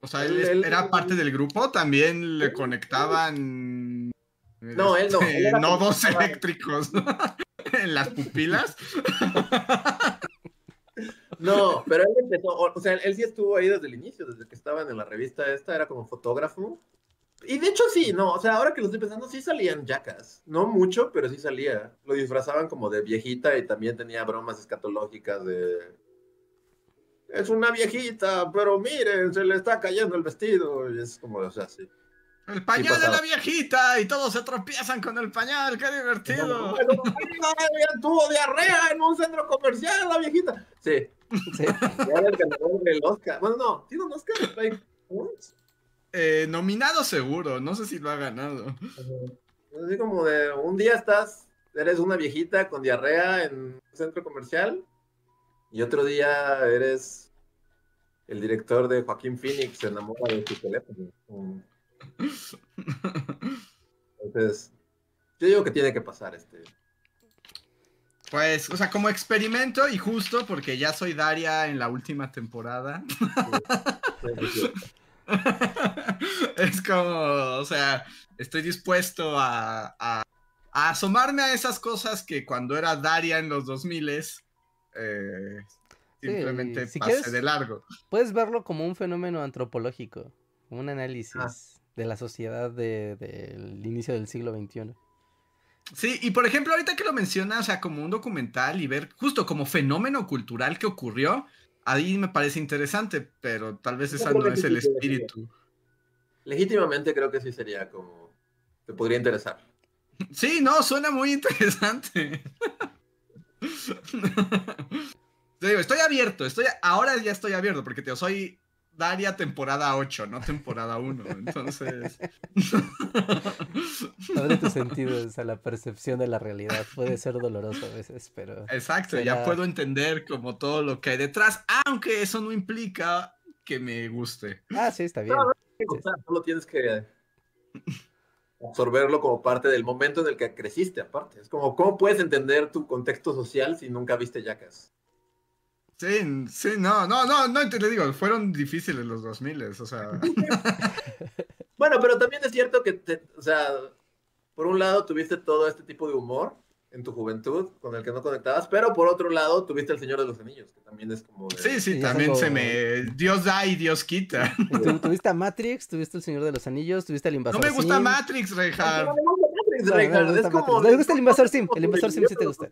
O sea, él, él- es- él- era parte del grupo, también le conectaban No, él no, este, él nodos eléctricos [laughs] en las pupilas. [laughs] No, pero él empezó, o sea, él sí estuvo ahí desde el inicio, desde que estaban en la revista esta, era como fotógrafo. Y de hecho sí, no, o sea, ahora que lo estoy pensando, sí salían Jackass. No mucho, pero sí salía. Lo disfrazaban como de viejita y también tenía bromas escatológicas de... Es una viejita, pero miren, se le está cayendo el vestido. Y es como, o sea, sí. El pañal de la viejita y todos se tropiezan con el pañal, qué divertido. Ay, tuvo diarrea en un centro comercial, la viejita. Sí, Sí. ya el ganador del Oscar. Bueno, no, ¿tiene un Oscar? Eh, nominado seguro, no sé si lo ha ganado. Así como de un día estás, eres una viejita con diarrea en un centro comercial y otro día eres el director de Joaquín Phoenix, se enamora de su teléfono. Entonces, yo digo que tiene que pasar este. Pues, o sea, como experimento y justo porque ya soy Daria en la última temporada. [laughs] es como, o sea, estoy dispuesto a, a- a asomarme a esas cosas que cuando era Daria en los 2000 eh, simplemente si pasé quieres- de largo. Puedes verlo como un fenómeno antropológico, como un análisis Ah. de la sociedad de- del inicio del siglo XXI. Sí, y por ejemplo, ahorita que lo mencionas, o sea, como un documental y ver justo como fenómeno cultural que ocurrió, ahí me parece interesante, pero tal vez esa no es el espíritu. Legítimamente creo que sí sería como. Te podría interesar. Sí, no, suena muy interesante. [laughs] [laughs] Te digo, estoy abierto, estoy, ahora ya estoy abierto, porque te soy Daria temporada 8, no temporada 1. Entonces. [laughs] Abre tus sentidos a la percepción de la realidad. Puede ser doloroso a veces, pero... Exacto, ya puedo entender como todo lo que hay detrás, aunque eso no implica que me guste. Ah, sí, está bien. que gustar, solo tienes que absorberlo como parte del momento en el que creciste, aparte. Es como, ¿cómo puedes entender tu contexto social si nunca viste Jackass? Sí, sí, no, no, no, no, te le digo, fueron difíciles los 2000, o sea, [laughs] Bueno, pero también es cierto que, te- o sea, por un lado tuviste todo este tipo de humor en tu juventud con el que no conectabas, pero por otro lado tuviste El Señor de los Anillos, que también es como... de- Sí, sí, Sí, también algo- se me... Dios da y Dios quita. Tu- Tuviste a Matrix, tuviste el Señor de los Anillos, tuviste el No Invasor me gusta Sim. Matrix, No, Reinhardt. no me gusta Matrix, No, no me Reinhardt, gusta es como- Matrix. No me gusta el Invasor como- Sim, el como Invasor Sim sí te gusta.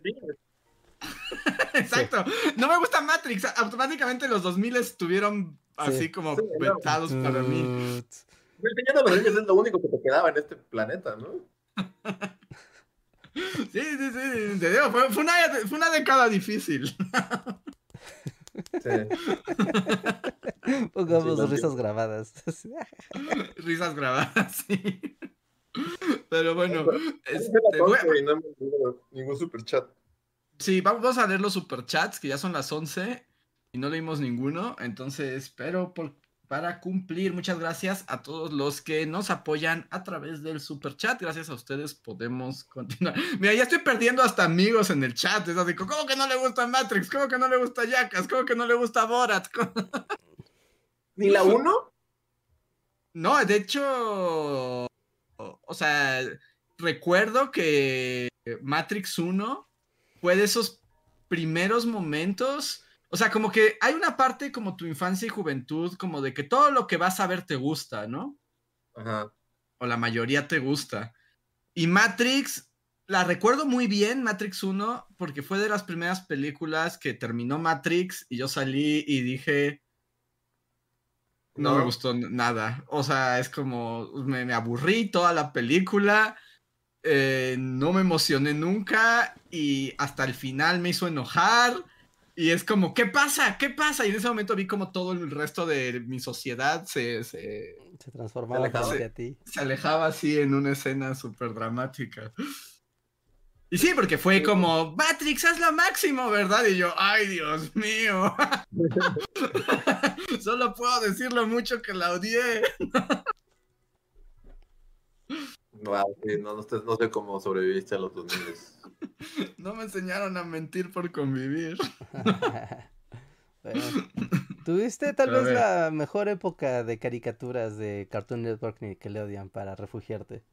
Exacto. No me gusta Matrix. Automáticamente los 2000 estuvieron así como Sí, no. vetados para mí. El Señor de los Anillos es lo único que te quedaba en este planeta, ¿no? Sí, sí, sí. Te digo, fue, fue una, fue una década difícil. Sí. Pongamos Sí, risas grabadas. Risas grabadas, sí. Pero bueno, Es este, voy- no ningún super chat. sí, vamos vamos a leer los superchats, que ya son las 11 y no leímos ninguno. Entonces, pero por, para cumplir, muchas gracias a todos los que nos apoyan a través del superchat. Gracias a ustedes podemos [laughs] continuar. Mira, ya estoy perdiendo hasta amigos en el chat. Es así, ¿cómo que no le gusta Matrix? ¿Cómo que no le gusta Jackass? ¿Cómo que no le gusta Borat? [laughs] ¿Cómo- ¿Ni la uno? No, de hecho, o sea, recuerdo que Matrix 1 fue de esos primeros momentos, o sea, como que hay una parte como tu infancia y juventud, como de que todo lo que vas a ver te gusta, ¿no? Ajá. O la mayoría te gusta. Y Matrix, la recuerdo muy bien, Matrix 1, porque fue de las primeras películas que terminó Matrix y yo salí y dije, no, me gustó nada. O sea, es como, me, me aburrí toda la película, eh, no me emocioné nunca y hasta el final me hizo enojar. Y es como, ¿qué pasa? ¿Qué pasa? Y en ese momento vi como todo el resto de mi sociedad se, se, Se transformaba Alejado. frente a ti. se alejaba así en una escena súper dramática. Y sí, porque fue como, Matrix es lo máximo, ¿verdad? Y yo, ay, Dios mío. [laughs] Solo puedo decir lo mucho que la odié. No, sí, no, no, sé, no sé cómo sobreviviste a los 2000. [laughs] No me enseñaron a mentir por convivir. [laughs] Bueno, Tuviste tal Pero vez la mejor época de caricaturas de Cartoon Network ni Nickelodeon para refugiarte.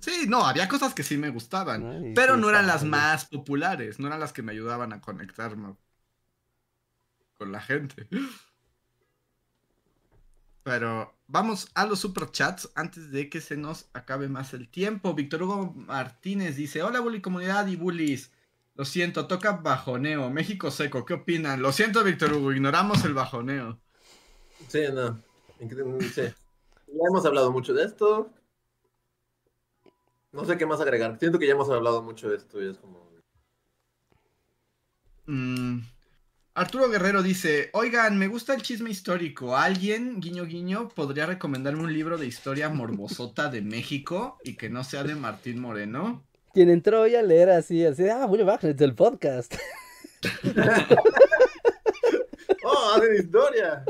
Sí, no, había cosas que sí me gustaban, pero sí, no eran las bien. más populares, no eran las que me ayudaban a conectarme con la gente. Pero vamos a los superchats antes de que se nos acabe más el tiempo. Víctor Hugo Martínez dice: Hola, Bully Comunidad y Bullies. Lo siento, toca bajoneo. México seco, ¿qué opinan? Lo siento, Víctor Hugo, ignoramos el bajoneo. Sí, no. Sí. Ya hemos hablado mucho de esto. No sé qué más agregar. Siento que ya hemos hablado mucho de esto y es como. Mm, Arturo Guerrero dice, oigan, me gusta el chisme histórico. ¿Alguien, guiño guiño, podría recomendarme un libro de historia morbosota de México y que no sea de Martín Moreno? Quien entró hoy a leer así, así, ah, Bully Magnets del podcast. [laughs] ¡Oh, hacen historia!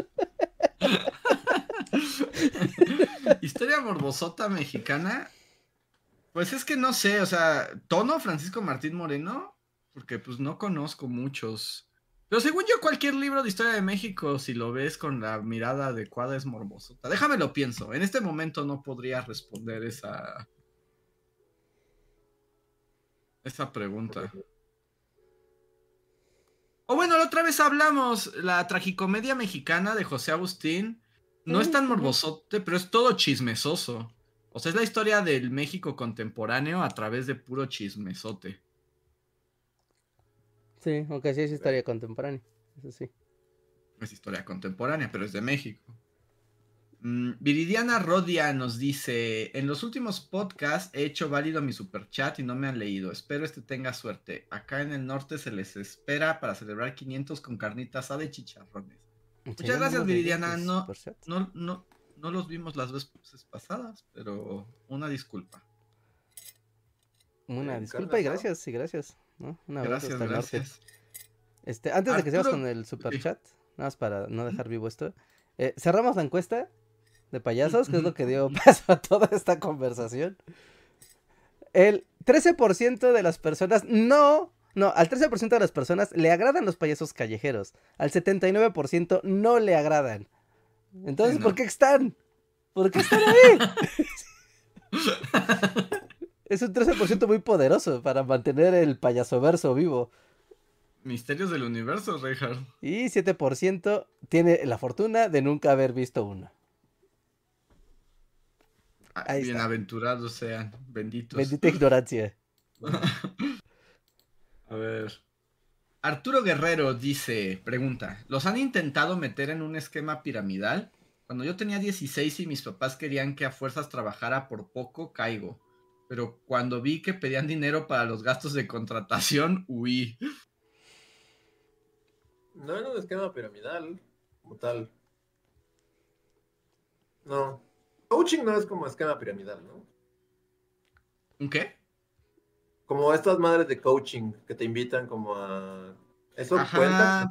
[laughs] historia morbosota mexicana. Pues es que no sé, o sea, tono Francisco Martín Moreno, porque pues no conozco muchos. Pero según yo, cualquier libro de historia de México, si lo ves con la mirada adecuada, es morbosota. Déjame lo pienso. En este momento no podría responder esa. Esa pregunta. O bueno, la otra vez hablamos, la tragicomedia mexicana de José Agustín. No es tan morbosote, pero es todo chismesoso. O sea, es la historia del México contemporáneo a través de puro chismesote. Sí, aunque sí es historia contemporánea. Eso sí. Es historia contemporánea, pero es de México. Mm, Viridiana Rodia nos dice: En los últimos podcasts he hecho válido mi superchat y no me han leído. Espero este tenga suerte. Acá en el norte se les espera para celebrar 500 con carnitas asada y chicharrones. Sí, gracias, Viridiana, no-. No, no, no los vimos las veces pasadas, pero una disculpa. Una disculpa y gracias, y gracias. ¿No? Una Gracias, gracias. Este, antes de que sigamos con el super chat, nada más para no dejar vivo esto, eh, cerramos la encuesta de payasos, que es lo que dio paso a toda esta conversación. El 13% de las personas no, no, al 13% de las personas le agradan los payasos callejeros, al 79% no le agradan. Entonces. ¿por qué están? ¿Por qué están ahí? [laughs] Es un 13% muy poderoso para mantener el payaso verso vivo. Misterios del universo, Reinhardt. Y 7% tiene la fortuna de nunca haber visto uno. Ah, Ahí está. Bienaventurados sean, benditos. Bendita [laughs] ignorancia. A ver. Arturo Guerrero dice, pregunta, ¿los han intentado meter en un esquema piramidal? Cuando yo tenía 16 y mis papás querían que a fuerzas trabajara por poco, caigo. Pero cuando vi que pedían dinero para los gastos de contratación, huí. No era un esquema piramidal, como tal. No. Coaching no es como esquema piramidal, ¿no? ¿Un qué? Como estas madres de coaching que te invitan como a... ¿Eso Ajá. cuenta?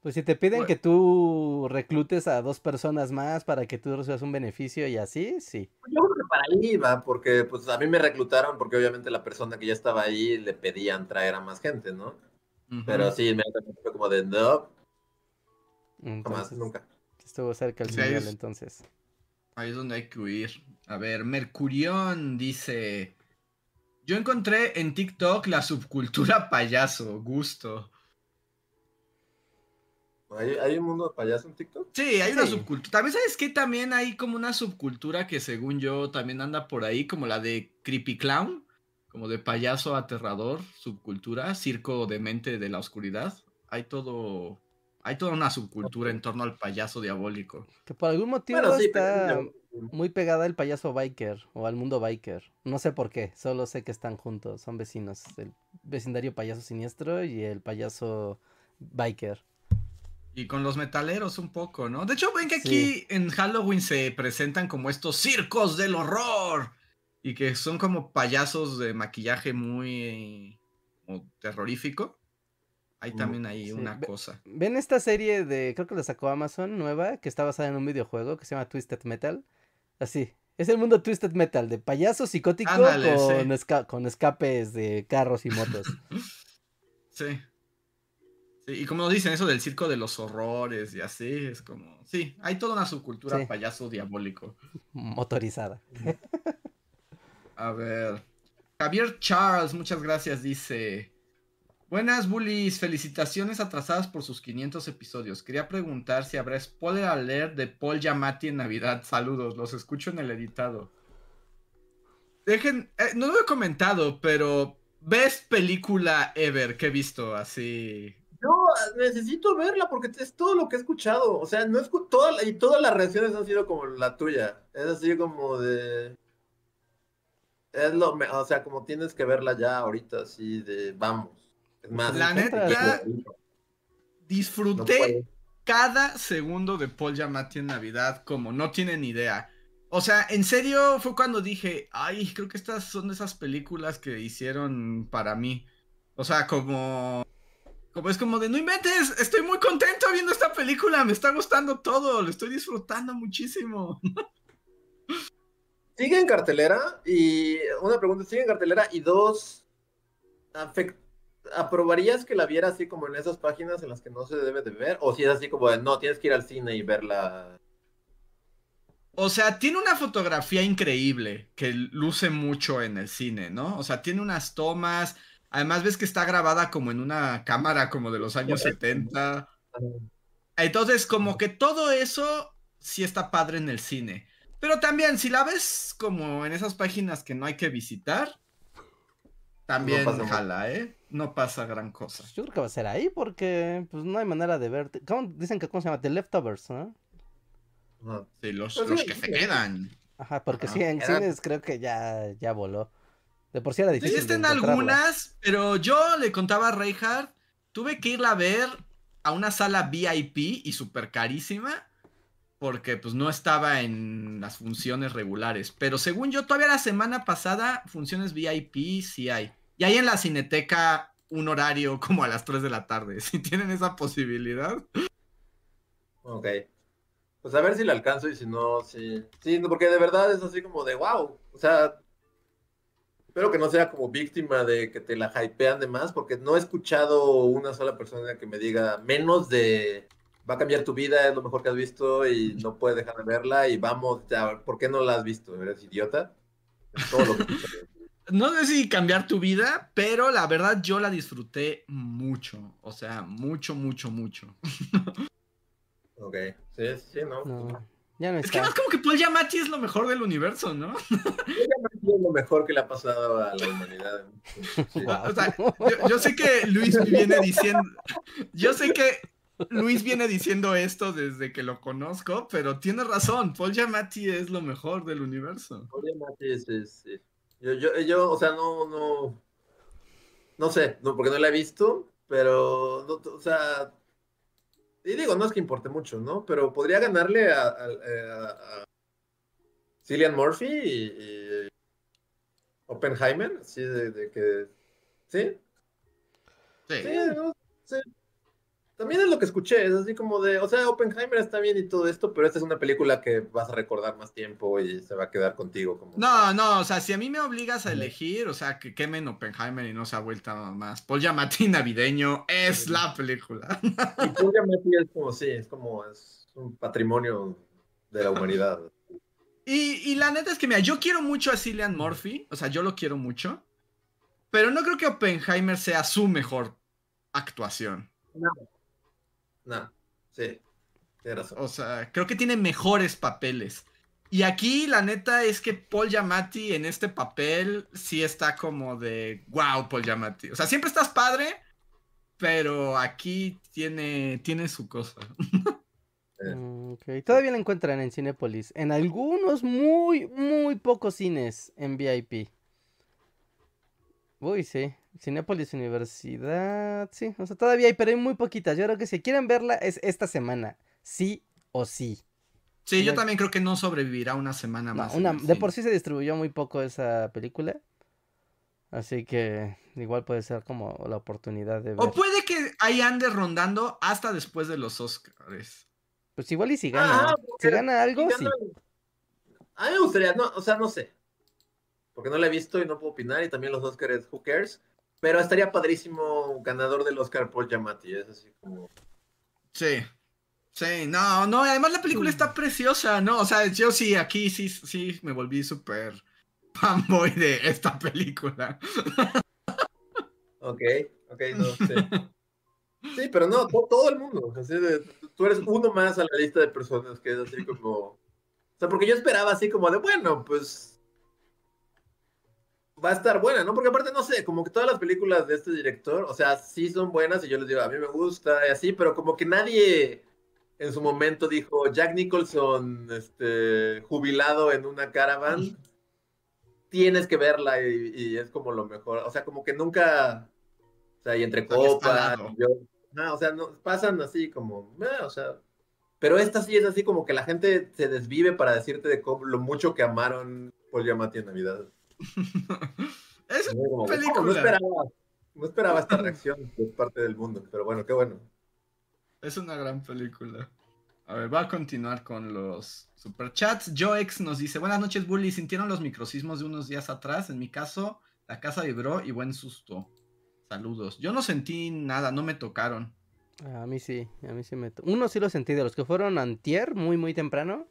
Pues si te piden Bueno. que tú reclutes a dos personas más para que tú recibas un beneficio y así, sí. Yo creo que para ahí va, porque pues a mí me reclutaron porque obviamente la persona que ya estaba ahí le pedían traer a más gente, ¿no? Ujú. Pero sí, inmediatamente fue como de no, jamás, nunca. estuvo cerca el Sí, señal es- entonces. Ahí es donde hay que huir. A ver, Mercurión dice: Yo encontré en TikTok la subcultura payaso, gusto. ¿Hay, hay un mundo de payaso en TikTok? Sí, hay una subcultura. También sabes que también hay como una subcultura que según yo también anda por ahí, como la de Creepy Clown, como de payaso aterrador, subcultura, circo de mente de la oscuridad. Hay todo, hay toda una subcultura en torno al payaso diabólico. Que por algún motivo Bueno, sí, está pero... muy pegada al payaso biker o al mundo biker. No sé por qué, solo sé que están juntos, son vecinos. El vecindario payaso siniestro y el payaso biker. Y con los metaleros un poco, ¿no? De hecho, ven que aquí en Halloween se presentan como estos circos del horror. Y que son como payasos de maquillaje muy como terrorífico. Hay Mm, también ahí sí. una Ve- cosa. ¿Ven esta serie de, creo que la sacó Amazon, nueva, que está basada en un videojuego que se llama Twisted Metal? Así. Es el mundo Twisted Metal, de payaso psicótico Ándale, con, sí. esca- con escapes de carros y motos. [laughs] Sí. Sí, y como dicen eso del circo de los horrores y así, es como... Sí, hay toda una subcultura Sí. payaso diabólico. motorizada. [laughs] A ver. Javier Charles, muchas gracias, dice. Buenas bullies, felicitaciones atrasadas por sus 500 episodios. Quería preguntar si habrá spoiler alert de Paul Giamatti en Navidad. Saludos, los escucho en el editado. Dejen, eh, no lo he comentado, pero best película ever que he visto así. Yo necesito verla porque es todo lo que he escuchado. O sea, no es toda, y todas las reacciones han sido como la tuya. Es así como de. Es lo, o sea, como tienes que verla ya ahorita, así de vamos. Es más, La neta, no Disfruté cada segundo de Paul Giamatti en Navidad como no tienen idea. O sea, en serio fue cuando dije, ay, creo que estas son de esas películas que hicieron para mí. O sea, como... Como es como de, no inventes, estoy muy contento viendo esta película, me está gustando todo, lo estoy disfrutando muchísimo. [laughs] Sigue en cartelera y una pregunta, sigue en cartelera y dos, ¿aprobarías que la viera así como en esas páginas en las que no se debe de ver? O si es así como de, no, tienes que ir al cine y verla. O sea, tiene una fotografía increíble que luce mucho en el cine, ¿no? O sea, tiene unas tomas. Además, ves que está grabada como en una cámara como de los años 70. Entonces, como que todo eso sí está padre en el cine. Pero también, si la ves como en esas páginas que no hay que visitar, también No jala, ¿eh? No pasa gran cosa. Yo creo que va a ser ahí porque pues no hay manera de ver. ¿Cómo dicen que cómo se llama? The Leftovers, ¿no? Sí, los, Pues los que se quedan. Ajá, porque Ajá. sí, en Era- cines creo que ya, ya voló. De por sí era difícil. encontrarla. algunas, pero yo le contaba a Reinhardt, tuve que irla a ver a una sala VIP y súper carísima, porque pues no estaba en las funciones regulares. Pero según yo, todavía la semana pasada, funciones VIP sí hay. Y hay en la cineteca un horario [laughs] como a las 3 de la tarde. Si tienen esa posibilidad. Ok. Pues a ver si la alcanzo y si no, sí. Sí, no, porque de verdad es así como de wow. O sea, espero que no sea como víctima de que te la hypean de más, porque no he escuchado una sola persona que me diga menos de va a cambiar tu vida, es lo mejor que has visto y no puedes dejar de verla y vamos, ya, ¿por qué no la has visto? ¿Eres idiota? Es todo lo que escucho. no sé si cambiar tu vida, pero la verdad yo la disfruté mucho. O sea, mucho, mucho, mucho. [laughs] Ok, sí, sí, no. No, ya no Es que más como que Paul Giamatti es lo mejor del universo, ¿no? [laughs] Es lo mejor que le ha pasado a la humanidad. Sí. O sea, yo, yo sé que Luis viene diciendo. Yo sé que Luis viene diciendo esto desde que lo conozco, pero tiene razón. Paul Giamatti es lo mejor del universo. Obviamente es. Yo, yo, yo, o sea, no, no, no sé, no, porque no la he visto, pero, no, o sea, y digo, no es que importe mucho, ¿no? Pero podría ganarle a, a, a- a Cillian Murphy y, y Oppenheimer, así de, de que, ¿sí? Sí. Sí, no, sí. También es lo que escuché, es así como de, o sea, Oppenheimer está bien y todo esto, pero esta es una película que vas a recordar más tiempo y se va a quedar contigo. Como... No, no, o sea, si a mí me obligas a elegir, o sea, que quemen Oppenheimer y no se ha vuelto más. Paul Giamatti [laughs] navideño es la película. Y Paul Giamatti es como, sí, es como, es un patrimonio de la humanidad. Y, y la neta es que, mira, yo quiero mucho a Cillian Murphy, o sea, yo lo quiero mucho, pero no creo que Oppenheimer sea su mejor actuación. No, no, sí, tienes razón. O sea, creo que tiene mejores papeles. Y aquí la neta es que Paul Giamatti en este papel sí está como de, wow, Paul Giamatti. O sea, siempre estás padre, pero aquí tiene, tiene su cosa. Mm, ok. Todavía la encuentran en Cinépolis. En algunos muy, muy pocos cines en VIP. Uy, sí. Cinépolis Universidad. Sí, o sea, todavía hay, pero hay muy poquitas. Yo creo que si quieren verla es esta semana. Sí o sí. Sí, yo también creo que no sobrevivirá una semana No, más. una, de por sí se distribuyó muy poco esa película. Así que igual puede ser como la oportunidad de ver. O puede que ahí ande rondando hasta después de los Oscars. Pues igual y si gana. Ajá, si porque gana algo, sí. A mí me gustaría, no, o sea, no sé. Porque no la he visto y no puedo opinar, y también los Oscars, who cares. Pero estaría padrísimo ganador del Oscar Paul Giamatti, es así como... Sí. Sí, no, no, además la película está preciosa, ¿no? O sea, yo sí, aquí sí, sí me volví súper fanboy de esta película. Ok, ok, no sé. Sí, pero no, to- todo el mundo. así de- tú eres uno más a la lista de personas que es así como. O sea, porque yo esperaba así como de, bueno, pues. Va a estar buena, ¿no? Porque aparte, no sé, como que todas las películas de este director, o sea, sí son buenas y yo les digo, a mí me gusta y así, pero como que nadie en su momento dijo, Jack Nicholson, este, jubilado en una caravan, tienes que verla y, y es como lo mejor. O sea, como que nunca, o sea, y entre copas, y yo, o sea, no, pasan así como, eh, o sea, pero esta sí es así como que la gente se desvive para decirte de cómo, lo mucho que amaron Paul Giamatti en Navidad. [laughs] Es yo como, película. No, esperaba, no esperaba esta reacción de parte del mundo, pero bueno, qué bueno. Es una gran película. A ver, va a continuar con los superchats. Joex nos dice, buenas noches, Bully. ¿Sintieron los microsismos de unos días atrás? En mi caso, la casa vibró y buen susto. Saludos. Yo no sentí nada, no me tocaron. A mí sí, a mí sí me... to- Uno sí lo sentí, de los que fueron antier, muy, muy temprano.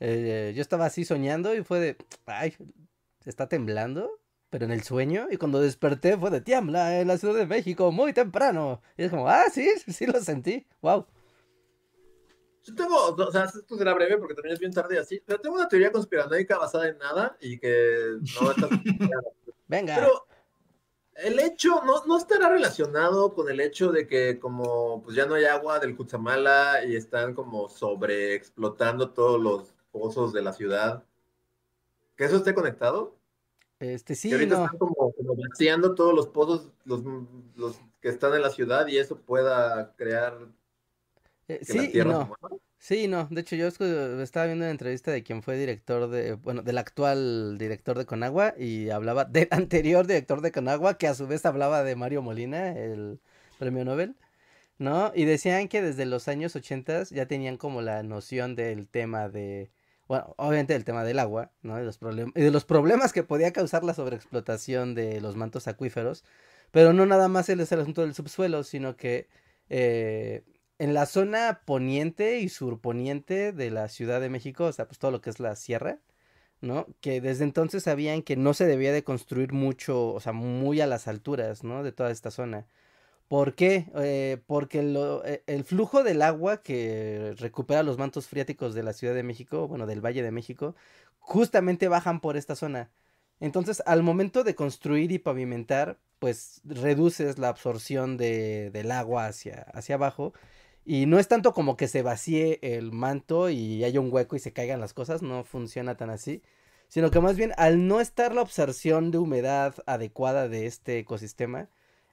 eh, yo estaba así soñando y fue de, ay, está temblando, pero en el sueño. Y cuando desperté fue de, tiembla en la Ciudad de México, muy temprano. Y es como, ah, sí, sí lo sentí, wow. Yo tengo, o sea, esto será breve porque también es bien tarde y así, pero tengo una teoría conspiranoica basada en nada y que no está [laughs] Venga. Pero el hecho no, no estará relacionado con el hecho de que como pues ya no hay agua del Cutzamala y están como sobreexplotando todos los pozos de la ciudad. ¿Que eso esté conectado? Este sí, que ahorita no. están como, como vaciando todos los pozos, los, los que están en la ciudad y eso pueda crear Eh, que sí la no. Sí, no, de hecho yo estaba viendo una entrevista de quien fue director de, bueno, del actual director de Conagua y hablaba del [laughs] anterior director de Conagua que a su vez hablaba de Mario Molina, el premio Nobel, ¿no? Y decían que desde los años 80 ya tenían como la noción del tema de, bueno, obviamente del tema del agua, ¿no? Y, y de los problemas que podía causar la sobreexplotación de los mantos acuíferos, pero no nada más el, es el asunto del subsuelo, sino que... eh, en la zona poniente y surponiente de la Ciudad de México, o sea, pues todo lo que es la sierra, ¿no? Que desde entonces sabían que no se debía de construir mucho, o sea, muy a las alturas, ¿no? De toda esta zona. ¿Por qué? Eh, porque lo- e- el flujo del agua que recupera los mantos freáticos de la Ciudad de México, bueno, del Valle de México, justamente bajan por esta zona. Entonces, al momento de construir y pavimentar, pues reduces la absorción de- del agua hacia, hacia abajo. Y no es tanto como que se vacíe el manto y haya un hueco y se caigan las cosas, no funciona tan así. Sino que más bien al no estar la absorción de humedad adecuada de este ecosistema,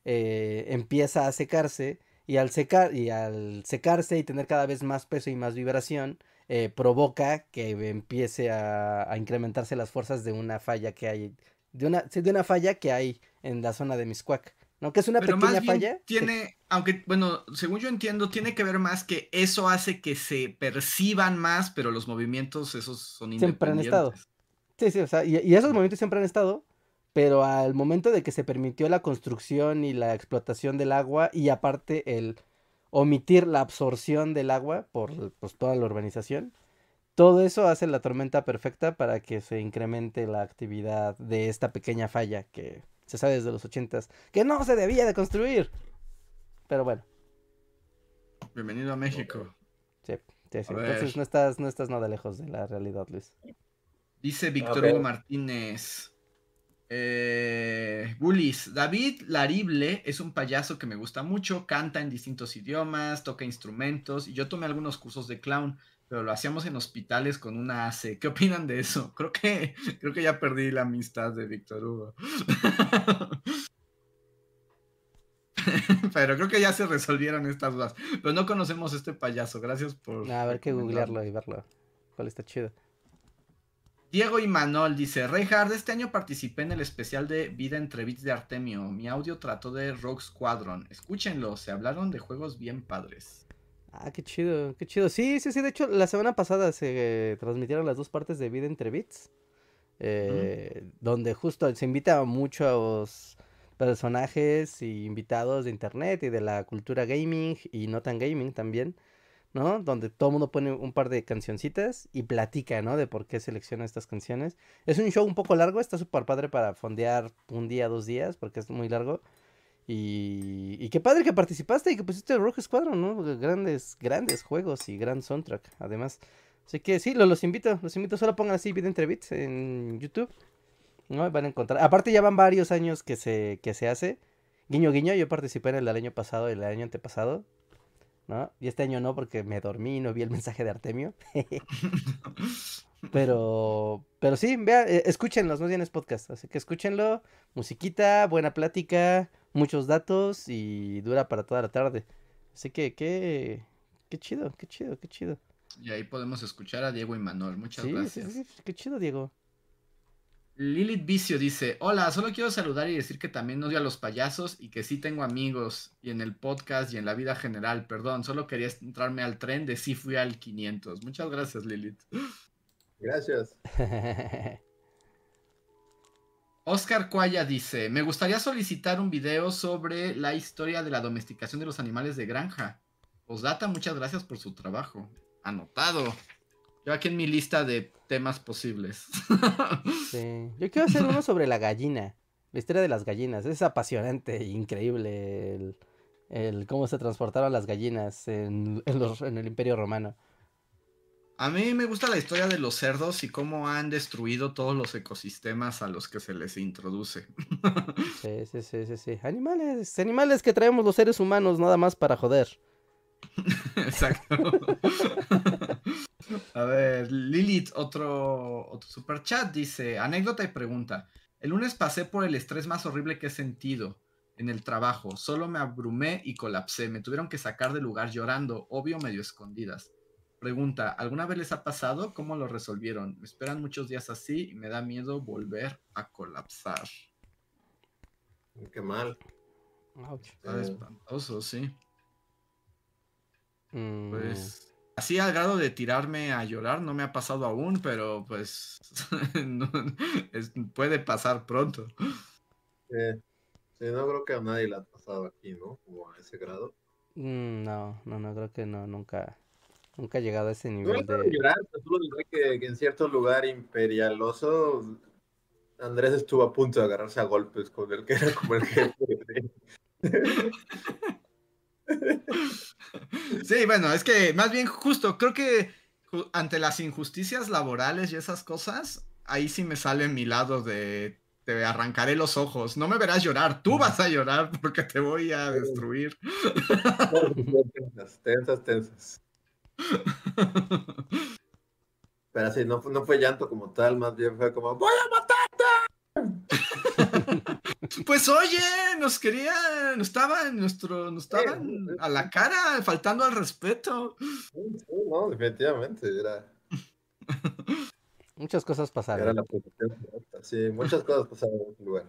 eh, empieza a secarse y al secar y al secarse y tener cada vez más peso y más vibración eh, provoca que empiece a, a incrementarse las fuerzas de una falla que hay de una sí, de una falla que hay en la zona de Miscuac no que es una Pero pequeña más bien falla sí. tiene, aunque, bueno, según yo entiendo, tiene que ver más que eso hace que se perciban más, pero los movimientos esos son Siempre han estado. independientes. Sí, sí, o sea, y, y esos momentos siempre han estado, pero al momento de que se permitió la construcción y la explotación del agua y aparte el omitir la absorción del agua por pues, toda la urbanización, todo eso hace la tormenta perfecta para que se incremente la actividad de esta pequeña falla que se sabe desde los ochentas que no se debía de construir. Pero bueno, Bienvenido a México. sí, sí, sí. Entonces no estás, no estás nada lejos de la realidad, Luis. Dice Víctor Ok. Hugo Martínez. Eh, Bullies, David Larible es un payaso que me gusta mucho, canta en distintos idiomas, toca instrumentos y yo tomé algunos cursos de clown, pero lo hacíamos en hospitales con una AC. ¿Qué opinan de eso? [laughs] Creo que, creo que ya perdí la amistad de Víctor Hugo. [laughs] pero creo que ya se resolvieron estas dudas. Pero no conocemos este payaso. Gracias por. A ver que googlearlo y verlo. ¿Cuál está chido? Diego Imanol dice, Reinhard, este año participé en el especial de Vida entre Bits de Artemio. Mi audio trató de Rogue Squadron. Escúchenlo, se hablaron de juegos bien padres. Ah, qué chido, qué chido. Sí, sí, sí. De hecho, la semana pasada se eh, transmitieron las dos partes de Vida entre Bits. eh, Donde justo se invita a muchos personajes y invitados de internet y de la cultura gaming y no tan gaming también, ¿no? Donde todo el mundo pone un par de cancioncitas y platica, ¿no? De por qué selecciona estas canciones. Es un show un poco largo, está súper padre para fondear un día, dos días, porque es muy largo. Y, y qué padre que participaste y que pusiste Rogue Squadron, ¿no? Grandes, grandes juegos y gran soundtrack, además. Así que sí, lo- los invito, los invito, solo pongan así Vida entre Bits en YouTube. ¿No? Van a encontrar. Aparte ya van varios años que se, que se hace. Guiño, guiño, yo participé en el año pasado y el año antepasado. ¿No? Y este año no, porque me dormí y no vi el mensaje de Artemio. [laughs] Pero, pero sí, vean, eh, escúchenlos, no tienes podcast, así que escúchenlo, musiquita, buena plática, muchos datos y dura para toda la tarde. Así que, qué, qué chido, qué chido, qué chido. Y ahí podemos escuchar a Diego Imanol. Muchas Sí, sí, gracias. sí, sí, qué chido, Diego. Lilith Vicio dice, hola, solo quiero saludar y decir que también odio a los payasos y que sí tengo amigos y en el podcast y en la vida general, perdón, solo quería entrarme al tren de sí fui al 500. Muchas gracias, Lilith. Gracias. [laughs] Oscar Cuaya dice, me gustaría solicitar un video sobre la historia de la domesticación de los animales de granja. Osdata, muchas gracias por su trabajo. Anotado. Yo aquí en mi lista de temas posibles. Sí. Yo quiero hacer uno sobre la gallina, la historia de las gallinas. Es apasionante e increíble el, el cómo se transportaron las gallinas en, en los- en el Imperio Romano. A mí me gusta la historia de los cerdos y cómo han destruido todos los ecosistemas a los que se les introduce. [laughs] Sí, sí, sí, sí, sí. Animales, animales que traemos los seres humanos nada más para joder. [laughs] Exacto. [laughs] A ver, Lilith, otro, otro super chat dice, anécdota y pregunta. El lunes pasé por el estrés más horrible que he sentido en el trabajo. Solo me abrumé y colapsé. Me tuvieron que sacar del lugar llorando, obvio medio escondidas. Pregunta, ¿alguna vez les ha pasado? ¿Cómo lo resolvieron? Me esperan muchos días así y me da miedo volver a colapsar. Qué mal. Ouch. Está Eh, espantoso, sí. Mm, Pues así al grado de tirarme a llorar no me ha pasado aún, pero pues [laughs] no, es- puede pasar pronto. eh, sí, no creo que a nadie le ha pasado aquí, ¿no? Como a ese grado. mm, no, no, no, creo que no, nunca. Nunca he llegado a ese No nivel me de... llorar, pero solo diré que, que en cierto lugar imperialoso Andrés estuvo a punto de agarrarse a golpes con el que era como el jefe. de- Sí, bueno, es que más bien justo, creo que ante las injusticias laborales y esas cosas, ahí sí me sale mi lado de te arrancaré los ojos. No me verás llorar, tú vas a llorar porque te voy a destruir. tensas, tensas, tensas. Pero así, no, no fue llanto como tal, más bien fue como ¡Voy a matar! [laughs] Pues oye, nos querían, nos estaban, nuestro, nos estaban a la cara, faltando al respeto. Sí, no, definitivamente, era, [laughs] Muchas cosas era pasaron. la posición correcta. Sí, muchas cosas pasaron en ese lugar.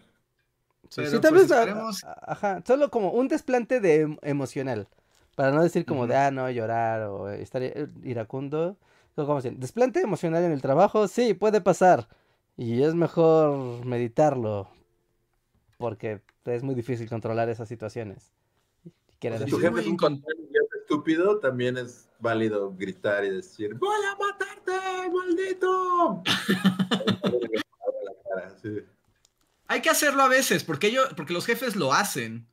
Sí, Pero, sí, tal pues, vez, a- esperemos- a- ajá, solo como un desplante de em- emocional, para no decir como de, ah, no, llorar o estar i- iracundo, como decir, desplante emocional en el trabajo, sí, puede pasar, y es mejor meditarlo, porque es muy difícil controlar esas situaciones. Si tu jefe es un estúpido, también es válido gritar y decir ¡Voy a matarte, maldito! Sí. Hay que hacerlo a veces, porque ellos, porque los jefes lo hacen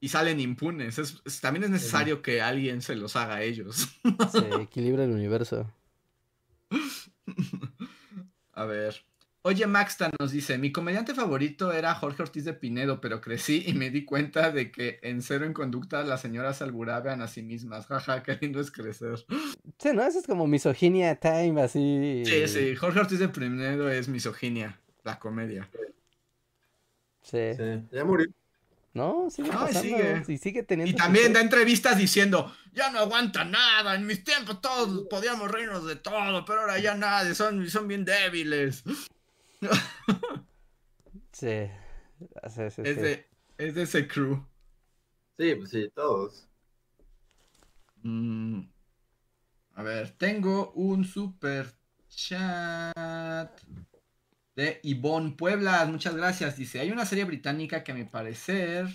y salen impunes. Es- es- también es necesario que alguien se los haga a ellos. se equilibra el universo. [laughs] A ver. Oye, Maxta nos dice, mi comediante favorito era Jorge Ortiz de Pinedo, pero crecí y me di cuenta de que en Cero en Conducta las señoras se alburaban a sí mismas. Jaja, qué lindo es crecer. Sí, ¿no? Eso es como misoginia time, así. Sí, sí, Jorge Ortiz de Pinedo es misoginia, la comedia. Sí. Sí, ya murió. No, sigue No, y pasando. sigue. Y sigue teniendo. Y también da entrevistas diciendo, ya no aguanta nada, en mis tiempos todos podíamos reírnos de todo, pero ahora ya nadie, son, son bien débiles. [laughs] Sí. Sí, sí, Es de, es de ese crew. Sí, pues sí, todos. Mm, a ver, tengo un super chat de Ivonne Puebla. Muchas gracias. Dice, hay una serie británica que a mi parecer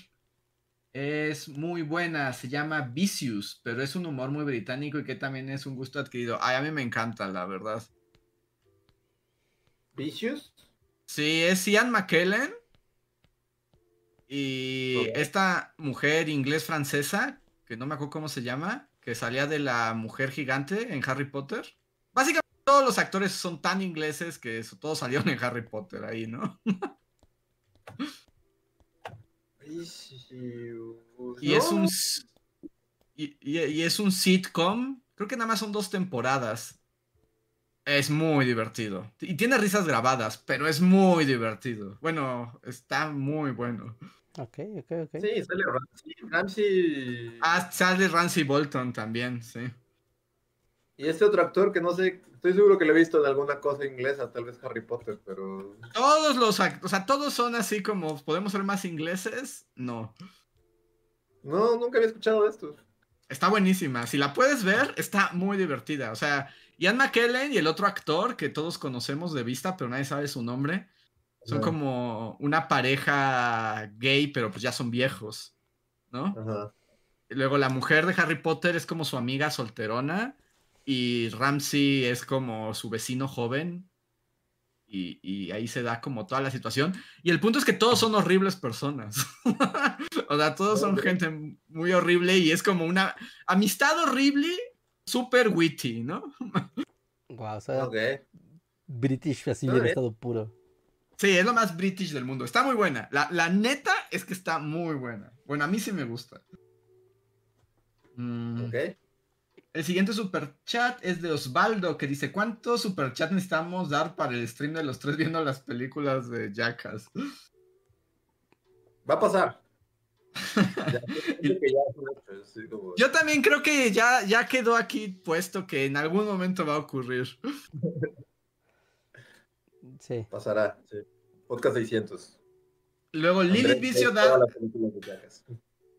es muy buena. Se llama Vicious, pero es un humor muy británico y que también es un gusto adquirido. Ay, a mí me encanta, la verdad. ¿Vicious? Sí, es Ian McKellen. Y esta mujer inglés-francesa, que no me acuerdo cómo se llama, que salía de la mujer gigante en Harry Potter. Básicamente todos los actores son tan ingleses que eso- todos salieron en Harry Potter ahí, ¿no? [laughs] Y es un y- y es un sitcom. Creo que nada más son dos temporadas. Es muy divertido. Y tiene risas grabadas, pero es muy divertido. Bueno, está muy bueno. Ok, ok, ok. Sí, sale Ramsey. Ramsey. Ah, sale Ramsey Bolton también, sí. Y este otro actor que no sé, estoy seguro que lo he visto en alguna cosa inglesa, tal vez Harry Potter, pero. Todos los act- o sea, todos son así como, ¿podemos ser más ingleses? No. No, nunca había escuchado de estos. Está buenísima. Si la puedes ver, está muy divertida. O sea, Ian McKellen y el otro actor que todos conocemos de vista, pero nadie sabe su nombre, son Ajá. como una pareja gay, pero pues ya son viejos, ¿no? Ajá. Y luego la mujer de Harry Potter es como su amiga solterona y Ramsey es como su vecino joven. Y, y ahí se da como toda la situación. Y el punto es que todos son horribles personas. [laughs] o sea, todos son gente muy horrible y es como una amistad horrible, súper witty, ¿no? Wow, o sea, Ok. British así en estado puro. Sí, es lo más british del mundo. Está muy buena. La, la neta es que está muy buena. Bueno, a mí sí me gusta. Mm. Ok. El siguiente super chat es de Osvaldo que dice ¿Cuántos super chat necesitamos dar para el stream de los tres viendo las películas de Jackass? Va a pasar. [laughs] Ya, que ya como- Yo también creo que ya, ya quedó aquí puesto que en algún momento va a ocurrir. Sí. Pasará, sí. Podcast 600. Luego Lilith Vicio da,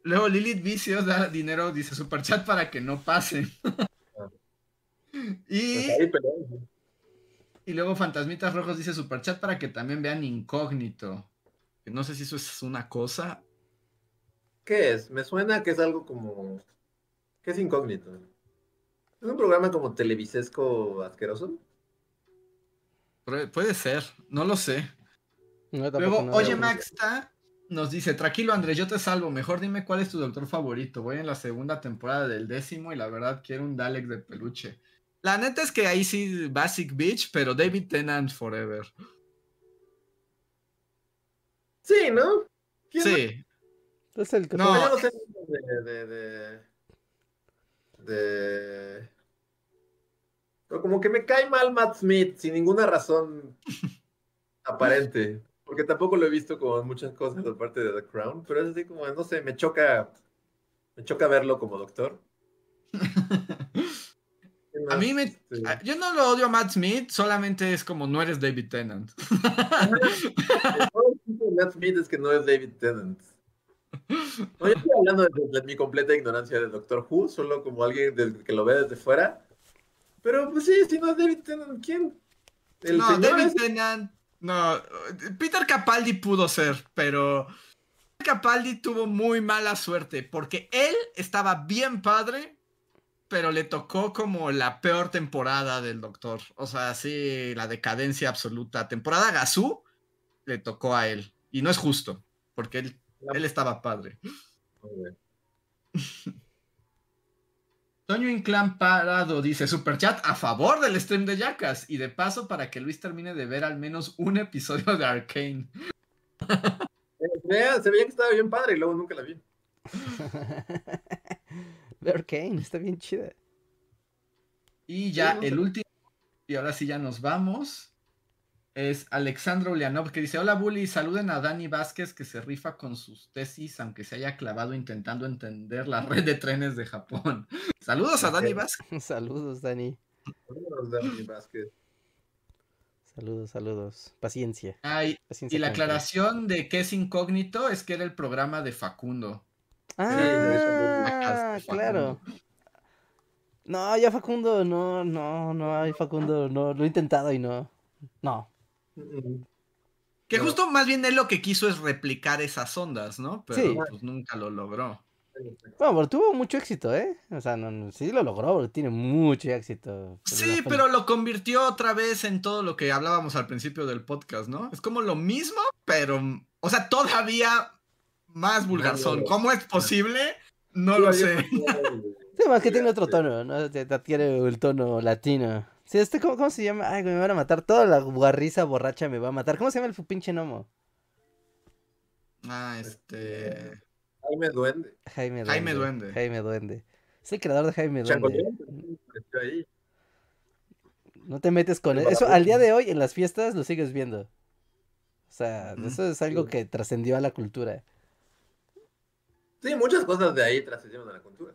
luego Lilith Vicio da dinero, dice super chat para que no pase. [laughs] y, Pues y luego Fantasmitas Rojos dice super chat para que también vean Incógnito. Que No sé si eso es una cosa. ¿Qué es? Me suena que es algo como. ¿Qué es incógnito? Es ¿Es un programa como televisesco asqueroso? Pu- Puede ser, no lo sé. No, Luego, no, oye no. Maxta nos dice, tranquilo Andrés, yo te salvo, mejor dime cuál es tu doctor favorito. Voy en la segunda temporada del décimo y la verdad quiero un Dalek de peluche. La neta es que ahí sí, Basic Beach, pero David Tennant Forever. Sí, ¿no? ¿Quién Sí, Es el que No. No, yo no sé de, de, de, de- Pero como que me cae mal Matt Smith sin ninguna razón aparente. Porque tampoco lo he visto con muchas cosas aparte de The Crown. Pero es así como, no sé, me choca. Me choca verlo como doctor. [laughs] a mí me... Sí. a- Yo no lo odio a Matt Smith, solamente es como no eres David Tennant. [laughs] De Matt Smith es que no es David Tennant. No, yo estoy hablando de, de mi completa ignorancia de Doctor Who, solo como alguien del- que lo ve desde fuera. Pero pues sí, si no es David Tennant, ¿quién? El no, David es- Tennant. No, Peter Capaldi pudo ser, pero Peter Capaldi tuvo muy mala suerte porque él estaba bien padre, pero le tocó como la peor temporada del Doctor. O sea, sí, la decadencia absoluta. Temporada Gazú le tocó a él. Y no es justo, porque él, él estaba padre. [laughs] Toño Inclán Parado dice Superchat a favor del stream de Jackas y de paso para que Luis termine de ver al menos un episodio de Arcane. Se [laughs] veía, se veía que estaba bien padre y luego nunca la vi. [laughs] Ver Kane, está bien chida. Y ya Sí, no el último, y ahora sí ya nos vamos, es Alexandro Ulianov que dice, hola Bully, saluden a Dani Vázquez que se rifa con sus tesis aunque se haya clavado intentando entender la red de trenes de Japón. [laughs] Saludos a Dani. Vázquez. [laughs] Saludos, Dani. Vámonos, Dani Vázquez. Saludos, saludos. Paciencia. Ay, paciencia y la aclaración de que es incógnito es que era el programa de Facundo. Ah, claro. No, ya Facundo, no, no, no, hay Facundo, no, lo he intentado y no. No. Que No. justo más bien él lo que quiso es replicar esas ondas, ¿no? Pero Sí. pues nunca lo logró. Bueno, pero tuvo mucho éxito, ¿eh? O sea, no, no, sí lo logró, porque tiene mucho éxito. Sí, pero lo convirtió otra vez en todo lo que hablábamos al principio del podcast, ¿no? Es como lo mismo, pero, o sea, todavía más vulgarzón. no. ¿Cómo es posible? No lo sé. Sí, más que tiene otro tono, ¿no? Te- te Adquiere el tono latino. Sí, este, ¿cómo, cómo se llama? Ay, me van a matar. Toda la guarriza borracha me va a matar. ¿Cómo se llama el fu- pinche gnomo? Ah, este... Jaime Duende. Jaime Duende. Jaime Duende. Jaime Duende. Es el creador de Jaime Duende. Ahí. No te metes con eso. Al día de hoy en las fiestas lo sigues viendo. O sea, eso es algo que trascendió a la cultura. Sí, muchas cosas de ahí trascendieron a la cultura.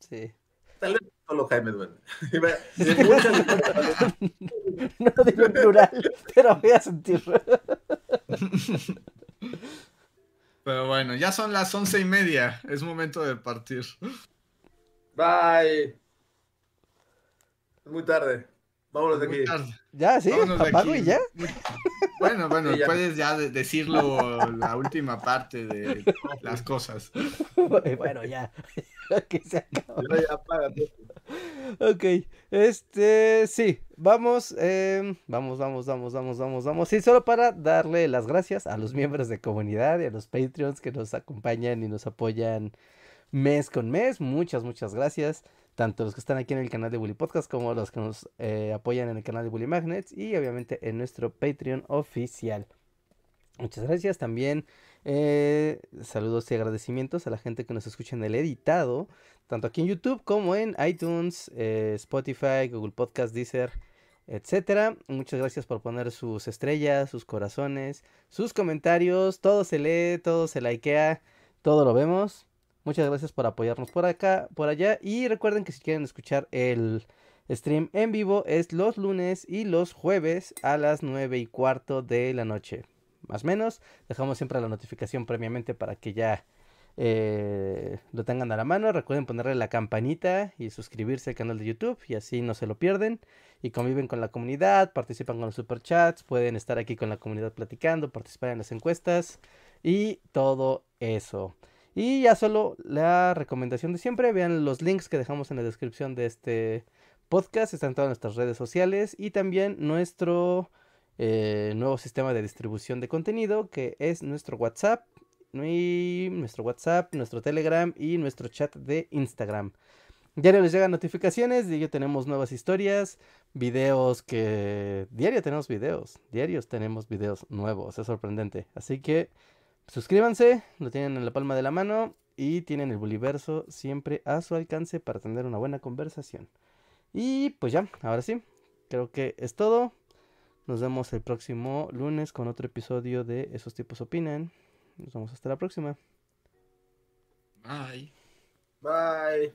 Sí. Tal vez solo Jaime Duende. [laughs] [laughs] No digo en plural, pero voy a sentirlo. Pero bueno, ya son las once y media. Es momento de partir. Bye. Es muy tarde. Vámonos de Muy aquí. tarde. Ya, sí, Vámonos de apago aquí. y ya. Bueno, bueno, Sí, ya. puedes ya de- decirlo la última parte de las cosas. [laughs] Bueno, ya. que se acaba. Ya, ya. Ok, este, sí, vamos, em, vamos, vamos, vamos, vamos, vamos, vamos. Sí, solo para darle las gracias a los miembros de comunidad y a los Patreons que nos acompañan y nos apoyan mes con mes. Muchas, muchas gracias. Tanto los que están aquí en el canal de Bully Podcast como los que nos eh, apoyan en el canal de Bully Magnets y obviamente en nuestro Patreon oficial. Muchas gracias también. eh, saludos y agradecimientos a la gente que nos escucha en el editado, tanto aquí en YouTube como en iTunes, eh, Spotify, Google Podcast, Deezer, etcétera. Muchas gracias por poner sus estrellas, sus corazones, sus comentarios. Todo se lee, todo se likea, todo lo vemos. Muchas gracias por apoyarnos por acá, por allá. Y recuerden que si quieren escuchar el stream en vivo es los lunes y los jueves a las 9 y cuarto de la noche. Más o menos. Dejamos siempre la notificación previamente para que ya eh, lo tengan a la mano. Recuerden ponerle la campanita y suscribirse al canal de YouTube y así no se lo pierden. Y conviven con la comunidad, participan con los superchats, pueden estar aquí con la comunidad platicando, participar en las encuestas y todo eso. Y ya solo la recomendación de siempre, vean los links que dejamos en la descripción de este podcast, están todas nuestras redes sociales y también nuestro eh, nuevo sistema de distribución de contenido que es nuestro WhatsApp y nuestro WhatsApp, nuestro Telegram y nuestro chat de Instagram. Diario les llegan notificaciones, diario tenemos nuevas historias, videos que... Diario tenemos videos, diarios tenemos videos nuevos, es sorprendente. Así que suscríbanse, lo tienen en la palma de la mano y tienen el Buliverso siempre a su alcance para tener una buena conversación. Y pues ya, ahora sí, creo que es todo. Nos vemos el próximo lunes con otro episodio de Esos tipos opinan. Nos vemos hasta la próxima. Bye. Bye.